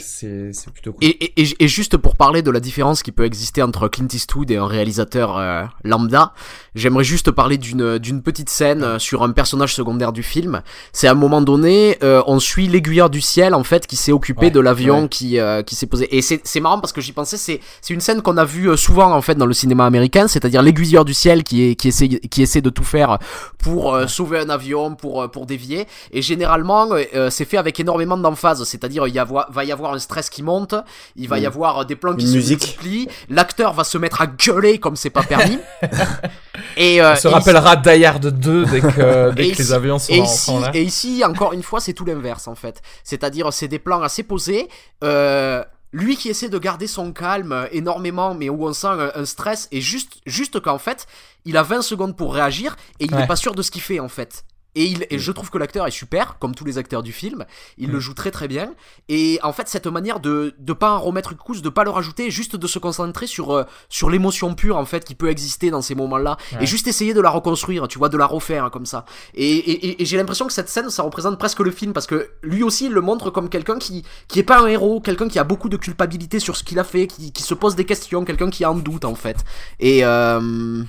Speaker 1: c'est plutôt cool.
Speaker 3: Et, et, juste pour parler de la différence qui peut exister entre Clint Eastwood et un réalisateur euh, lambda, j'aimerais juste parler d'une d'une petite scène euh, sur un personnage secondaire du film. C'est à un moment donné, euh, on suit l'aiguilleur du ciel en fait qui s'est occupé
Speaker 1: Ouais,
Speaker 3: de l'avion
Speaker 2: ouais.
Speaker 3: qui euh, qui s'est posé. Et c'est c'est marrant parce que j'y pensais, c'est c'est une scène qu'on a vue souvent en fait dans le cinéma américain, c'est-à-dire l'aiguilleur du ciel qui est qui essaie qui essaie de tout faire pour euh, sauver un avion, pour euh, pour dévier. Et généralement, euh, c'est fait avec énormément d'emphase, c'est-à-dire il y avoir, va y avoir un stress qui monte, il va y
Speaker 2: Mm.
Speaker 3: avoir des plans qui
Speaker 2: Une
Speaker 3: se
Speaker 2: musique.
Speaker 3: multiplient, l'acteur va se mettre à gueuler comme c'est pas permis. et euh,
Speaker 1: On se
Speaker 3: et
Speaker 1: rappellera Die Hard 2 dès que, dès
Speaker 3: Et
Speaker 1: que les
Speaker 3: ici-
Speaker 1: avions sont,
Speaker 3: et
Speaker 1: en-
Speaker 3: ici, et ici, encore une fois, c'est tout l'inverse en fait. C'est-à-dire, c'est des plans assez posés. Euh, lui qui essaie de garder son calme énormément, mais où on sent un, un stress, et juste, juste qu'en fait, il a 20 secondes pour réagir et il n'est
Speaker 1: Ouais.
Speaker 3: pas sûr de ce qu'il fait en fait. Et, il, et je trouve que l'acteur est super, comme tous les acteurs du film. Il
Speaker 1: Mm.
Speaker 3: le joue très très bien. Et en fait, cette manière de de pas en remettre une couche, de pas le rajouter, juste de se concentrer sur euh, sur l'émotion pure en fait qui peut exister dans ces moments-là,
Speaker 1: Ouais.
Speaker 3: et juste essayer de la reconstruire, tu vois, de la refaire hein, comme ça. Et, et, et- et j'ai l'impression que cette scène, ça représente presque le film parce que lui aussi, il le montre comme quelqu'un qui qui est pas un héros, quelqu'un qui a beaucoup de culpabilité sur ce qu'il a fait, qui, qui se pose des questions, quelqu'un qui a en doute en fait. Et euh,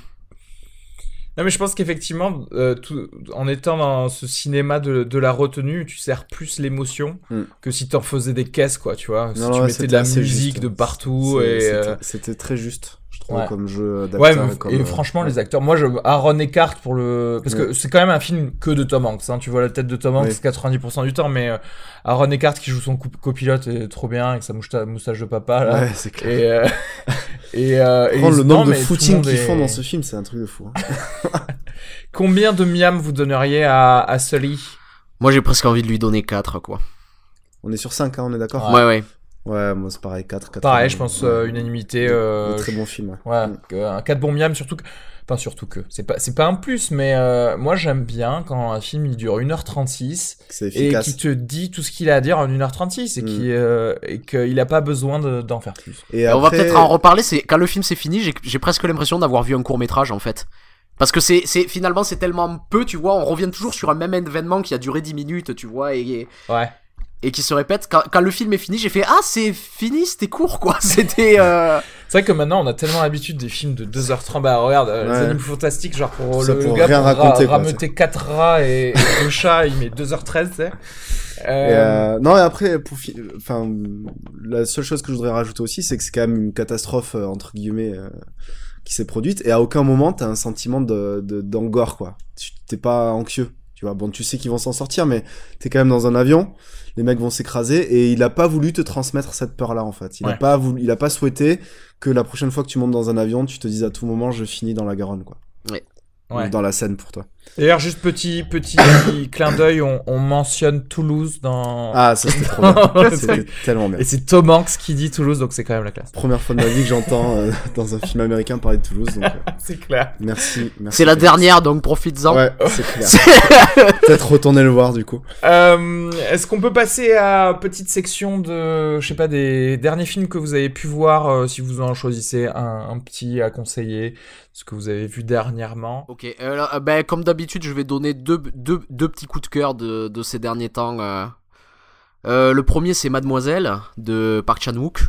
Speaker 1: Non, mais je pense qu'effectivement, euh, tout- en étant dans ce cinéma de, de la retenue, tu sers plus l'émotion
Speaker 2: Mm.
Speaker 1: que si t'en faisais des caisses, quoi, tu vois. Si
Speaker 2: Non,
Speaker 1: tu
Speaker 2: ouais,
Speaker 1: mettais de la musique
Speaker 2: juste.
Speaker 1: de partout et.
Speaker 2: c'était-
Speaker 1: euh,
Speaker 2: C'était très juste, je trouve,
Speaker 1: Ouais.
Speaker 2: comme jeu d'acteur.
Speaker 1: Ouais, mais-
Speaker 2: comme,
Speaker 1: et
Speaker 2: euh,
Speaker 1: franchement,
Speaker 2: ouais.
Speaker 1: les acteurs, moi, je, Aaron Eckhart pour le, parce que c'est quand même un film que de Tom Hanks, hein. Tu vois la tête de Tom Hanks
Speaker 2: Oui.
Speaker 1: 90% du temps, mais euh, Aaron Eckhart qui joue son co- copilote est trop bien avec sa mousta- moustache de papa, là.
Speaker 2: Ouais, c'est clair.
Speaker 1: Et, euh, et, euh, et
Speaker 2: Prendre le
Speaker 1: non,
Speaker 2: nombre de footing qu'ils
Speaker 1: est-
Speaker 2: font dans ce film, c'est un truc de fou. hein.
Speaker 1: Combien de miam vous donneriez à, à Sully?
Speaker 3: Moi, j'ai presque envie de lui donner 4 quoi.
Speaker 2: On est sur 5, hein, on est d'accord?
Speaker 3: Ouais, ouais.
Speaker 2: Ouais, moi c'est pareil, 4, 4.
Speaker 1: Pareil, je pense euh, unanimité. euh,
Speaker 2: Très bon film, ouais.
Speaker 1: Ouais,
Speaker 2: Mm.
Speaker 1: que- un 4 bons miam, surtout que. Enfin, surtout que. C'est pas, c'est pas un plus, mais euh, moi j'aime bien quand un film il dure 1h36
Speaker 2: C'est
Speaker 1: et qui te dit tout ce qu'il a à dire en 1h36 et
Speaker 2: Mm.
Speaker 1: qui euh, et qu'il a pas besoin de- d'en faire plus.
Speaker 2: Et
Speaker 3: On va peut-être en reparler. C'est quand le film s'est fini, j'ai- j'ai presque l'impression d'avoir vu un court métrage en fait. Parce que c'est c'est- finalement c'est tellement peu, tu vois. On revient toujours sur un même événement qui a duré 10 minutes, tu vois, et,
Speaker 1: Ouais.
Speaker 3: Et qui se répète. Quand, quand le film est fini, j'ai fait ah c'est fini, c'était court quoi. C'était euh...
Speaker 1: C'est vrai que maintenant on a tellement l'habitude des films de 2h30. Bah regarde, euh, les
Speaker 2: Ouais.
Speaker 1: animaux fantastiques, genre pour
Speaker 2: Ça
Speaker 1: le
Speaker 2: pour
Speaker 1: gars
Speaker 2: rien
Speaker 1: pour
Speaker 2: raconter, quoi,
Speaker 1: rameuter 4 rats et, et 2 chats, il met 2h13, tu sais. Euh,
Speaker 2: euh, non, et après, pour fi- enfin, la seule chose que je voudrais rajouter aussi, c'est que c'est quand même une catastrophe euh, entre guillemets euh, qui s'est produite, et à aucun moment t'as un sentiment de de- d'angor quoi. Tu- T'es pas anxieux, tu vois. Bon, tu sais qu'ils vont s'en sortir, mais t'es quand même dans un avion, les mecs vont s'écraser, et il a pas voulu te transmettre cette peur là en fait. Il a
Speaker 1: Ouais.
Speaker 2: pas voulu, il a pas souhaité que la prochaine fois que tu montes dans un avion, tu te dises à tout moment, je finis dans la Garonne quoi,
Speaker 1: Ouais.
Speaker 2: Ou dans la Seine pour toi.
Speaker 1: D'ailleurs, juste petit petit clin d'œil, on, on, mentionne Toulouse dans.
Speaker 2: Ah, ça c'était trop bien. c'était tellement bien.
Speaker 1: Et c'est Tom Hanks qui dit Toulouse, donc c'est quand même la classe.
Speaker 2: Première fois de ma vie que j'entends euh, dans un film américain parler de Toulouse. Donc, euh,
Speaker 1: c'est clair.
Speaker 2: Merci. merci
Speaker 3: c'est la dernière, donc profites-en.
Speaker 2: Ouais, c'est clair. Peut-être retourner le voir du coup.
Speaker 1: Euh, Est-ce qu'on peut passer à petite section de, je sais pas, des derniers films que vous avez pu voir, euh, si vous en choisissez un, un petit à conseiller, ce que vous avez vu dernièrement.
Speaker 3: Ok, euh, ben, comme d'habitude, je vais donner deux, deux, deux, petits coups de cœur de, de ces derniers temps. Euh. Euh, le premier, c'est Mademoiselle de Park Chan-wook,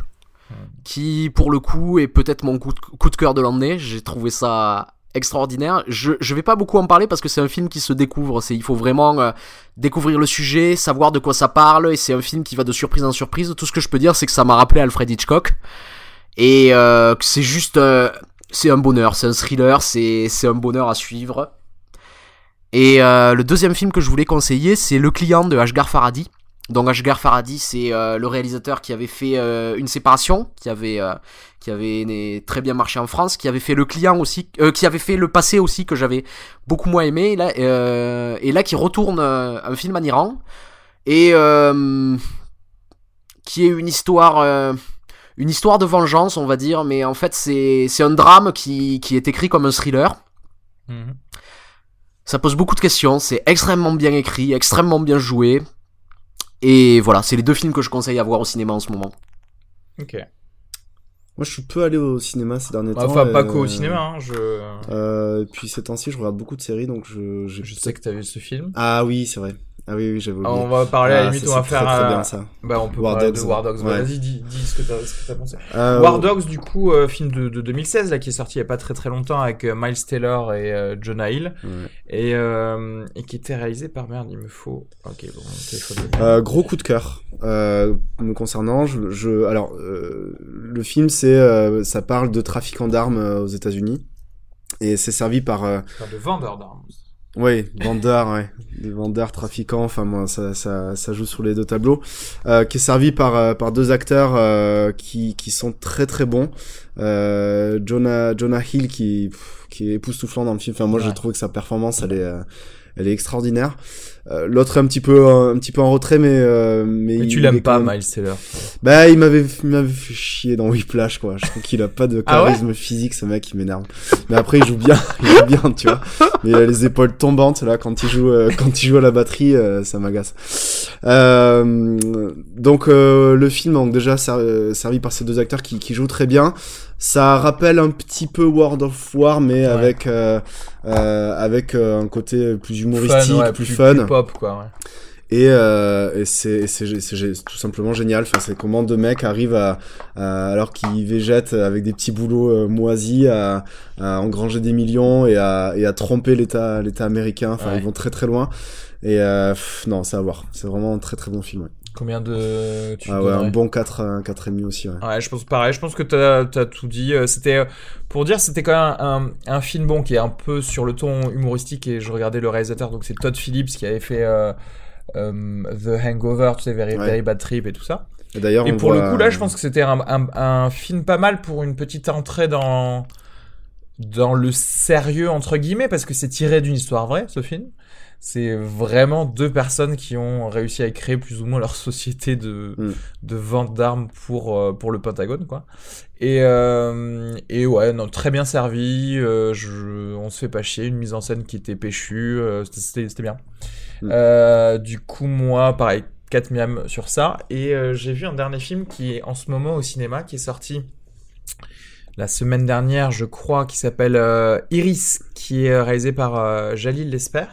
Speaker 3: hmm. qui pour le coup est peut-être mon coup de, coup de cœur de l'année. J'ai trouvé ça extraordinaire. Je, je vais pas beaucoup en parler parce que c'est un film qui se découvre. C'est, il faut vraiment euh, découvrir le sujet, savoir de quoi ça parle, et c'est un film qui va de surprise en surprise. Tout ce que je peux dire, c'est que ça m'a rappelé Alfred Hitchcock. Et euh, que c'est juste c'est un bonheur, c'est un thriller, c'est un bonheur à suivre. Et euh, le deuxième film que je voulais conseiller, c'est Le Client de Ashgar Faradi. Donc Ashgar Faradi, c'est euh, le réalisateur qui avait fait euh, une séparation, qui avait qui avait très bien marché en France, qui avait fait Le Client aussi, qui avait fait Le Passé aussi que j'avais beaucoup moins aimé, là, et là qui retourne un film en Iran et qui est une histoire une histoire de vengeance, on va dire, mais en fait c'est un drame qui, qui est écrit comme un thriller. Mhm. Ça pose beaucoup de questions, c'est extrêmement bien écrit, extrêmement bien joué. Et voilà, c'est les deux films que je conseille à voir au cinéma en ce moment.
Speaker 1: Ok.
Speaker 2: Moi, je suis peu allé au cinéma ces derniers temps.
Speaker 1: Enfin, pas qu'au cinéma. Hein, je...
Speaker 2: Euh, puis ces temps-ci, je regarde beaucoup de séries, donc je.
Speaker 1: Je sais que t'as vu ce film.
Speaker 2: Ah oui, c'est vrai. Ah oui, oui, oublié.
Speaker 1: on va parler à la ah, limite, on va faire.
Speaker 2: Très, bien ça.
Speaker 1: Bah, on peut War parler Dogs, de War Dogs. Ouais. Vas-y, dis, dis ce que t'as pensé. Euh, War Dogs, du coup, euh, film de, de, 2016, là, qui est sorti il y a pas très très longtemps avec euh, Miles Taylor et euh, Jonah Hill. Ouais. Et, euh, et qui était réalisé par merde, il me faut. Ok, bon,
Speaker 2: téléphone. gros coup de cœur. me concernant, je, je alors, le film, c'est, ça parle de trafiquants d'armes aux États-Unis. Et c'est servi par.
Speaker 1: de vendeurs d'armes.
Speaker 2: Oui, vendeurs, ouais, des vendeurs trafiquants. Enfin, moi, ça, ça, ça joue sur les deux tableaux. Euh, qui est servi par euh, par deux acteurs euh, qui qui sont très très bons. Euh, Jonah Jonah Hill qui qui est époustouflant dans le film. Enfin, moi, j'ai trouvé que sa performance, elle est euh, elle est extraordinaire. Euh, L'autre est un petit peu un, petit peu en retrait, mais euh, mais,
Speaker 1: mais tu l'aimes pas, Miles Taylor.
Speaker 2: Bah, il m'avait il m'avait fait chier dans Whiplash, quoi. Je trouve qu'il a pas de charisme ah ouais physique, ce mec, il m'énerve. Mais après, il joue bien, il joue bien, tu vois. Mais il a les épaules tombantes là quand il joue euh, quand il joue à la batterie, euh, ça m'agace. donc le film, donc déjà servi par ces deux acteurs qui, qui jouent très bien. Ça rappelle un petit peu World of War, mais ouais. avec euh, euh, avec euh, un côté plus humoristique,
Speaker 1: fun, ouais,
Speaker 2: plus, plus, fun.
Speaker 1: Plus pop, quoi. Ouais.
Speaker 2: Et, euh, et c'est tout simplement génial. Enfin, c'est comment deux mecs arrivent à, à alors qu'ils végètent avec des petits boulots euh, moisis à, à, engranger des millions et à, et à tromper l'État l'État américain. Enfin, ouais. ils vont très très loin. Et euh, pff, non, c'est à voir. C'est vraiment un très très bon film. Ouais.
Speaker 1: Combien de.
Speaker 2: Tu ah ouais, un bon 4, un 4,5 aussi. Ouais.
Speaker 1: ouais, je pense pareil. Je pense que t'as as tout dit. Euh, c'était. Pour dire, c'était quand même un, un, film bon qui est un peu sur le ton humoristique et je regardais le réalisateur. Donc c'est Todd Phillips qui avait fait euh, euh, The Hangover, tu sais, Very, ouais. Very Bad Trip et tout ça.
Speaker 2: Et d'ailleurs.
Speaker 1: Et pour
Speaker 2: voit...
Speaker 1: le coup, là, je pense que c'était un, un, un, film pas mal pour une petite entrée dans dans le sérieux entre guillemets parce que c'est tiré d'une histoire vraie ce film c'est vraiment deux personnes qui ont réussi à créer plus ou moins leur société de, mm. de vente d'armes pour, euh, pour le Pentagone, quoi. Et, euh, et ouais, non, très bien servi, euh, je, on se fait pas chier, une mise en scène qui était péchue, euh, c'était bien. Mm. Euh, du coup, moi, pareil, 4 miam sur ça. Et euh, j'ai vu un dernier film qui est en ce moment au cinéma, qui est sorti la semaine dernière, je crois, qui s'appelle Iris, qui est réalisé par Jalil Lesper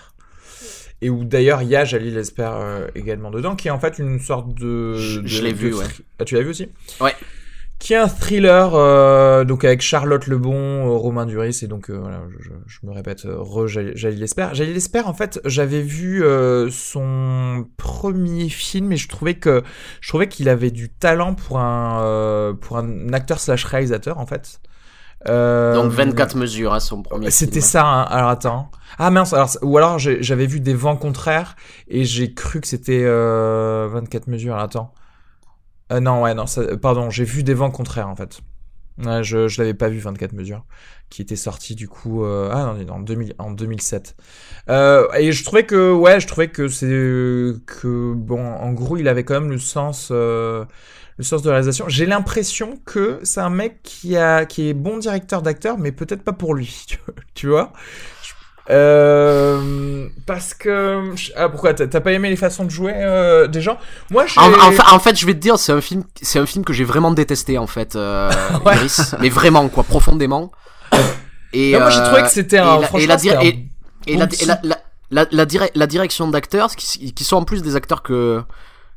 Speaker 1: et où d'ailleurs il y a Jalil Esper euh, également dedans, qui est en fait une sorte de.
Speaker 3: Je, je l'ai vu, ouais.
Speaker 1: Ah, tu l'as vu aussi?
Speaker 3: Ouais.
Speaker 1: Qui est un thriller, euh, donc avec Charlotte Lebon, euh, Romain Duris, et donc euh, voilà, je, je, me répète, re Jalil Esper. Jalil Esper, en fait, j'avais vu son premier film et je trouvais que je trouvais qu'il avait du talent pour un pour un acteur slash réalisateur en fait.
Speaker 3: Donc 24 mesures à hein, son premier.
Speaker 1: C'était ça. Hein. Alors attends. Ah mince. Alors ou alors j'avais vu des vents contraires et j'ai cru que c'était euh, 24 mesures. Attends. Euh, non ouais non. Pardon. J'ai vu des vents contraires en fait. Je, je l'avais pas vu 24 mesures, qui était sorti du coup euh, ah, non, en, 2000, en 2007. Euh, et je trouvais que ouais, je trouvais que c'est que bon, en gros, il avait quand même le sens le sens de réalisation. J'ai l'impression que c'est un mec qui qui est bon directeur d'acteur, mais peut-être pas pour lui, tu vois. Euh, parce que ah pourquoi t'as pas aimé les façons de jouer euh, des gens Moi.
Speaker 3: En, en, en, fait, je vais te dire, c'est un film, c'est un film que j'ai vraiment détesté en fait, euh,
Speaker 1: Ouais.
Speaker 3: Iris. mais vraiment quoi, profondément. Et
Speaker 1: Non, moi, j'ai
Speaker 3: euh,
Speaker 1: trouvé que c'était un-
Speaker 3: et la- et la, direction d'acteurs, qui, qui sont en plus des acteurs que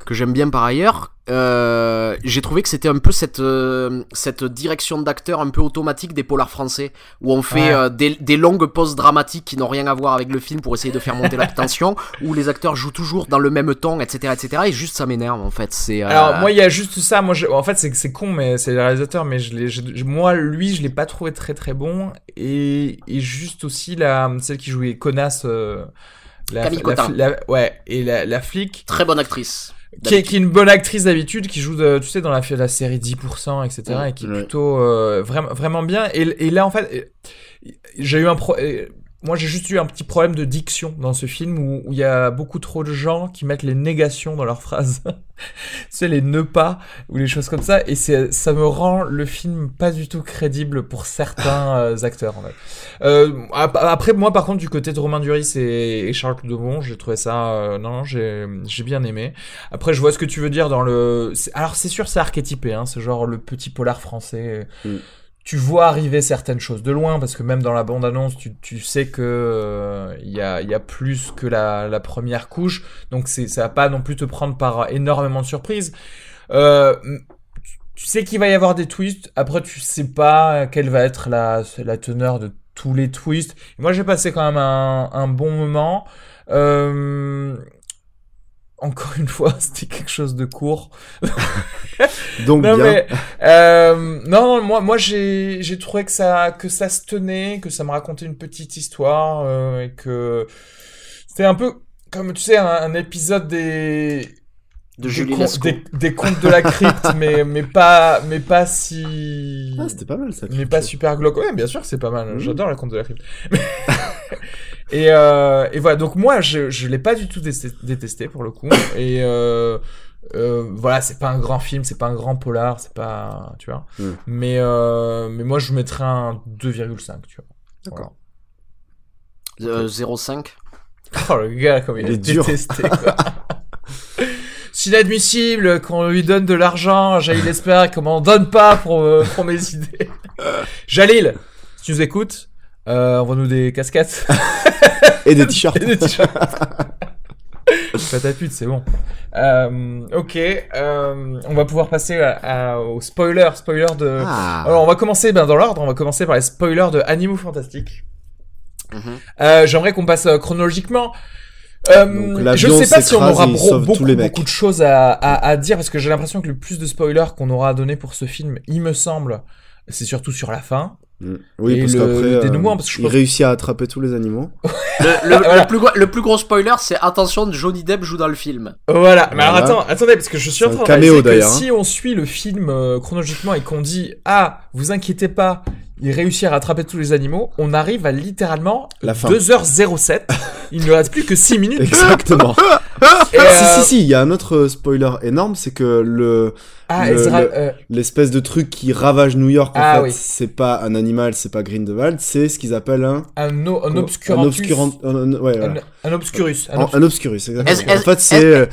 Speaker 3: que j'aime bien par ailleurs, euh, j'ai trouvé que c'était un peu cette euh, cette direction d'acteurs un peu automatique des polars français où on fait
Speaker 1: Ouais.
Speaker 3: euh, des, des longues pauses dramatiques qui n'ont rien à voir avec le film pour essayer de faire monter la tension où les acteurs jouent toujours dans le même ton etc etc et juste ça m'énerve en fait c'est
Speaker 1: Alors moi il y a juste ça, moi je- en fait c'est c'est con mais c'est le réalisateur mais je l'ai je- moi lui je l'ai pas trouvé très très bon et, et juste aussi la celle qui jouait connasse la,
Speaker 3: Camille
Speaker 1: la- ouais et la, la flic.
Speaker 3: Très bonne actrice
Speaker 1: qui est, qui est une bonne actrice d'habitude qui joue de- tu sais dans la, la série 10% etc et qui est
Speaker 2: ouais.
Speaker 1: plutôt euh, vraiment vraiment bien et, et là en fait j'ai eu un pro moi j'ai juste eu un petit problème de diction dans ce film où il y a beaucoup trop de gens qui mettent les négations dans leurs phrases sais les ne pas ou les choses comme ça et c'est ça me rend le film pas du tout crédible pour certains euh, acteurs en fait. Euh, ap- après moi par contre du côté de Romain Duris et, et Charles Clodomont j'ai trouvé ça euh, non j'ai j'ai bien aimé après je vois ce que tu veux dire dans le c'est- alors c'est sûr c'est archétypé hein c'est genre le petit polar français
Speaker 2: Mm.
Speaker 1: Tu vois arriver certaines choses de loin parce que même dans la bande annonce tu, tu sais que euh, il y a y a plus que la, la première couche. Donc c'est ça va pas non plus te prendre par énormément de surprises. Euh, tu- sais qu'il va y avoir des twists. Après tu sais pas quelle va être la la teneur de tous les twists. Moi j'ai passé quand même un, un bon moment. Euh, encore une fois, c'était quelque chose de court.
Speaker 2: Donc
Speaker 1: Non
Speaker 2: bien.
Speaker 1: mais euh, non, moi moi j'ai j'ai trouvé que ça que ça se tenait, que ça me racontait une petite histoire euh, et que c'était un peu comme tu sais un, un épisode des
Speaker 3: de
Speaker 1: des,
Speaker 3: Julie
Speaker 1: con-
Speaker 3: Lescaut
Speaker 1: des, des contes de la crypte mais mais pas mais pas si
Speaker 2: Ah, c'était pas mal ça.
Speaker 1: mais pas super glauque. Ouais, bien sûr que c'est pas mal. J'adore la conte de la crypte. et, euh, et voilà, donc moi, je, je l'ai pas du tout dé- détesté pour le coup. Et euh, euh, voilà, c'est pas un grand film, c'est pas un grand polar, c'est pas. Tu vois.
Speaker 2: Mhm.
Speaker 1: Mais, euh, mais moi, je mettrais un 2,5, tu vois.
Speaker 2: D'accord.
Speaker 3: Euh, 0,5
Speaker 1: Oh le gars, comme il,
Speaker 2: Il
Speaker 1: est
Speaker 2: est dur.
Speaker 1: détesté, quoi. C'est inadmissible qu'on lui donne de l'argent, Jalil Esper, qu'on m'en donne pas pour, euh, pour mes idées. Jalil, si tu nous écoutes, euh, envoie-nous des casquettes
Speaker 2: Et des t-shirts.
Speaker 1: et des t-shirts. Pas ta pute, c'est bon. Euh, ok, euh, on va pouvoir passer à, à- au spoiler, spoiler de...
Speaker 2: Ah.
Speaker 1: Alors on va commencer ben, dans l'ordre, on va commencer par les spoilers de Animaux Fantastiques.
Speaker 3: Mhm.
Speaker 1: Euh, J'aimerais qu'on passe chronologiquement. Euh,
Speaker 2: Donc,
Speaker 1: je sais pas si on aura beaucoup, de choses à, à, à dire parce que j'ai l'impression que le plus de spoilers qu'on aura donné pour ce film, il me semble, c'est surtout sur la fin.
Speaker 2: Mm. Oui,
Speaker 1: Et
Speaker 2: parce
Speaker 1: le-
Speaker 2: qu'après,
Speaker 1: le
Speaker 2: euh,
Speaker 1: dénouement, parce que je
Speaker 2: il
Speaker 1: pense-
Speaker 2: réussit à attraper tous les animaux.
Speaker 3: le, le,
Speaker 1: Voilà.
Speaker 3: le plus gros, le plus gros spoiler c'est attention Johnny Depp joue dans le film
Speaker 1: Voilà. Mais alors attends, attendez, parce que je suis en train de
Speaker 2: caméo,
Speaker 1: que
Speaker 2: d'ailleurs,
Speaker 1: si on suit le film euh, chronologiquement et qu'on dit ah vous inquiétez pas, il réussit à rattraper tous les animaux, on arrive à littéralement
Speaker 2: La fin.
Speaker 1: 2h07. il ne reste plus que 6 minutes.
Speaker 2: Exactement.
Speaker 1: Et, euh,
Speaker 2: Si, si, si, il y a un autre euh, spoiler énorme, c'est que le
Speaker 1: Ah,
Speaker 2: le-
Speaker 1: Ezra,
Speaker 2: le-
Speaker 1: euh,
Speaker 2: l'espèce de truc qui ravage New York, en
Speaker 1: Ah,
Speaker 2: fait,
Speaker 1: oui.
Speaker 2: c'est pas un animal, c'est pas Grindelwald, c'est ce qu'ils appellent un...
Speaker 1: un, o- un
Speaker 2: obscurant- un- un- ouais, voilà.
Speaker 1: Un, un obscurus. Un
Speaker 2: Un,
Speaker 1: obs-
Speaker 2: un obscurus, exactement.
Speaker 3: Est-ce- est-ce-
Speaker 2: en fait, c'est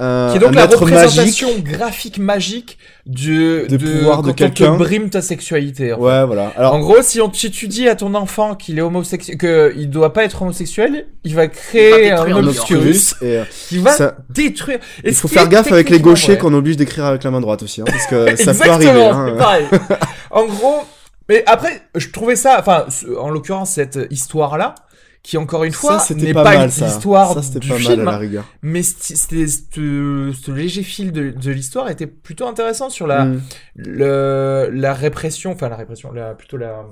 Speaker 2: euh,
Speaker 1: qui est donc
Speaker 2: un
Speaker 1: la
Speaker 2: être magique.
Speaker 1: représentation graphique magique du,
Speaker 2: Des pouvoirs de
Speaker 1: quand on
Speaker 2: quelqu'un.
Speaker 1: te brime ta sexualité. en fait.
Speaker 2: Ouais, voilà. Alors,
Speaker 1: En gros, si, on, si tu dis à ton enfant qu'il est homosexuel, qu'il doit pas être homosexuel, il va créer
Speaker 3: Il va
Speaker 1: un obscurus
Speaker 2: et euh,
Speaker 1: qui va
Speaker 2: ça-
Speaker 1: détruire. Et
Speaker 2: il faut faire gaffe avec les gauchers qu'on oblige d'écrire avec la main droite aussi, hein, parce que ça peut arriver. Hein.
Speaker 1: pareil. en gros, mais après, je trouvais ça, enfin, en l'occurrence, cette histoire-là, qui encore une fois n'est
Speaker 2: pas,
Speaker 1: pas,
Speaker 2: mal,
Speaker 1: une
Speaker 2: ça.
Speaker 1: histoire
Speaker 2: ça, c'était
Speaker 1: du
Speaker 2: pas
Speaker 1: film,
Speaker 2: mal à la
Speaker 1: mais ce léger fil de, de l'histoire était plutôt intéressant sur la
Speaker 2: Mm.
Speaker 1: le, la répression, enfin la répression, la, plutôt la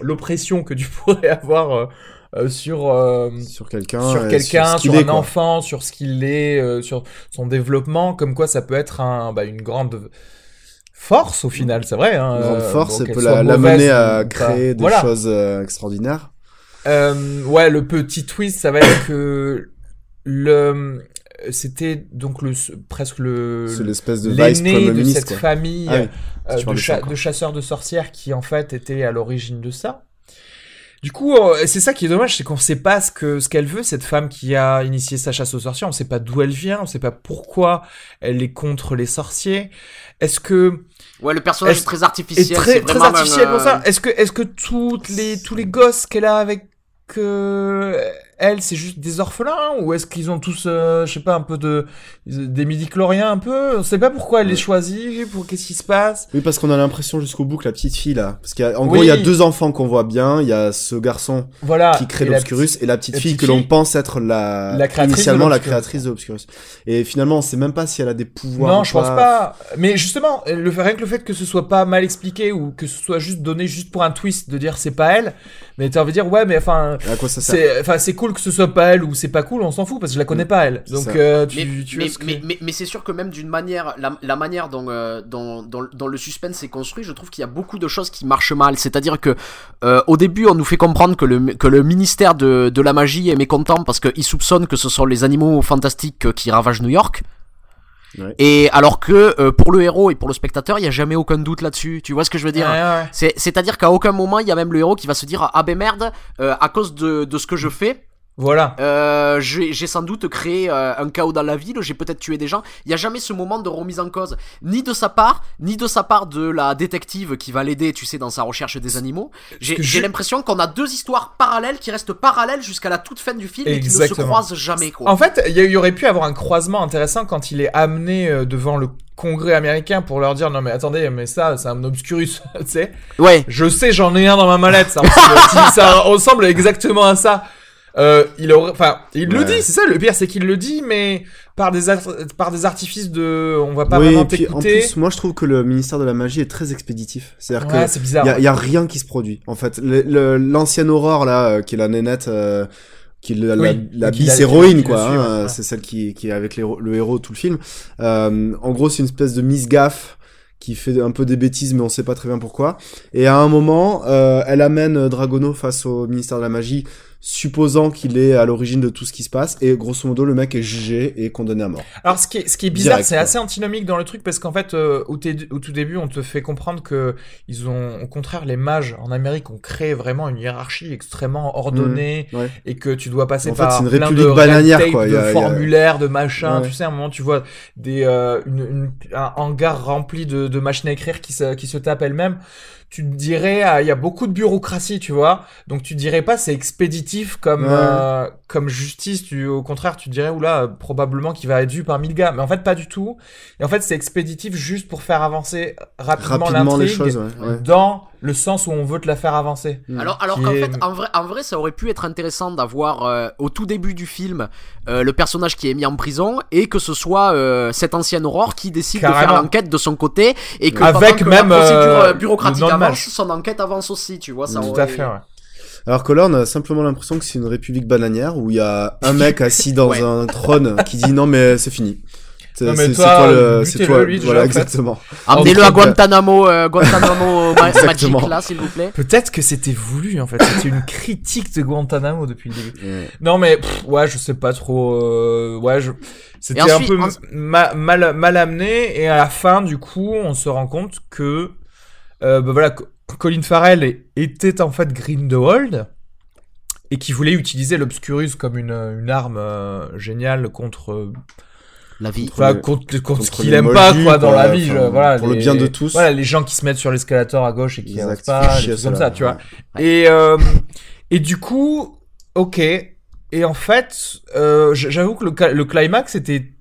Speaker 1: l'oppression que tu pourrais avoir euh, euh, sur euh,
Speaker 2: Sur quelqu'un.
Speaker 1: sur quelqu'un, sur,
Speaker 2: est,
Speaker 1: un
Speaker 2: quoi.
Speaker 1: enfant, sur ce qu'il est, euh, sur son développement, comme quoi ça peut être un, bah, une grande force au final, c'est vrai. Hein,
Speaker 2: Une grande
Speaker 1: euh,
Speaker 2: force,
Speaker 1: bon,
Speaker 2: et
Speaker 1: qu'elle
Speaker 2: peut
Speaker 1: soit
Speaker 2: la, à créer des
Speaker 1: Voilà.
Speaker 2: choses euh, extraordinaires.
Speaker 1: Euh, ouais, le petit twist, ça va être que le c'était donc le presque le
Speaker 2: C'est l'espèce de vice
Speaker 1: de
Speaker 2: ministre,
Speaker 1: cette
Speaker 2: quoi.
Speaker 1: famille
Speaker 2: Ah oui,
Speaker 1: euh, de, cha- chasseurs de sorcières qui en fait était à l'origine de ça. Du coup, euh, c'est ça qui est dommage, c'est qu'on sait pas ce que ce qu'elle veut cette femme qui a initié sa chasse aux sorcières. On sait pas d'où elle vient, on sait pas pourquoi elle est contre les sorciers. Est-ce que
Speaker 3: Ouais, le personnage est très
Speaker 1: est
Speaker 3: artificiel.
Speaker 1: très
Speaker 3: c'est
Speaker 1: très artificiel pour ça.
Speaker 3: euh,
Speaker 1: Est-ce que est-ce que toutes les tous les gosses qu'elle a avec euh, elle, c'est juste des orphelins ou est-ce qu'ils ont tous, euh, je sais pas, un peu de des midi-chloriens un peu? On sait pas pourquoi elle les choisit, pour qu'est-ce qui se passe?
Speaker 2: Oui, parce qu'on a l'impression jusqu'au bout que la petite fille là, parce qu'en gros il y a deux enfants qu'on voit bien, il y a ce garçon
Speaker 1: Voilà.
Speaker 2: qui crée l'Obscurus et la petite
Speaker 1: la
Speaker 2: fille que l'on pense être la,
Speaker 1: La
Speaker 2: initialement la créatrice de l'Obscurus. Et finalement on sait même pas si elle a des pouvoirs.
Speaker 1: Non,
Speaker 2: ou
Speaker 1: je pense pas. Mais justement, le fait, rien que le fait que ce soit pas mal expliqué ou que ce soit juste donné juste pour un twist de dire c'est pas elle, mais t'as envie de dire ouais, mais enfin,
Speaker 2: À quoi ça sert?
Speaker 1: enfin, c'est cool que ce soit pas elle ou c'est pas cool, on s'en fout parce que je la connais pas elle. Donc euh, tu,
Speaker 3: mais,
Speaker 1: tu
Speaker 3: mais,
Speaker 1: vois ce que-
Speaker 3: mais, mais, mais c'est sûr que même d'une manière, la, la manière dont, euh, dont, dont, dont le suspense est construit, je trouve qu'il y a beaucoup de choses qui marchent mal. C'est-à-dire que euh, au début, on nous fait comprendre que le, que le ministère de, de la magie est mécontent parce qu'il soupçonne que ce sont les animaux fantastiques qui ravagent New York.
Speaker 2: Ouais.
Speaker 3: Et alors que euh, pour le héros et pour le spectateur, il y a jamais aucun doute là-dessus. Tu vois ce que je veux dire?
Speaker 1: Ouais, ouais.
Speaker 3: C'est- C'est-à-dire qu'à aucun moment, il y a même le héros qui va se dire ah ben merde, euh, à cause de, de ce que je fais,
Speaker 1: Voilà.
Speaker 3: euh, j'ai sans doute créé euh, un chaos dans la ville, j'ai peut-être tué des gens. Il y a jamais ce moment de remise en cause, ni de sa part, ni de sa part de la détective qui va l'aider, tu sais, dans sa recherche des animaux. J'ai
Speaker 1: je-
Speaker 3: l'impression qu'on a deux histoires parallèles qui restent parallèles jusqu'à la toute fin du film et qui ne se croisent jamais, quoi.
Speaker 1: En fait, il y, aurait pu avoir un croisement intéressant quand il est amené euh, devant le Congrès américain pour leur dire non mais attendez mais ça c'est un obscurus tu sais
Speaker 3: Ouais.
Speaker 1: je sais j'en ai un dans ma mallette ça ressemble, ça ressemble exactement à ça euh, il aurait enfin il le dit c'est ça le pire c'est qu'il le dit mais par des par des artifices de on va pas
Speaker 2: oui,
Speaker 1: vraiment
Speaker 2: puis en
Speaker 1: t'écouter
Speaker 2: plus, moi je trouve que le ministère de la magie est très expéditif. C'est-à-dire
Speaker 1: ouais
Speaker 2: que il y a, y a rien qui se produit. En fait, l'ancienne Aurore là, euh, qui est la nénette, euh, qui est la,
Speaker 1: Oui,
Speaker 2: la, la
Speaker 1: qui l'a-
Speaker 2: bis héroïne quoi. hein. C'est celle qui, qui est avec le héros tout le film. Euh, en gros, c'est une espèce de mise gaffe qui fait un peu des bêtises, mais on sait pas très bien pourquoi. Et à un moment, euh, elle amène Dragono face au ministère de la magie, supposant qu'il est à l'origine de tout ce qui se passe. Et grosso modo, le mec est jugé et condamné à mort.
Speaker 1: Alors ce qui est, ce qui est bizarre, c'est assez antinomique dans le truc parce qu'en fait, euh, au, tout début, on te fait comprendre que ils ont, au contraire, les mages en Amérique ont créé vraiment une hiérarchie extrêmement ordonnée
Speaker 2: Ouais.
Speaker 1: et que tu dois passer
Speaker 2: En fait,
Speaker 1: par
Speaker 2: c'est une
Speaker 1: plein de
Speaker 2: bananière, quoi.
Speaker 1: De
Speaker 2: a-
Speaker 1: formulaires, de machins.
Speaker 2: Ouais.
Speaker 1: Tu sais, à un moment, tu vois des euh, une, une- un hangar rempli de, de machines à écrire qui se, qui se tapent elles-mêmes. Tu te dirais, ah, il y a beaucoup de bureaucratie, tu vois. Donc tu dirais pas c'est expéditif comme
Speaker 2: Ouais.
Speaker 1: euh, comme justice. Tu, au contraire, tu dirais oula, euh, probablement qu'il va être vu par mille gars. Mais en fait, pas du tout. Et en fait, c'est expéditif juste pour faire avancer rapidement,
Speaker 2: Rapidement
Speaker 1: l'intrigue
Speaker 2: choses, ouais. ouais.
Speaker 1: dans le sens où on veut te la faire avancer.
Speaker 2: Mm.
Speaker 3: Alors, qu'en
Speaker 1: est-
Speaker 3: fait, en vrai, en vrai, ça aurait pu être intéressant d'avoir euh, au tout début du film euh, le personnage qui est mis en prison et que ce soit euh, cette ancienne Aurore qui décide de faire l'enquête de son côté et que
Speaker 1: Avec
Speaker 3: que
Speaker 1: même,
Speaker 3: la procédure bureaucratique avance, son enquête avance aussi, tu vois. Ça
Speaker 1: Tout
Speaker 3: aurait-
Speaker 1: à fait. Ouais.
Speaker 2: Alors que là, on a simplement l'impression que c'est une république bananière où il y a un mec assis dans
Speaker 3: Ouais.
Speaker 2: un trône qui dit non mais c'est fini. C'est
Speaker 1: mais
Speaker 2: c'est-
Speaker 1: toi,
Speaker 2: c'est toi le, c'est
Speaker 1: butez-le,
Speaker 2: toi,
Speaker 1: lui,
Speaker 2: voilà exactement.
Speaker 3: Amenez-le
Speaker 1: En
Speaker 3: à Guantanamo, euh, Guantanamo. Magic là, s'il vous plaît.
Speaker 1: Peut-être que c'était voulu en fait. C'était une critique de Guantanamo depuis le début. Non mais pff, ouais, je sais pas trop. euh, ouais, je... c'était un peu
Speaker 3: en-
Speaker 1: ma- mal mal amené et à la fin du coup, on se rend compte que euh, bah voilà, Co- Colin Farrell était en fait Grindelwald et qui voulait utiliser l'Obscurus comme une, une arme euh, géniale contre euh,
Speaker 3: La vie.
Speaker 1: enfin, contre, contre,
Speaker 2: contre
Speaker 1: ce qu'il aime pas quoi dans la vie.
Speaker 2: enfin,
Speaker 1: je- voilà,
Speaker 2: pour le
Speaker 1: les-
Speaker 2: bien de tous.
Speaker 1: Voilà, les gens qui se mettent sur l'escalator à gauche et qui
Speaker 2: Exact,
Speaker 1: pas, des comme ça, tu vois.
Speaker 2: ouais.
Speaker 1: Et, euh, et du coup, ok. Et en fait, euh, j'avoue que le, le climax était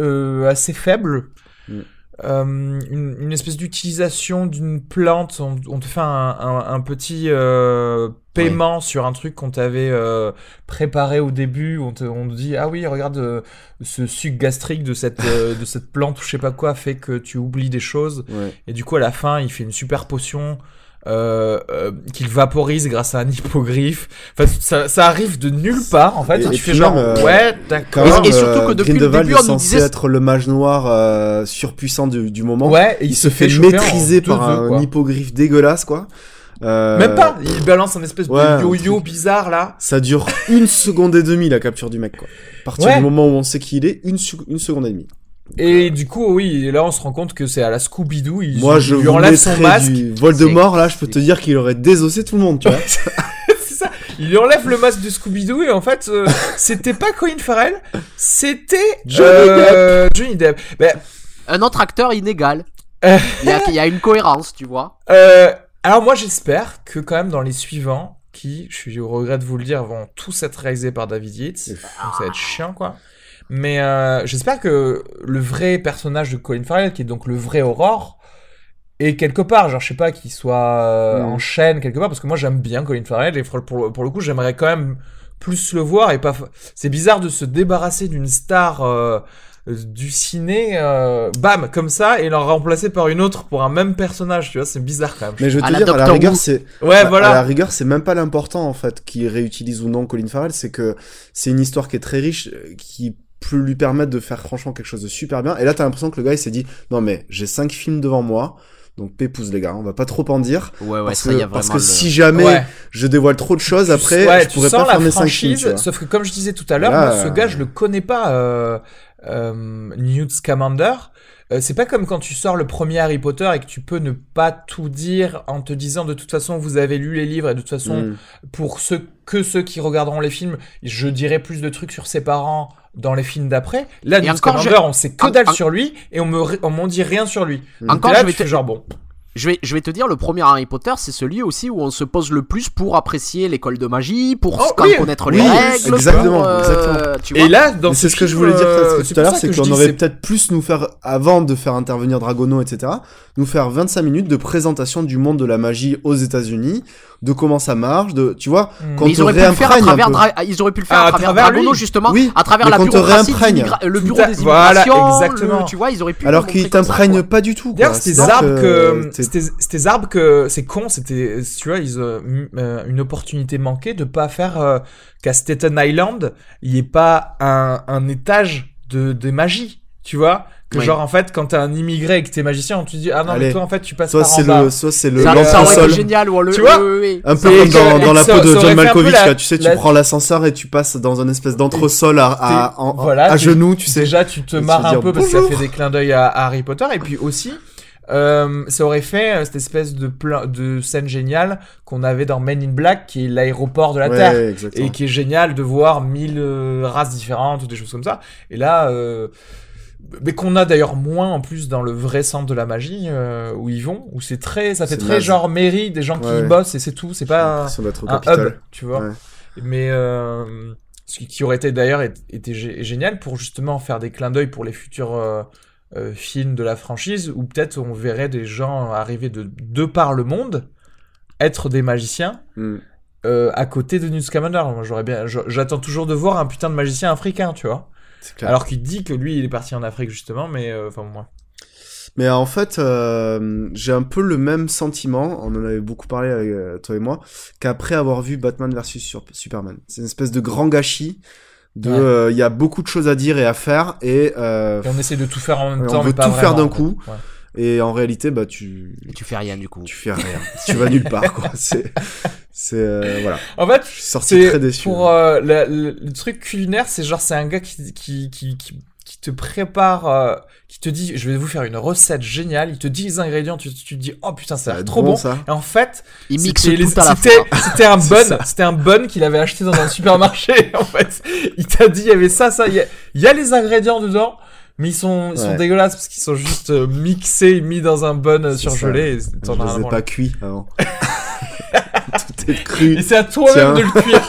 Speaker 1: euh, assez faible. Euh, une, une espèce d'utilisation d'une plante, on, on te fait un, un, un petit euh, paiement sur un truc qu'on t'avait euh, préparé au début, on te, on te dit ah oui regarde euh, ce suc gastrique de cette euh, de cette plante ou je sais pas quoi fait que tu oublies des choses.
Speaker 2: Ouais.
Speaker 1: et du coup, à la fin, il fait une super potion euh, euh, qu'il vaporise grâce à un hippogriffe. Enfin, ça, ça arrive de nulle part en fait.
Speaker 2: Et-
Speaker 1: tu fais genre
Speaker 2: même, euh,
Speaker 1: ouais, d'accord.
Speaker 3: Et- et surtout que
Speaker 2: euh,
Speaker 3: depuis le début, on
Speaker 2: est
Speaker 3: nous disait-
Speaker 2: être le mage noir euh, surpuissant du, du moment.
Speaker 1: Ouais, et
Speaker 2: il, se fait, maîtriser
Speaker 1: deux
Speaker 2: par
Speaker 1: œufs,
Speaker 2: un hippogriffe dégueulasse, quoi. Euh,
Speaker 1: Même pas. Il balance un espèce
Speaker 2: ouais,
Speaker 1: de yo-yo
Speaker 2: truc.
Speaker 1: bizarre là.
Speaker 2: Ça dure une seconde et demie la capture du mec, quoi. À partir
Speaker 1: Ouais.
Speaker 2: du moment où on sait qui il est, une seconde et demie.
Speaker 1: Et du coup, oui, et là on se rend compte que c'est à la Scooby-Doo. Il,
Speaker 2: Moi, je
Speaker 1: lui
Speaker 2: vous
Speaker 1: enlève son masque.
Speaker 2: du Voldemort, là, je peux te dire qu'il aurait désossé tout le monde, tu vois.
Speaker 1: c'est ça. Il lui enlève le masque de Scooby-Doo et en fait, euh, c'était pas Colin Farrell, c'était
Speaker 2: Johnny
Speaker 1: euh, Johnny Depp. Ben,
Speaker 3: Un autre acteur inégal.
Speaker 1: Euh.
Speaker 3: Il y, a, il y a une cohérence, tu vois.
Speaker 1: euh, alors moi, j'espère que quand même dans les suivants, qui, je suis au regret de vous le dire, vont tous être réalisés par David Yates. Donc ça va être chiant, quoi. Mais euh, j'espère que le vrai personnage de Colin Farrell, qui est donc le vrai Aurore, est quelque part, genre je sais pas, qu'il soit euh,
Speaker 2: Mm.
Speaker 1: en chaîne quelque part, parce que moi j'aime bien Colin Farrell et pour, pour le coup j'aimerais quand même plus le voir et pas. C'est bizarre de se débarrasser d'une star euh, du ciné, euh, bam, comme ça, et la remplacer par une autre pour un même personnage, tu vois, c'est bizarre quand même.
Speaker 2: Mais je veux
Speaker 3: À
Speaker 2: te
Speaker 3: la
Speaker 2: dire, à la rigueur, c'est,
Speaker 1: Ouais,
Speaker 2: à- À la
Speaker 1: voilà.
Speaker 2: rigueur, c'est même pas l'important, en fait, qu'il réutilise ou non Colin Farrell, c'est que c'est une histoire qui est très riche, euh, qui peut lui permettre de faire franchement quelque chose de super bien. Et là, t'as l'impression que le gars, il s'est dit, non mais, j'ai cinq films devant moi, donc pépouze les gars, on va pas trop en dire.
Speaker 3: Ouais, ouais,
Speaker 2: parce
Speaker 3: ça
Speaker 2: que,
Speaker 3: y a
Speaker 2: parce que
Speaker 3: le-
Speaker 2: si jamais
Speaker 1: Ouais.
Speaker 2: je dévoile trop de choses, après,
Speaker 1: ouais,
Speaker 2: je
Speaker 1: tu
Speaker 2: pourrais
Speaker 1: sens
Speaker 2: pas faire
Speaker 1: la
Speaker 2: mes cinq films,
Speaker 1: sauf que comme je disais tout à l'heure, ce
Speaker 2: euh,
Speaker 1: gars, je le connais pas, euh, euh, Newt Scamander. Euh, c'est pas comme quand tu sors le premier Harry Potter et que tu peux ne pas tout dire en te disant de toute façon vous avez lu les livres et de toute façon
Speaker 2: Mm.
Speaker 1: pour ceux que ceux qui regarderont les films, je dirai plus de trucs sur ses parents dans les films d'après. Là, Newt Scamander,
Speaker 3: je-
Speaker 1: on sait que dalle
Speaker 3: en-
Speaker 1: sur lui et on me on m'en dit rien sur lui.
Speaker 3: Encore,
Speaker 1: là,
Speaker 3: je vais te-
Speaker 1: genre bon.
Speaker 3: Je vais, je vais te dire, le premier Harry Potter, c'est celui aussi où on se pose le plus pour apprécier l'école de magie, pour
Speaker 1: Oh, oui,
Speaker 3: connaître
Speaker 2: oui,
Speaker 3: les règles.
Speaker 2: exactement,
Speaker 3: pour, euh,
Speaker 2: exactement.
Speaker 3: tu vois.
Speaker 1: Et là, dans
Speaker 2: Mais
Speaker 1: ce
Speaker 2: c'est ce que je voulais dire
Speaker 1: euh,
Speaker 2: tout à l'heure, c'est qu'on aurait peut-être plus nous faire, avant de faire intervenir Dragono, etc., nous faire 25 minutes de présentation du monde de la magie aux États-Unis, de comment ça marche, de, tu vois,
Speaker 1: Mm.
Speaker 2: quand
Speaker 3: ils auraient, pu le faire à travers ils auraient pu le faire
Speaker 1: Ah,
Speaker 3: à travers,
Speaker 1: travers
Speaker 3: Dragono,
Speaker 1: lui.
Speaker 3: justement,
Speaker 2: Oui,
Speaker 3: à travers la
Speaker 2: qu'on te
Speaker 3: bureaucratie, le bureau des
Speaker 1: voilà,
Speaker 3: immigrations,
Speaker 1: exactement.
Speaker 3: le- tu vois, ils auraient pu.
Speaker 2: Alors qu'ils t'imprègnent pas du tout.
Speaker 1: D'ailleurs,
Speaker 2: C'est-à-dire
Speaker 1: arbres que, c'était arbres que c'est con, c'était tu vois ils ont eu, euh, une opportunité manquée de pas faire euh, qu'à Staten Island il y ait pas un, un étage de de magie, tu vois? Que
Speaker 3: Oui.
Speaker 1: genre en fait quand t'es un immigré et que t'es magicien on te dit ah non mais toi en fait tu passes
Speaker 2: Soit
Speaker 1: par en
Speaker 2: c'est
Speaker 1: bas.
Speaker 2: le, soit c'est le,
Speaker 1: Le-
Speaker 3: été génial, ou le,
Speaker 1: Tu vois?
Speaker 3: oui.
Speaker 2: Un peu comme dans, dans la peau de John Malkovich,
Speaker 1: la-
Speaker 2: là, tu sais, tu prends l'ascenseur et tu passes dans un espèce d'entresol à, à, en-
Speaker 1: Voilà,
Speaker 2: à genoux, tu sais.
Speaker 1: Déjà, tu te marres un peu parce que ça fait des clins d'œil à Harry Potter. Et puis aussi, euh, ça aurait fait euh, cette espèce de, plein, de scène géniale qu'on avait dans Men in Black, qui est l'aéroport de la
Speaker 2: Ouais,
Speaker 1: Terre.
Speaker 2: exactement.
Speaker 1: Et qui est génial de voir mille euh, races différentes ou des choses comme ça. Et là, euh, mais qu'on a d'ailleurs moins en plus dans le vrai centre de la magie où ils vont, où c'est très, ça fait très
Speaker 2: naze.
Speaker 1: genre mairie, des gens qui
Speaker 2: Ouais.
Speaker 1: bossent et c'est tout. C'est pas un hub, tu vois.
Speaker 2: Ouais.
Speaker 1: Mais euh, ce qui, qui aurait été d'ailleurs été, été gé- génial pour justement faire des clins d'œil pour les futurs euh, films de la franchise, où peut-être on verrait des gens arriver de, de par le monde, être des magiciens,
Speaker 2: Mm.
Speaker 1: euh, à côté de Newt Scamander. Moi, j'aurais bien, j'attends toujours de voir un putain de magicien africain, tu vois.
Speaker 2: Clair.
Speaker 1: Alors qu'il dit que lui, il est parti en Afrique justement, mais euh, enfin moi.
Speaker 2: Mais en fait, euh, j'ai un peu le même sentiment, on en avait beaucoup parlé avec toi et moi, qu'après avoir vu Batman versus Superman. C'est une espèce de grand gâchis, de,
Speaker 1: Ouais.
Speaker 2: euh, il y a beaucoup de choses à dire et à faire, et, euh,
Speaker 1: Et on essaie de tout faire en même
Speaker 2: Ouais, on
Speaker 1: temps,
Speaker 2: veut
Speaker 1: mais pas
Speaker 2: tout faire d'un
Speaker 1: en fait.
Speaker 2: coup.
Speaker 1: Ouais.
Speaker 2: et en réalité, bah, tu,
Speaker 3: Et tu fais rien du coup.
Speaker 2: tu fais rien. tu vas nulle part, quoi. C'est, c'est, euh, voilà.
Speaker 1: En fait,
Speaker 2: Je suis sorti
Speaker 1: C'est
Speaker 2: très déçu.
Speaker 1: Pour euh, le, le- le truc culinaire, c'est genre c'est un gars qui qui, qui te prépare, euh, qui te dit je vais vous faire une recette géniale. Il te dit les ingrédients, tu, tu te dis oh putain ça
Speaker 2: Ça
Speaker 1: a l'air trop bon.
Speaker 2: ça.
Speaker 1: Et en fait,
Speaker 3: Il mixe tout
Speaker 1: les-
Speaker 3: à la
Speaker 1: c'était un bun,
Speaker 2: ça.
Speaker 1: c'était un bun qu'il avait acheté dans un supermarché. En fait, il t'a dit il y avait ça ça, il y a, il y a les ingrédients dedans. Mais ils sont, ils sont
Speaker 2: Ouais.
Speaker 1: dégueulasses parce qu'ils sont juste euh, mixés, mis dans un bun euh, surgelé. Et
Speaker 2: Je
Speaker 1: t'en as
Speaker 2: pas cuits avant. Tout est cru.
Speaker 1: Et c'est à toi-même de le cuire.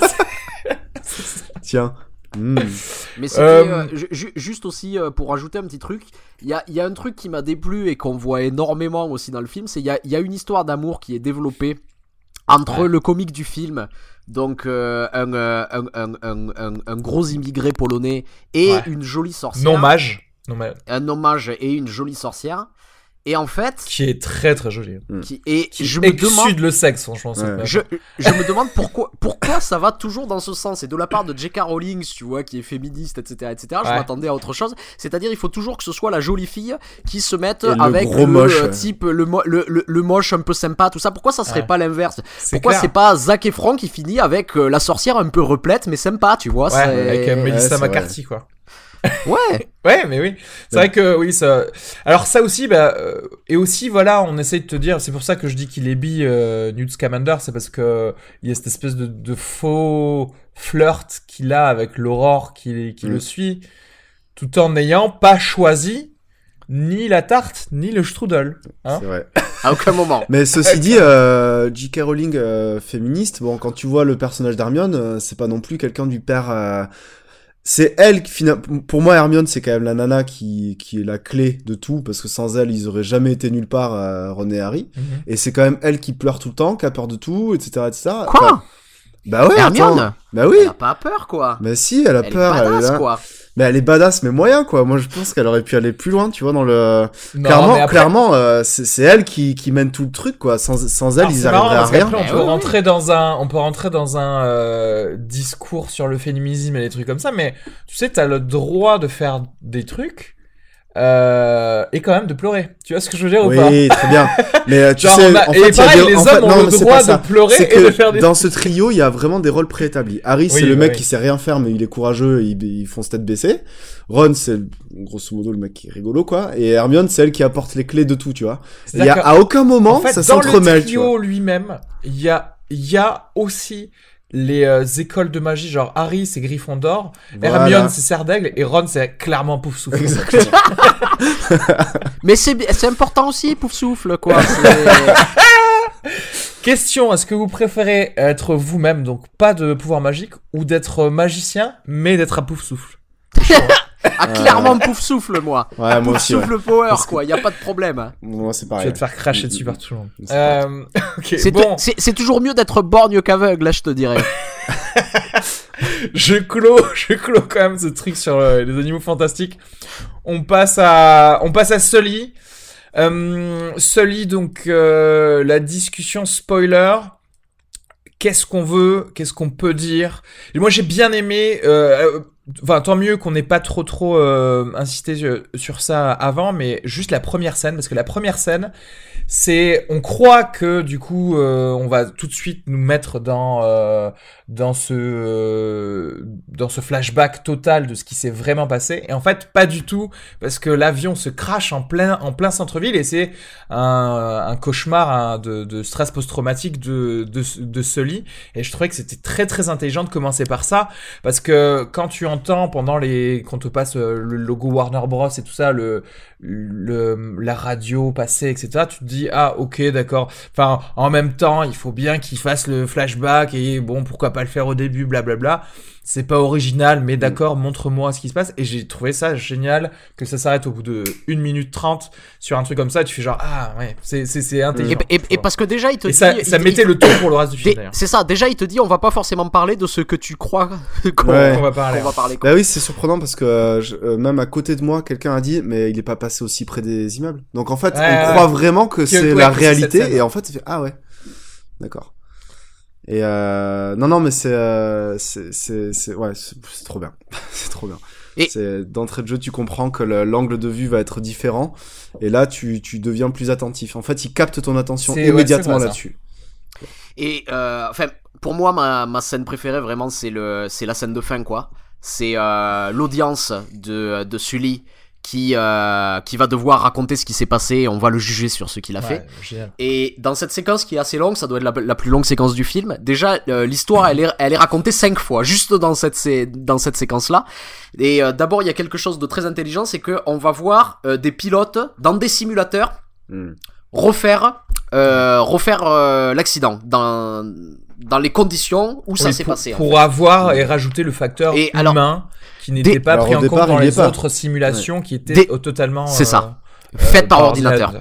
Speaker 2: Tiens. Mm.
Speaker 3: Mais c'était
Speaker 1: Euh,
Speaker 3: euh, ju- ju- juste aussi euh, pour rajouter un petit truc, il y a, il y a un truc qui m'a déplu et qu'on voit énormément aussi dans le film, c'est il y a, il y a une histoire d'amour qui est développée entre
Speaker 1: Ouais.
Speaker 3: le comique du film, donc un, un, un, un, un- un gros immigré polonais et
Speaker 1: Ouais.
Speaker 3: une jolie sorcière, un hommage et une jolie sorcière. Et en fait,
Speaker 1: Qui est très très joli.
Speaker 3: qui, et
Speaker 1: Qui
Speaker 3: je me demande,
Speaker 1: le sexe, franchement.
Speaker 2: Ouais.
Speaker 3: je, je me demande pourquoi, pourquoi ça va toujours dans ce sens. Et de la part de J.K. Rowling, tu vois, qui est féministe, etc., etc. Je m'attendais à autre chose. C'est-à-dire, il faut toujours que ce soit la jolie fille qui se mette
Speaker 2: Et le
Speaker 3: avec
Speaker 2: gros
Speaker 3: le
Speaker 2: moche.
Speaker 3: euh, type, le, mo- le, le, le moche un peu sympa, tout ça. Pourquoi ça serait
Speaker 1: Ouais.
Speaker 3: pas l'inverse? Pourquoi c'est pas Zac Efron qui finit avec euh, la sorcière un peu replète mais sympa, tu vois?
Speaker 1: Avec euh, Melissa. McCarthy, quoi.
Speaker 3: Ouais.
Speaker 1: Ouais, mais oui. C'est vrai que oui, ça. Alors ça aussi, bah, euh, et aussi voilà, on essaye de te dire. C'est pour ça que je dis qu'il est bi euh, Newt Scamander, c'est parce que il y a cette espèce de, de faux flirt qu'il a avec l'aurore qui, qui
Speaker 2: Mm.
Speaker 1: le suit, tout en n'ayant pas choisi ni la tarte ni le strudel. Hein
Speaker 2: C'est vrai.
Speaker 3: À aucun moment.
Speaker 2: Mais ceci dit, euh, J.K. Rowling euh, féministe, bon, quand tu vois le personnage d'Hermione, euh, c'est pas non plus quelqu'un du père. C'est elle qui, fina- pour moi, Hermione, c'est quand même la nana qui, qui est la clé de tout, parce que sans elle, ils auraient jamais été nulle part, euh, Ron et Harry.
Speaker 1: Mhm.
Speaker 2: Et c'est quand même elle qui pleure tout le temps, qui a peur de tout, etc., etc.
Speaker 3: Quoi?
Speaker 2: Enfin, Bah ouais,
Speaker 3: Hermione
Speaker 2: attends. Bah oui.
Speaker 3: Elle a pas peur quoi.
Speaker 2: Bah si, elle a
Speaker 3: Elle
Speaker 2: peur,
Speaker 3: est
Speaker 2: elle est
Speaker 3: badass
Speaker 2: là.
Speaker 3: quoi.
Speaker 2: Mais elle est badass, mais moyen, quoi. Moi, je pense qu'elle aurait pu aller plus loin, tu vois, dans le...
Speaker 1: Non,
Speaker 2: clairement,
Speaker 1: après-
Speaker 2: clairement, euh, c'est elle qui, qui mène tout le truc, quoi. Sans, sans elle,
Speaker 1: Alors,
Speaker 2: ils arriveraient à rien.
Speaker 1: on
Speaker 3: Eh
Speaker 1: peut
Speaker 3: oui,
Speaker 1: rentrer dans un, on peut rentrer dans un euh, discours sur le féminisme et des trucs comme ça, mais tu sais, t'as le droit de faire des trucs euh, et quand même de pleurer. Tu vois ce que je veux dire ou pas
Speaker 2: Oui, très bien. Mais euh, tu
Speaker 1: Genre,
Speaker 2: sais,
Speaker 1: a-
Speaker 2: en
Speaker 1: et
Speaker 2: fait, il y a
Speaker 1: pareil,
Speaker 2: des-
Speaker 1: les
Speaker 2: en
Speaker 1: hommes
Speaker 2: fait,
Speaker 1: ont
Speaker 2: non,
Speaker 1: le droit de pleurer et de faire des
Speaker 2: dans ce trio, il y a vraiment des rôles préétablis. Harry, c'est
Speaker 1: Oui,
Speaker 2: le mec
Speaker 1: oui.
Speaker 2: qui sait rien faire, mais il est courageux, il, il fonce tête baissée. Ron, c'est grosso modo le mec qui est rigolo, quoi. Et Hermione, c'est elle qui apporte les clés de tout, tu vois. Il y a à aucun moment
Speaker 1: en fait,
Speaker 2: ça
Speaker 1: dans
Speaker 2: s'entremêle,
Speaker 1: le
Speaker 2: tu vois.
Speaker 1: trio lui-même, il y a, il y a aussi les euh, écoles de magie, genre Harry c'est Gryffondor,
Speaker 2: Voilà.
Speaker 1: Hermione c'est Serre d'Aigle et Ron c'est clairement Pouf Souffle.
Speaker 2: Exactement.
Speaker 3: Mais c'est c'est important aussi, pouf souffle quoi.
Speaker 1: Question, est-ce que vous préférez être vous-même, donc pas de pouvoir magique, ou d'être magicien, mais d'être à Pouf Souffle?
Speaker 3: Ah clairement pouf souffle moi.
Speaker 2: Ouais, moi
Speaker 3: Pouf
Speaker 2: aussi, ouais.
Speaker 3: souffle power
Speaker 2: Parce
Speaker 3: quoi. Y a pas de problème.
Speaker 2: Moi, c'est
Speaker 1: Je
Speaker 2: pareil.
Speaker 1: vais te faire cracher dessus par tout le monde.
Speaker 2: C'est pareil.
Speaker 1: Euh,
Speaker 3: C'est
Speaker 1: bon,
Speaker 3: c'est- c'est toujours mieux d'être borgne qu'aveugle là je te dirais.
Speaker 1: je clôt, je clôt quand même ce truc sur euh, les animaux fantastiques. On passe à, on passe à Sully. Euh, Sully, donc euh, la discussion spoiler. Qu'est-ce qu'on veut? Qu'est-ce qu'on peut dire? Et Moi, j'ai bien aimé. euh, euh, Enfin, tant mieux qu'on n'ait pas trop trop euh, insisté sur, ça avant, mais juste la première scène, parce que la première scène, c'est, on croit que du coup, euh, on va tout de suite nous mettre dans euh, dans ce euh, dans ce flashback total de ce qui s'est vraiment passé, et en fait, pas du tout, parce que l'avion se crache en plein en plein centre-ville, et c'est un, un cauchemar hein, de, de stress post-traumatique de de de Sully, et je trouvais que c'était très très intelligent de commencer par ça, parce que quand tu entends pendant les quand on te passe euh, le logo Warner Bros. et tout ça le le la radio passer etc tu te dis ah ok d'accord. Enfin en même temps il faut bien qu'il fasse le flashback et bon pourquoi pas le faire au début blablabla c'est pas original mais d'accord montre-moi ce qui se passe et j'ai trouvé ça génial que ça s'arrête au bout de 1 minute 30 sur un truc comme ça tu fais genre ah ouais c'est c'est c'est
Speaker 3: Et,
Speaker 1: intelligent
Speaker 3: et-
Speaker 1: tu
Speaker 3: parce que déjà il te
Speaker 1: Et
Speaker 3: dit.
Speaker 1: ça,
Speaker 3: il-
Speaker 1: ça
Speaker 3: il-
Speaker 1: mettait le ton pour le reste du film
Speaker 3: C'est ça, déjà il te dit on va pas forcément parler de ce que tu crois qu'on
Speaker 2: Ouais.
Speaker 1: on va parler
Speaker 3: qu'on va parler. quoi.
Speaker 2: Bah oui, c'est surprenant parce que euh, je- euh, même à côté de moi, quelqu'un a dit mais il est pas passé aussi près des immeubles. Donc en fait,
Speaker 1: Ouais,
Speaker 2: on
Speaker 1: ouais.
Speaker 2: croit vraiment que,
Speaker 1: Que-
Speaker 2: c'est
Speaker 1: ouais,
Speaker 2: la réalité et en fait, il fait ah ouais. D'accord. Et euh, non non mais c'est euh, c'est c'est c'est ouais, c'est c'est trop bien. c'est trop bien.
Speaker 3: Et-
Speaker 2: C'est d'entrée de jeu, tu comprends que le- l'angle de vue va être différent et là tu tu deviens plus attentif. En fait, il capte ton attention
Speaker 1: ouais,
Speaker 2: immédiatement
Speaker 1: ça.
Speaker 2: là-dessus.
Speaker 3: Et euh, enfin, pour moi, ma, ma scène préférée vraiment, c'est le, c'est la scène de fin quoi. C'est l'audience de de Sully qui euh, qui va devoir raconter ce qui s'est passé. Et on va le juger sur ce qu'il a fait.
Speaker 1: Génial.
Speaker 3: Et dans cette séquence qui est assez longue, ça doit être la, la plus longue séquence du film. Déjà, euh, l'histoire, elle est, elle est racontée cinq fois, juste dans cette, sé- dans cette séquence-là. Et euh, d'abord, il y a quelque chose de très intelligent, c'est que on va voir euh, des pilotes dans des simulateurs
Speaker 2: Hmm.
Speaker 3: refaire, euh, refaire euh, l'accident dans, dans les conditions où ça s'est
Speaker 1: pour,
Speaker 3: passé. en
Speaker 1: pour
Speaker 3: fait.
Speaker 1: avoir et rajouter le facteur
Speaker 3: Et alors,
Speaker 1: humain qui n'était pas
Speaker 2: Alors,
Speaker 1: pris en
Speaker 2: départ,
Speaker 1: compte dans les
Speaker 2: pas.
Speaker 1: autres simulations qui étaient euh, totalement
Speaker 3: C'est ça.
Speaker 1: euh,
Speaker 3: Faites
Speaker 1: euh,
Speaker 3: par ordinateur.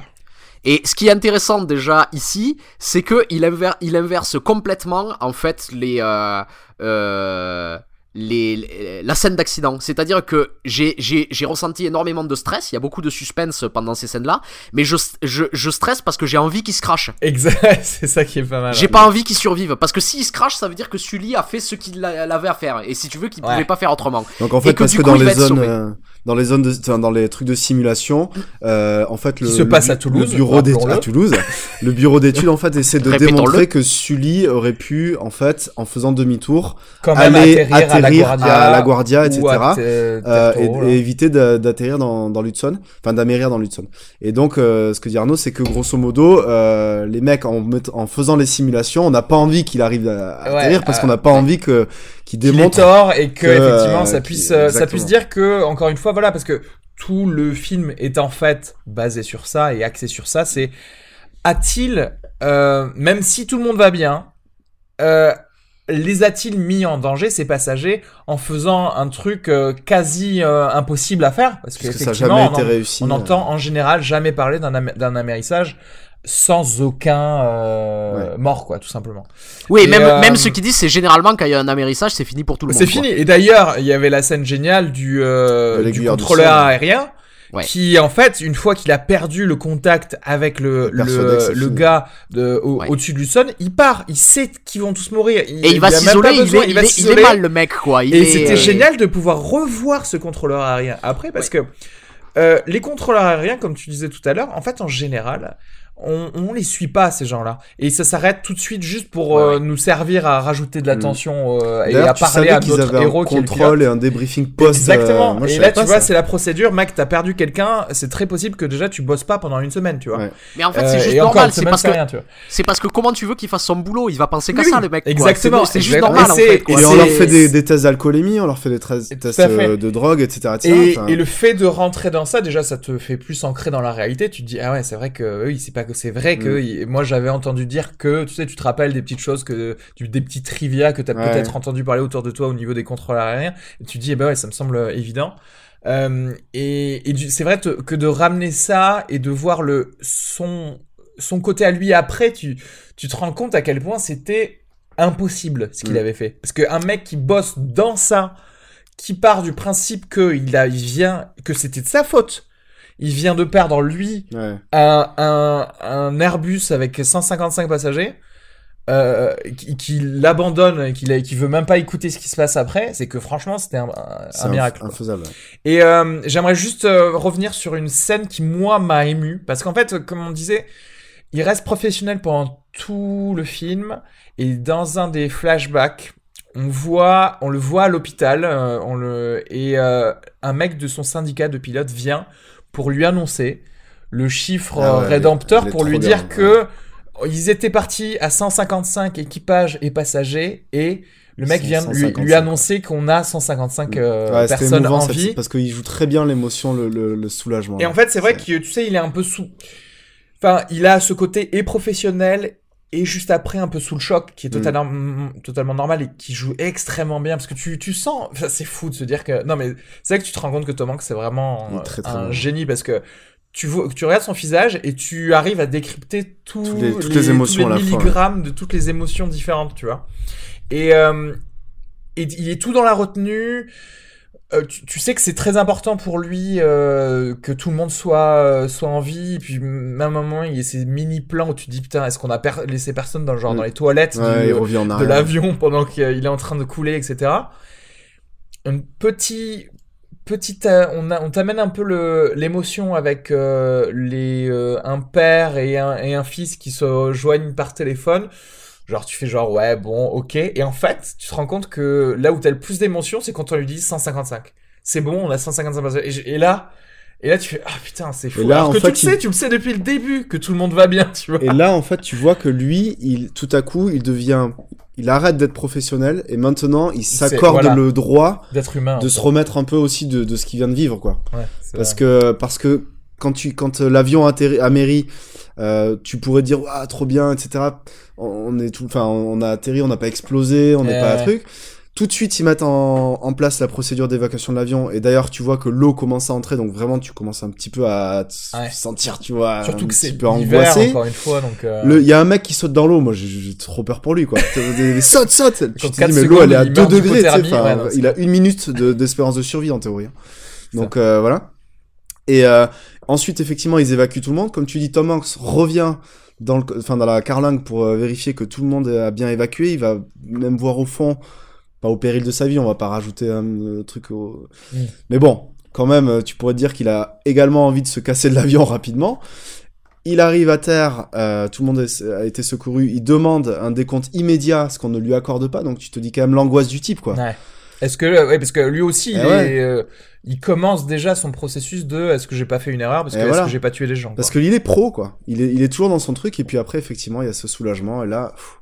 Speaker 3: Et ce qui est intéressant déjà ici, c'est que il, inver- il inverse complètement en fait les euh, euh, les, les- la scène d'accident. C'est-à-dire que j'ai, j'ai, j'ai ressenti énormément de stress. Il y a beaucoup de suspense pendant ces scènes-là, mais je, je, je stresse parce que j'ai envie qu'il se crache.
Speaker 1: Exact, c'est ça qui est pas mal.
Speaker 3: J'ai pas envie qu'il survive parce que s'il se crache, ça veut dire que Sully a fait ce qu'il avait à faire et si tu veux qu'il
Speaker 1: Ouais.
Speaker 3: pouvait pas faire autrement.
Speaker 2: Donc en
Speaker 3: Et
Speaker 2: fait,
Speaker 3: que
Speaker 2: parce
Speaker 3: du
Speaker 2: que
Speaker 3: coup,
Speaker 2: dans les zones, euh, dans les zones de, enfin, dans les trucs de simulation, euh, en fait, le,
Speaker 1: Qui se passe
Speaker 2: le-
Speaker 1: à Toulouse,
Speaker 2: le bureau d'études à Toulouse, le bureau d'études en fait essaie de démontrer que Sully aurait pu, en fait, en faisant demi-tour, aller
Speaker 1: atterrir, à la
Speaker 2: atterrir
Speaker 1: Guardia,
Speaker 2: à la Guardia, etc. euh, et, éviter d'a- d'atterrir dans, dans l'Hudson, enfin d'amérir dans l'Hudson. Et donc, euh, ce que dit Arnaud, c'est que grosso modo, euh, les mecs en, faisant les simulations, on n'a pas envie qu'il arrive à, à
Speaker 1: Ouais,
Speaker 2: atterrir parce
Speaker 1: euh,
Speaker 2: qu'on n'a pas envie que
Speaker 1: ait
Speaker 2: démontre.
Speaker 1: et que,
Speaker 2: que,
Speaker 1: effectivement
Speaker 2: euh,
Speaker 1: ça
Speaker 2: qui-
Speaker 1: puisse euh, ça puisse dire que encore une fois voilà parce que tout le film est en fait basé sur ça et axé sur ça c'est a-t-il euh, même si tout le monde va bien euh, les a-t-il mis en danger ces passagers en faisant un truc euh, quasi euh, impossible à faire? Parce que
Speaker 2: Parce que ça n'a
Speaker 1: effectivement
Speaker 2: jamais
Speaker 1: on
Speaker 2: été
Speaker 1: en-
Speaker 2: réussi.
Speaker 1: on entend en général jamais parler d'un amérissage sans aucun euh, mort quoi tout simplement
Speaker 3: Oui,
Speaker 1: Et,
Speaker 3: même,
Speaker 1: euh,
Speaker 3: même ceux qui disent c'est généralement quand il y a un amérissage, c'est fini pour tout le monde.
Speaker 1: C'est
Speaker 3: quoi.
Speaker 1: fini. Et d'ailleurs, il y avait la scène géniale du, euh, du contrôleur aérien.
Speaker 3: Ouais.
Speaker 1: Qui en fait, une fois qu'il a perdu le contact avec le
Speaker 2: Il
Speaker 1: le, gars de, au,
Speaker 3: Ouais.
Speaker 1: au-dessus de Luzon, il part, il sait qu'ils vont tous mourir.
Speaker 3: Et il va
Speaker 1: a même
Speaker 3: s'isoler, il, il,
Speaker 1: va
Speaker 3: est, il est mal le mec quoi. Il
Speaker 1: Et
Speaker 3: est-
Speaker 1: c'était
Speaker 3: euh,
Speaker 1: génial de pouvoir revoir ce contrôleur aérien après parce que euh, les contrôleurs aériens, comme tu disais tout à l'heure, en fait, en général, on, on les suit pas ces gens-là et ça s'arrête tout de suite juste pour
Speaker 3: Ouais,
Speaker 1: euh, nous servir à rajouter de la
Speaker 2: Mm.
Speaker 1: tension euh, et à parler à d'autres
Speaker 2: un
Speaker 1: héros qui est le
Speaker 2: contrôle et un débriefing post.
Speaker 1: Exactement.
Speaker 2: euh, moi,
Speaker 1: et là, tu vois, c'est la procédure. Mec, t'as perdu quelqu'un. C'est très possible que déjà tu bosses pas pendant une semaine, tu vois.
Speaker 2: Ouais.
Speaker 3: Mais en fait,
Speaker 1: Euh,
Speaker 3: c'est juste
Speaker 1: et encore
Speaker 3: normal. C'est parce
Speaker 1: c'est
Speaker 3: que c'est parce que comment tu veux qu'il fasse son boulot? Il va penser qu'à
Speaker 1: Oui,
Speaker 3: ça, le mec.
Speaker 1: exactement,
Speaker 3: C'est juste normal en fait.
Speaker 1: et
Speaker 3: quoi.
Speaker 2: Et on leur fait des, des tests d'alcoolémie, on leur fait des tests euh, de drogue, etc.
Speaker 1: Et, le fait de rentrer dans ça, déjà, ça te fait plus ancrer dans la réalité. Tu te dis, ah ouais, c'est vrai que oui, c'est pas c'est vrai que
Speaker 2: Mm.
Speaker 1: moi j'avais entendu dire que, tu sais, tu te rappelles des petites choses que, des petits trivia que t'as
Speaker 2: Ouais.
Speaker 1: peut-être entendu parler autour de toi au niveau des contrôles aériens. Et tu dis, eh ben ouais, ça me semble euh, évident. Euh, et c'est vrai te- que de ramener ça et de voir le son son côté à lui après, tu tu te rends compte à quel point c'était impossible ce qu'il
Speaker 2: Mm.
Speaker 1: avait fait. Parce qu'un mec qui bosse dans ça, qui part du principe que il a, il vient, que c'était de sa faute. Il vient de perdre lui
Speaker 2: ouais.
Speaker 1: un, un, un Airbus avec 155 passagers. Euh, qui, qui l'abandonne et qui, qui veut même pas écouter ce qui se passe après, c'est que franchement c'était un, un- miracle.
Speaker 2: infaisable.
Speaker 1: Et euh, j'aimerais juste euh, revenir sur une scène qui moi m'a ému parce qu'en fait, comme on disait, il reste professionnel pendant tout le film et dans un des flashbacks, on voit, on le voit à l'hôpital, euh, on le et un mec de son syndicat de pilotes vient pour lui annoncer le chiffre
Speaker 2: Ah ouais,
Speaker 1: rédempteur pour lui dire
Speaker 2: bien,
Speaker 1: que ils étaient partis à 155 équipages et passagers et le mec vient lui,
Speaker 2: 155,
Speaker 1: lui annoncer qu'on a 155 euh,
Speaker 2: Ouais,
Speaker 1: personnes
Speaker 2: émouvant,
Speaker 1: en vie.
Speaker 2: parce qu'il joue très bien l'émotion, le, le, le soulagement.
Speaker 1: Et en fait, c'est vrai que tu sais, il est un peu sous. Enfin, il a ce côté et professionnel et juste après un peu sous le choc, qui est
Speaker 2: Mm.
Speaker 1: totalement, mm, totalement normal et qui joue extrêmement bien parce que tu, tu sens. Enfin, c'est fou de se dire que. Non, mais c'est vrai que tu te rends compte que Tom Hanks, c'est vraiment
Speaker 2: très, très
Speaker 1: un génie parce que. Tu, vois, tu regardes son visage et tu arrives à décrypter tous
Speaker 2: les- toutes les émotions
Speaker 1: tous
Speaker 2: à
Speaker 1: les
Speaker 2: la fois,
Speaker 1: milligrammes de toutes les émotions différentes, tu vois. Et, euh, et il est tout dans la retenue. Euh, tu, tu sais que c'est très important pour lui euh, que tout le monde soit euh, soit en vie. Et puis même à un moment, il y a ces mini plans où tu te dis putain, est-ce qu'on a per- laissé personne dans genre
Speaker 2: Mm.
Speaker 1: dans les toilettes
Speaker 2: Ouais,
Speaker 1: de l'avion pendant qu'il est en train de couler, etc. Un petit petit euh, on a, on t'amène un peu le l'émotion avec euh, les un père et un et un fils qui se joignent par téléphone. Genre tu fais genre ouais bon ok et en fait tu te rends compte que là où t'as le plus d'émotion c'est quand on lui dit 155. C'est bon on a 155 personnes. et, et là et là tu fais ah putain c'est fou.
Speaker 2: Et là,
Speaker 1: Alors
Speaker 2: en
Speaker 1: que
Speaker 2: fait,
Speaker 1: tu le sais
Speaker 2: il-
Speaker 1: tu le sais depuis le début que tout le monde va bien tu vois.
Speaker 2: Et là, en fait, tu vois que lui, il, tout à coup, il devient, il arrête d'être professionnel et maintenant, il s'accorde
Speaker 1: voilà.
Speaker 2: le droit
Speaker 1: D'être humain.
Speaker 2: de se remettre un peu aussi de, de ce qu'il vient de vivre, quoi.
Speaker 1: Ouais,
Speaker 2: Parce
Speaker 1: vrai.
Speaker 2: que, parce que quand tu, quand euh, l'avion atterrit, euh, tu pourrais dire, ah, trop bien, etc. On est tout, enfin, on a atterri, on n'a pas explosé, on n'est pas un
Speaker 1: ouais.
Speaker 2: truc. Tout de suite, ils mettent en, en place la procédure d'évacuation de l'avion. Et d'ailleurs, tu vois que l'eau commence à entrer, donc vraiment, tu commences un petit peu à te
Speaker 1: Ouais.
Speaker 2: sentir, tu vois,
Speaker 1: Surtout
Speaker 2: un
Speaker 1: que c'est
Speaker 2: peu angoissé.
Speaker 1: encore une fois, donc... euh,
Speaker 2: Il y a un mec qui saute dans l'eau, moi j'ai- trop peur pour lui quoi. Saute, saute Tu
Speaker 1: Quand
Speaker 2: te
Speaker 1: quatre
Speaker 2: dis mais l'eau elle est à
Speaker 1: secondes, il
Speaker 2: 2
Speaker 1: meurt
Speaker 2: degrés, tu sais,
Speaker 1: ouais, non,
Speaker 2: il a une minute de- d'espérance de survie en théorie. hein. Donc euh, voilà. Et euh, ensuite effectivement ils évacuent tout le monde. Comme tu dis, Tom Hanks revient dans, le, enfin, dans la carlingue pour euh, vérifier que tout le monde a bien évacué. Il va même voir au fond, pas au péril de sa vie, on va pas rajouter un euh, truc au... Mais bon, quand même, euh, tu pourrais dire qu'il a également envie de se casser de l'avion rapidement. Il arrive à terre, euh, tout le monde a été secouru. Il demande un décompte immédiat, ce qu'on ne lui accorde pas. Donc tu te dis quand même l'angoisse du type, quoi.
Speaker 1: Ouais. Est-ce que ouais parce que lui aussi il,
Speaker 2: Eh ouais.
Speaker 1: est, euh, il commence déjà son processus de est-ce que j'ai pas fait une erreur parce que
Speaker 2: Et
Speaker 1: est-ce
Speaker 2: voilà.
Speaker 1: que j'ai pas tué les gens
Speaker 2: Parce
Speaker 1: quoi.
Speaker 2: que il est pro, quoi. Il est, il est toujours dans son truc. Et puis après, effectivement, il y a ce soulagement. Et là, pff,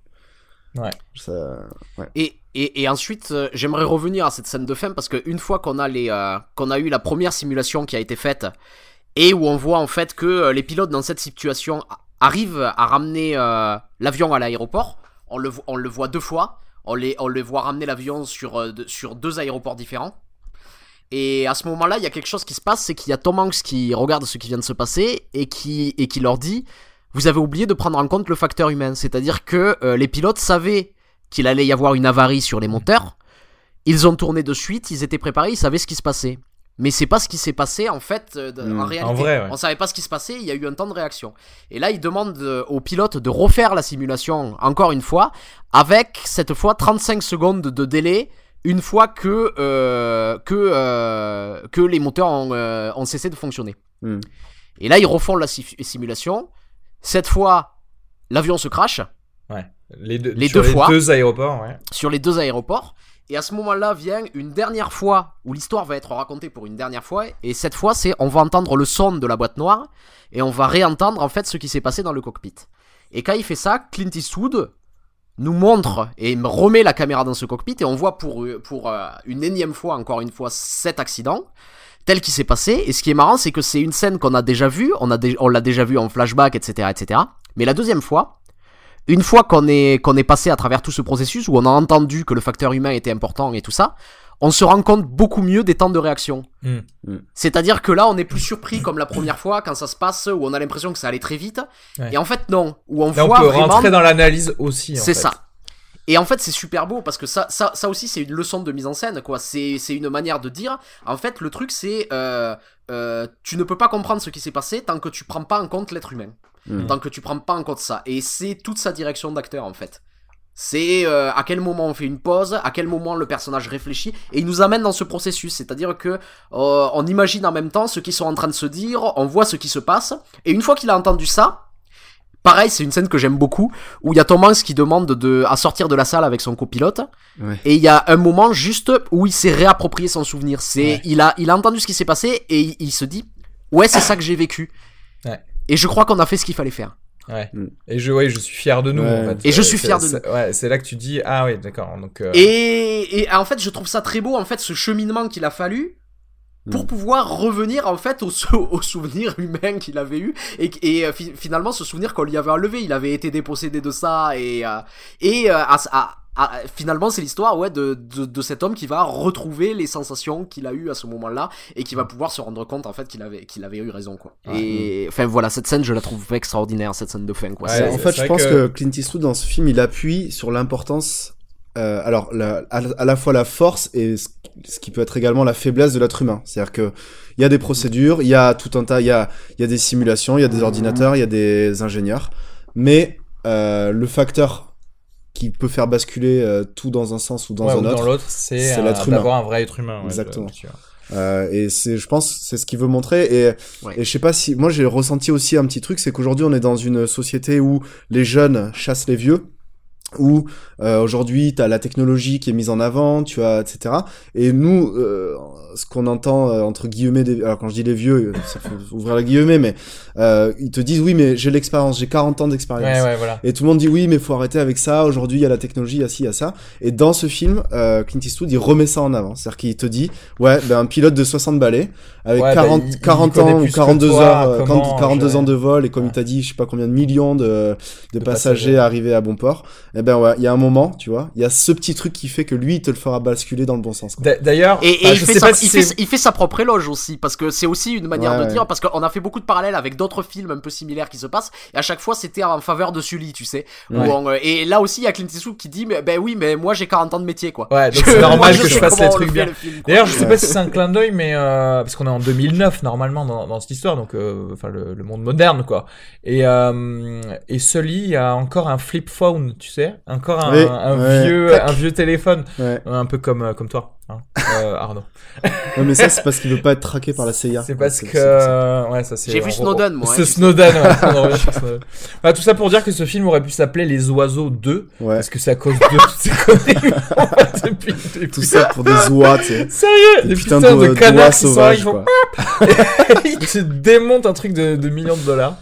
Speaker 1: Ouais.
Speaker 2: ça-
Speaker 3: Et, et, et ensuite, euh, j'aimerais revenir à cette scène de fin parce qu'une fois qu'on a, les, euh, qu'on a eu la première simulation qui a été faite et où on voit en fait que les pilotes dans cette situation a- arrivent à ramener euh, l'avion à l'aéroport, on le, on le voit deux fois, on les, voit ramener l'avion sur, euh, sur deux aéroports différents. Et à ce moment-là, il y a quelque chose qui se passe, c'est qu'il y a Tom Hanks qui regarde ce qui vient de se passer et qui, et qui leur dit Vous avez oublié de prendre en compte le facteur humain. C'est-à-dire que euh, les pilotes savaient qu'il allait y avoir une avarie sur les moteurs. Ils ont tourné de suite, ils étaient préparés, ils savaient ce qui se passait. Mais c'est pas ce qui s'est passé en fait euh, de- en
Speaker 2: En
Speaker 3: réalité.
Speaker 1: vrai, ouais.
Speaker 3: On savait pas ce qui se passait, il y a eu un temps de réaction. Et là, ils demandent euh, aux pilotes de refaire la simulation encore une fois, avec cette fois 35 secondes de délai, une fois que, euh, que, euh, que les moteurs ont, euh, ont cessé de fonctionner.
Speaker 2: Hmm.
Speaker 3: Et là, ils refont la si- simulation. Cette fois, l'avion se crache
Speaker 1: Ouais. Les deux,
Speaker 3: Les
Speaker 1: sur
Speaker 3: deux fois.
Speaker 1: deux aéroports, ouais.
Speaker 3: sur les deux aéroports. Et à ce moment-là vient une dernière fois où l'histoire va être racontée pour une dernière fois. Et cette fois, c'est on va entendre le son de la boîte noire et on va réentendre en fait ce qui s'est passé dans le cockpit. Et quand il fait ça, Clint Eastwood nous montre et me remet la caméra dans ce cockpit et on voit pour, pour euh, une énième fois, encore une fois, cet accident tel qui s'est passé. Et ce qui est marrant, c'est que c'est une scène qu'on a déjà vue, on, a on l'a déjà vue en flashback, etc., etc. Mais la deuxième fois, une fois qu'on est, qu'on est passé à travers tout ce processus, où on a entendu que le facteur humain était important et tout ça, on se rend compte beaucoup mieux des temps de réaction.
Speaker 1: Hmm.
Speaker 2: Mm.
Speaker 3: C'est-à-dire que là, on est plus surpris comme la première fois quand ça se passe, où on a l'impression que ça allait très vite.
Speaker 1: Ouais.
Speaker 3: Et en fait, non. Où on
Speaker 1: Là, on peut
Speaker 3: vraiment...
Speaker 1: rentrer dans l'analyse aussi.
Speaker 3: C'est ça. Et en fait, c'est super beau parce que ça, ça, ça aussi, c'est une leçon de mise en scène, quoi. C'est, c'est une manière de dire. En fait, le truc, c'est, euh, euh, tu ne peux pas comprendre ce qui s'est passé tant que tu prends pas en compte l'être humain,
Speaker 2: Mm.
Speaker 3: tant que tu prends pas en compte ça. Et c'est toute sa direction d'acteur, en fait. C'est euh, à quel moment on fait une pause, à quel moment le personnage réfléchit, et il nous amène dans ce processus. C'est-à-dire que euh, on imagine en même temps ce qu'ils sont en train de se dire, on voit ce qui se passe, et une fois qu'il a entendu ça, pareil, c'est une scène que j'aime beaucoup, où il y a Tom Hanks qui demande de, à sortir de la salle avec son copilote,
Speaker 2: Ouais.
Speaker 3: et il y a un moment juste où il s'est réapproprié son souvenir. C'est,
Speaker 1: Ouais.
Speaker 3: il a, il a entendu ce qui s'est passé et il, il se dit, ouais, c'est ça que j'ai vécu.
Speaker 1: Ouais.
Speaker 3: Et je crois qu'on a fait ce qu'il fallait faire.
Speaker 1: Ouais.
Speaker 2: Mm.
Speaker 1: Et je, ouais, je suis fier de nous,
Speaker 2: Ouais.
Speaker 1: en fait.
Speaker 3: Et je suis fier de
Speaker 1: c'est- Ouais, c'est là que tu dis, ah oui, d'accord. Donc, euh,
Speaker 3: Et, et en fait, je trouve ça très beau, en fait, ce cheminement qu'il a fallu pour
Speaker 2: Mm.
Speaker 3: pouvoir revenir, en fait, au, sou- au souvenir humain qu'il avait eu. Et, et euh, fi- finalement, ce souvenir qu'on lui avait enlevé, il avait été dépossédé de ça. Et, euh, et euh, à- à- à- finalement, c'est l'histoire ouais, de, de, de cet homme qui va retrouver les sensations qu'il a eues à ce moment-là et qui va pouvoir se rendre compte, en fait, qu'il avait, qu'il avait eu raison. Quoi. Et enfin, voilà, cette scène, je la trouve extraordinaire, cette scène de fin. Quoi.
Speaker 1: Ouais,
Speaker 3: C'est-
Speaker 2: en
Speaker 1: c'est-
Speaker 2: fait,
Speaker 1: c'est
Speaker 2: je pense
Speaker 1: que-
Speaker 2: que... Clint Eastwood dans ce film, il appuie sur l'importance, euh, alors la- à, à la fois la force et ce, ce qui peut être également la faiblesse de l'être humain. C'est-à-dire que il y a des procédures, il y a tout un tas, il y a, il y a des simulations, il y a des ordinateurs, il y a des ingénieurs, mais euh, le facteur qui peut faire basculer euh, tout dans un sens ou dans
Speaker 1: ouais,
Speaker 2: un
Speaker 1: ou
Speaker 2: autre.
Speaker 1: dans l'autre, c'est
Speaker 2: c'est
Speaker 1: euh,
Speaker 2: l'être humain.
Speaker 1: d'avoir un vrai être humain. ouais,
Speaker 2: Exactement. Euh, et c'est, je pense, c'est ce qu'il veut montrer. Et,
Speaker 3: Ouais.
Speaker 2: et je sais pas si, moi j'ai ressenti aussi un petit truc, c'est qu'aujourd'hui on est dans une société où les jeunes chassent les vieux, où euh, aujourd'hui t'as la technologie qui est mise en avant, tu as, etc. Et nous, euh, ce qu'on entend euh, entre guillemets, des... alors quand je dis les vieux, ça faut ouvrir la guillemets, mais euh, ils te disent oui, mais j'ai l'expérience, j'ai 40 ans d'expérience.
Speaker 1: Ouais, ouais, voilà.
Speaker 2: Et tout le monde dit oui, mais faut arrêter avec ça. Aujourd'hui, il y a la technologie, il y a ci, il y a ça. Et dans ce film, euh, Clint Eastwood, il remet ça en avant. C'est-à-dire qu'il te dit, ouais, ben, un pilote de 60 balais, avec
Speaker 1: Ouais, bah,
Speaker 2: 40,
Speaker 1: il- il
Speaker 2: 40
Speaker 1: connaît
Speaker 2: ans ou
Speaker 1: plus que
Speaker 2: 42
Speaker 1: toi,
Speaker 2: heures, euh,
Speaker 1: comment
Speaker 2: 42
Speaker 1: gérer.
Speaker 2: ans de vol, et comme il t'a dit, je sais pas combien de millions de, de,
Speaker 1: De
Speaker 2: passagers
Speaker 1: passagers.
Speaker 2: arrivés à bon port. Eh Eh ben ouais, il y a un moment, tu vois, il y a ce petit truc qui fait que lui, il te le fera basculer dans le bon sens.
Speaker 1: D'ailleurs,
Speaker 3: Et, et
Speaker 1: enfin,
Speaker 3: il, fait sa,
Speaker 1: pas si
Speaker 3: il, fait,
Speaker 1: c'est-
Speaker 3: il fait sa propre éloge aussi, parce que c'est aussi une manière
Speaker 2: Ouais,
Speaker 3: de
Speaker 2: ouais.
Speaker 3: dire, parce qu'on a fait beaucoup de parallèles avec d'autres films un peu similaires qui se passent, et à chaque fois c'était en faveur de Sully, tu sais. Où
Speaker 2: Ouais.
Speaker 3: on, euh, et là aussi, il y a Clint Eastwood qui dit, mais, ben oui, mais moi j'ai 40 ans de métier, quoi.
Speaker 1: Ouais, donc c'est normal que je fasse les trucs bien.
Speaker 3: le.
Speaker 1: D'ailleurs, je sais
Speaker 2: Ouais.
Speaker 1: pas si c'est un clin d'œil, mais euh, parce qu'on est en 2009 normalement dans, dans cette histoire, donc euh, enfin le, le monde moderne quoi. Et euh, et Sully a encore un flip phone, tu sais, encore un,
Speaker 2: Oui,
Speaker 1: un
Speaker 2: ouais.
Speaker 1: vieux
Speaker 2: Clac.
Speaker 1: un vieux téléphone,
Speaker 2: Ouais.
Speaker 1: un peu comme euh, comme toi, hein, euh, Arnaud.
Speaker 2: Ouais, mais ça, c'est parce qu'il veut pas être traqué par la CIA.
Speaker 1: C'est parce que
Speaker 2: ça.
Speaker 1: ouais ça c'est.
Speaker 3: J'ai vu Snowden, moi,
Speaker 1: C'est
Speaker 3: hein, sais.
Speaker 1: Snowden. ouais, tout ça pour dire que ce film aurait pu s'appeler Les Oiseaux 2
Speaker 2: Ouais.
Speaker 1: parce que c'est à cause de toutes ces conneries depuis.
Speaker 2: Tout ça pour des oies, tu sais.
Speaker 1: Sérieux, des
Speaker 2: Putain
Speaker 1: putains de,
Speaker 2: de
Speaker 1: canards
Speaker 2: doigts
Speaker 1: qui sont là,
Speaker 2: sauvages,
Speaker 1: ils font
Speaker 2: quoi.
Speaker 1: ils te démontent un truc de, de millions de dollars.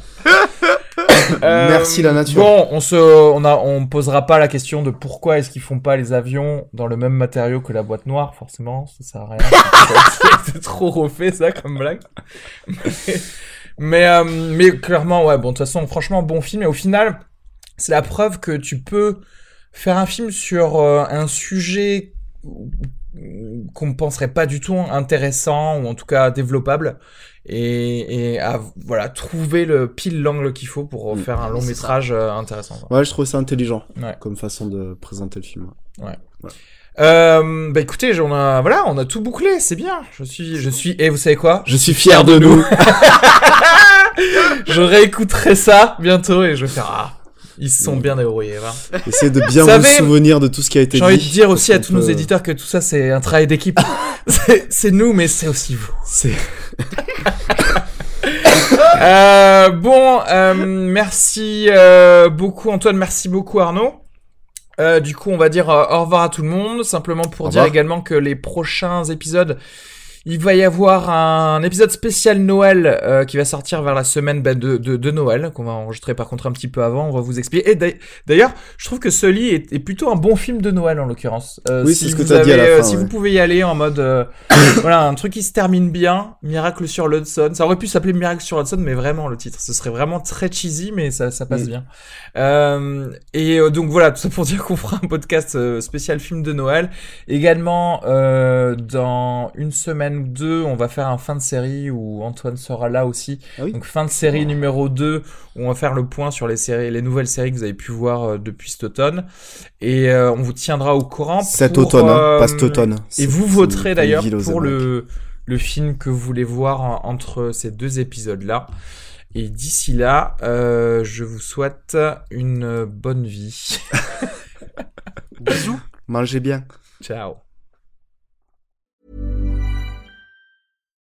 Speaker 2: Merci, la nature.
Speaker 1: Euh, Bon, on se, on a, on posera pas la question de pourquoi est-ce qu'ils font pas les avions dans le même matériau que la boîte noire, forcément, ça sert à rien. C'est trop refait ça comme blague. Mais, mais, euh, mais clairement, ouais, bon, de toute façon, franchement, bon film. Et au final, c'est la preuve que tu peux faire un film sur euh, un sujet qu'on ne penserait pas du tout intéressant ou en tout cas développable et, et à voilà trouver le pile l'angle qu'il faut pour
Speaker 2: Mm.
Speaker 1: faire un long métrage euh, intéressant.
Speaker 2: Ouais, je trouve ça intelligent
Speaker 1: Ouais.
Speaker 2: comme façon de présenter le film.
Speaker 1: Euh, bah écoutez, on a voilà, on a tout bouclé, c'est bien. Je suis je suis et vous savez quoi?
Speaker 2: Je suis fier de nous.
Speaker 1: Je réécouterai ça bientôt et je vais faire ah ils se sont bien débrouillés. voilà.
Speaker 2: Essayez de bien
Speaker 1: Vous
Speaker 2: souvenir de tout ce qui a été
Speaker 1: J'ai
Speaker 2: dit.
Speaker 1: envie de dire aussi à tous nos éditeurs que tout ça c'est un travail d'équipe. c'est c'est nous mais c'est aussi vous.
Speaker 2: C'est
Speaker 1: Euh, bon, euh, merci euh, beaucoup Antoine, merci beaucoup Arnaud. Du coup, on va dire au revoir à tout le monde, simplement pour dire également que les prochains épisodes, il va y avoir un épisode spécial Noël euh, qui va sortir vers la semaine bah, de, de, de Noël, qu'on va enregistrer par contre un petit peu avant, on va vous expliquer. Et d'ail- d'ailleurs, je trouve que Sully est, est plutôt un bon film de Noël en l'occurrence. Euh,
Speaker 2: Oui,
Speaker 1: si
Speaker 2: c'est ce que
Speaker 1: vous
Speaker 2: t'as dit à la
Speaker 1: euh,
Speaker 2: fin,
Speaker 1: Si
Speaker 2: ouais.
Speaker 1: vous pouvez y aller en mode... euh, voilà, un truc qui se termine bien, Miracle sur l'Hudson. Ça aurait pu s'appeler Miracle sur l'Hudson, mais vraiment le titre, ce serait vraiment très cheesy, mais ça, ça passe bien. Euh, et donc voilà, tout ça pour dire qu'on fera un podcast spécial film de Noël. Également, euh, dans une semaine ou deux, on va faire un fin de série où Antoine sera là aussi.
Speaker 2: Ah oui
Speaker 1: Donc fin de série numéro 2 où on va faire le point sur les séries, les nouvelles séries que vous avez pu voir euh, depuis cet automne. Et euh, on vous tiendra au courant.
Speaker 2: cet
Speaker 1: pour,
Speaker 2: automne, hein,
Speaker 1: euh,
Speaker 2: pas cet automne.
Speaker 1: et vous voterez d'ailleurs pour le, le film que vous voulez voir en- entre ces deux épisodes-là. Et d'ici là, euh, je vous souhaite une bonne vie.
Speaker 3: Bisous.
Speaker 2: Mangez bien.
Speaker 1: Ciao.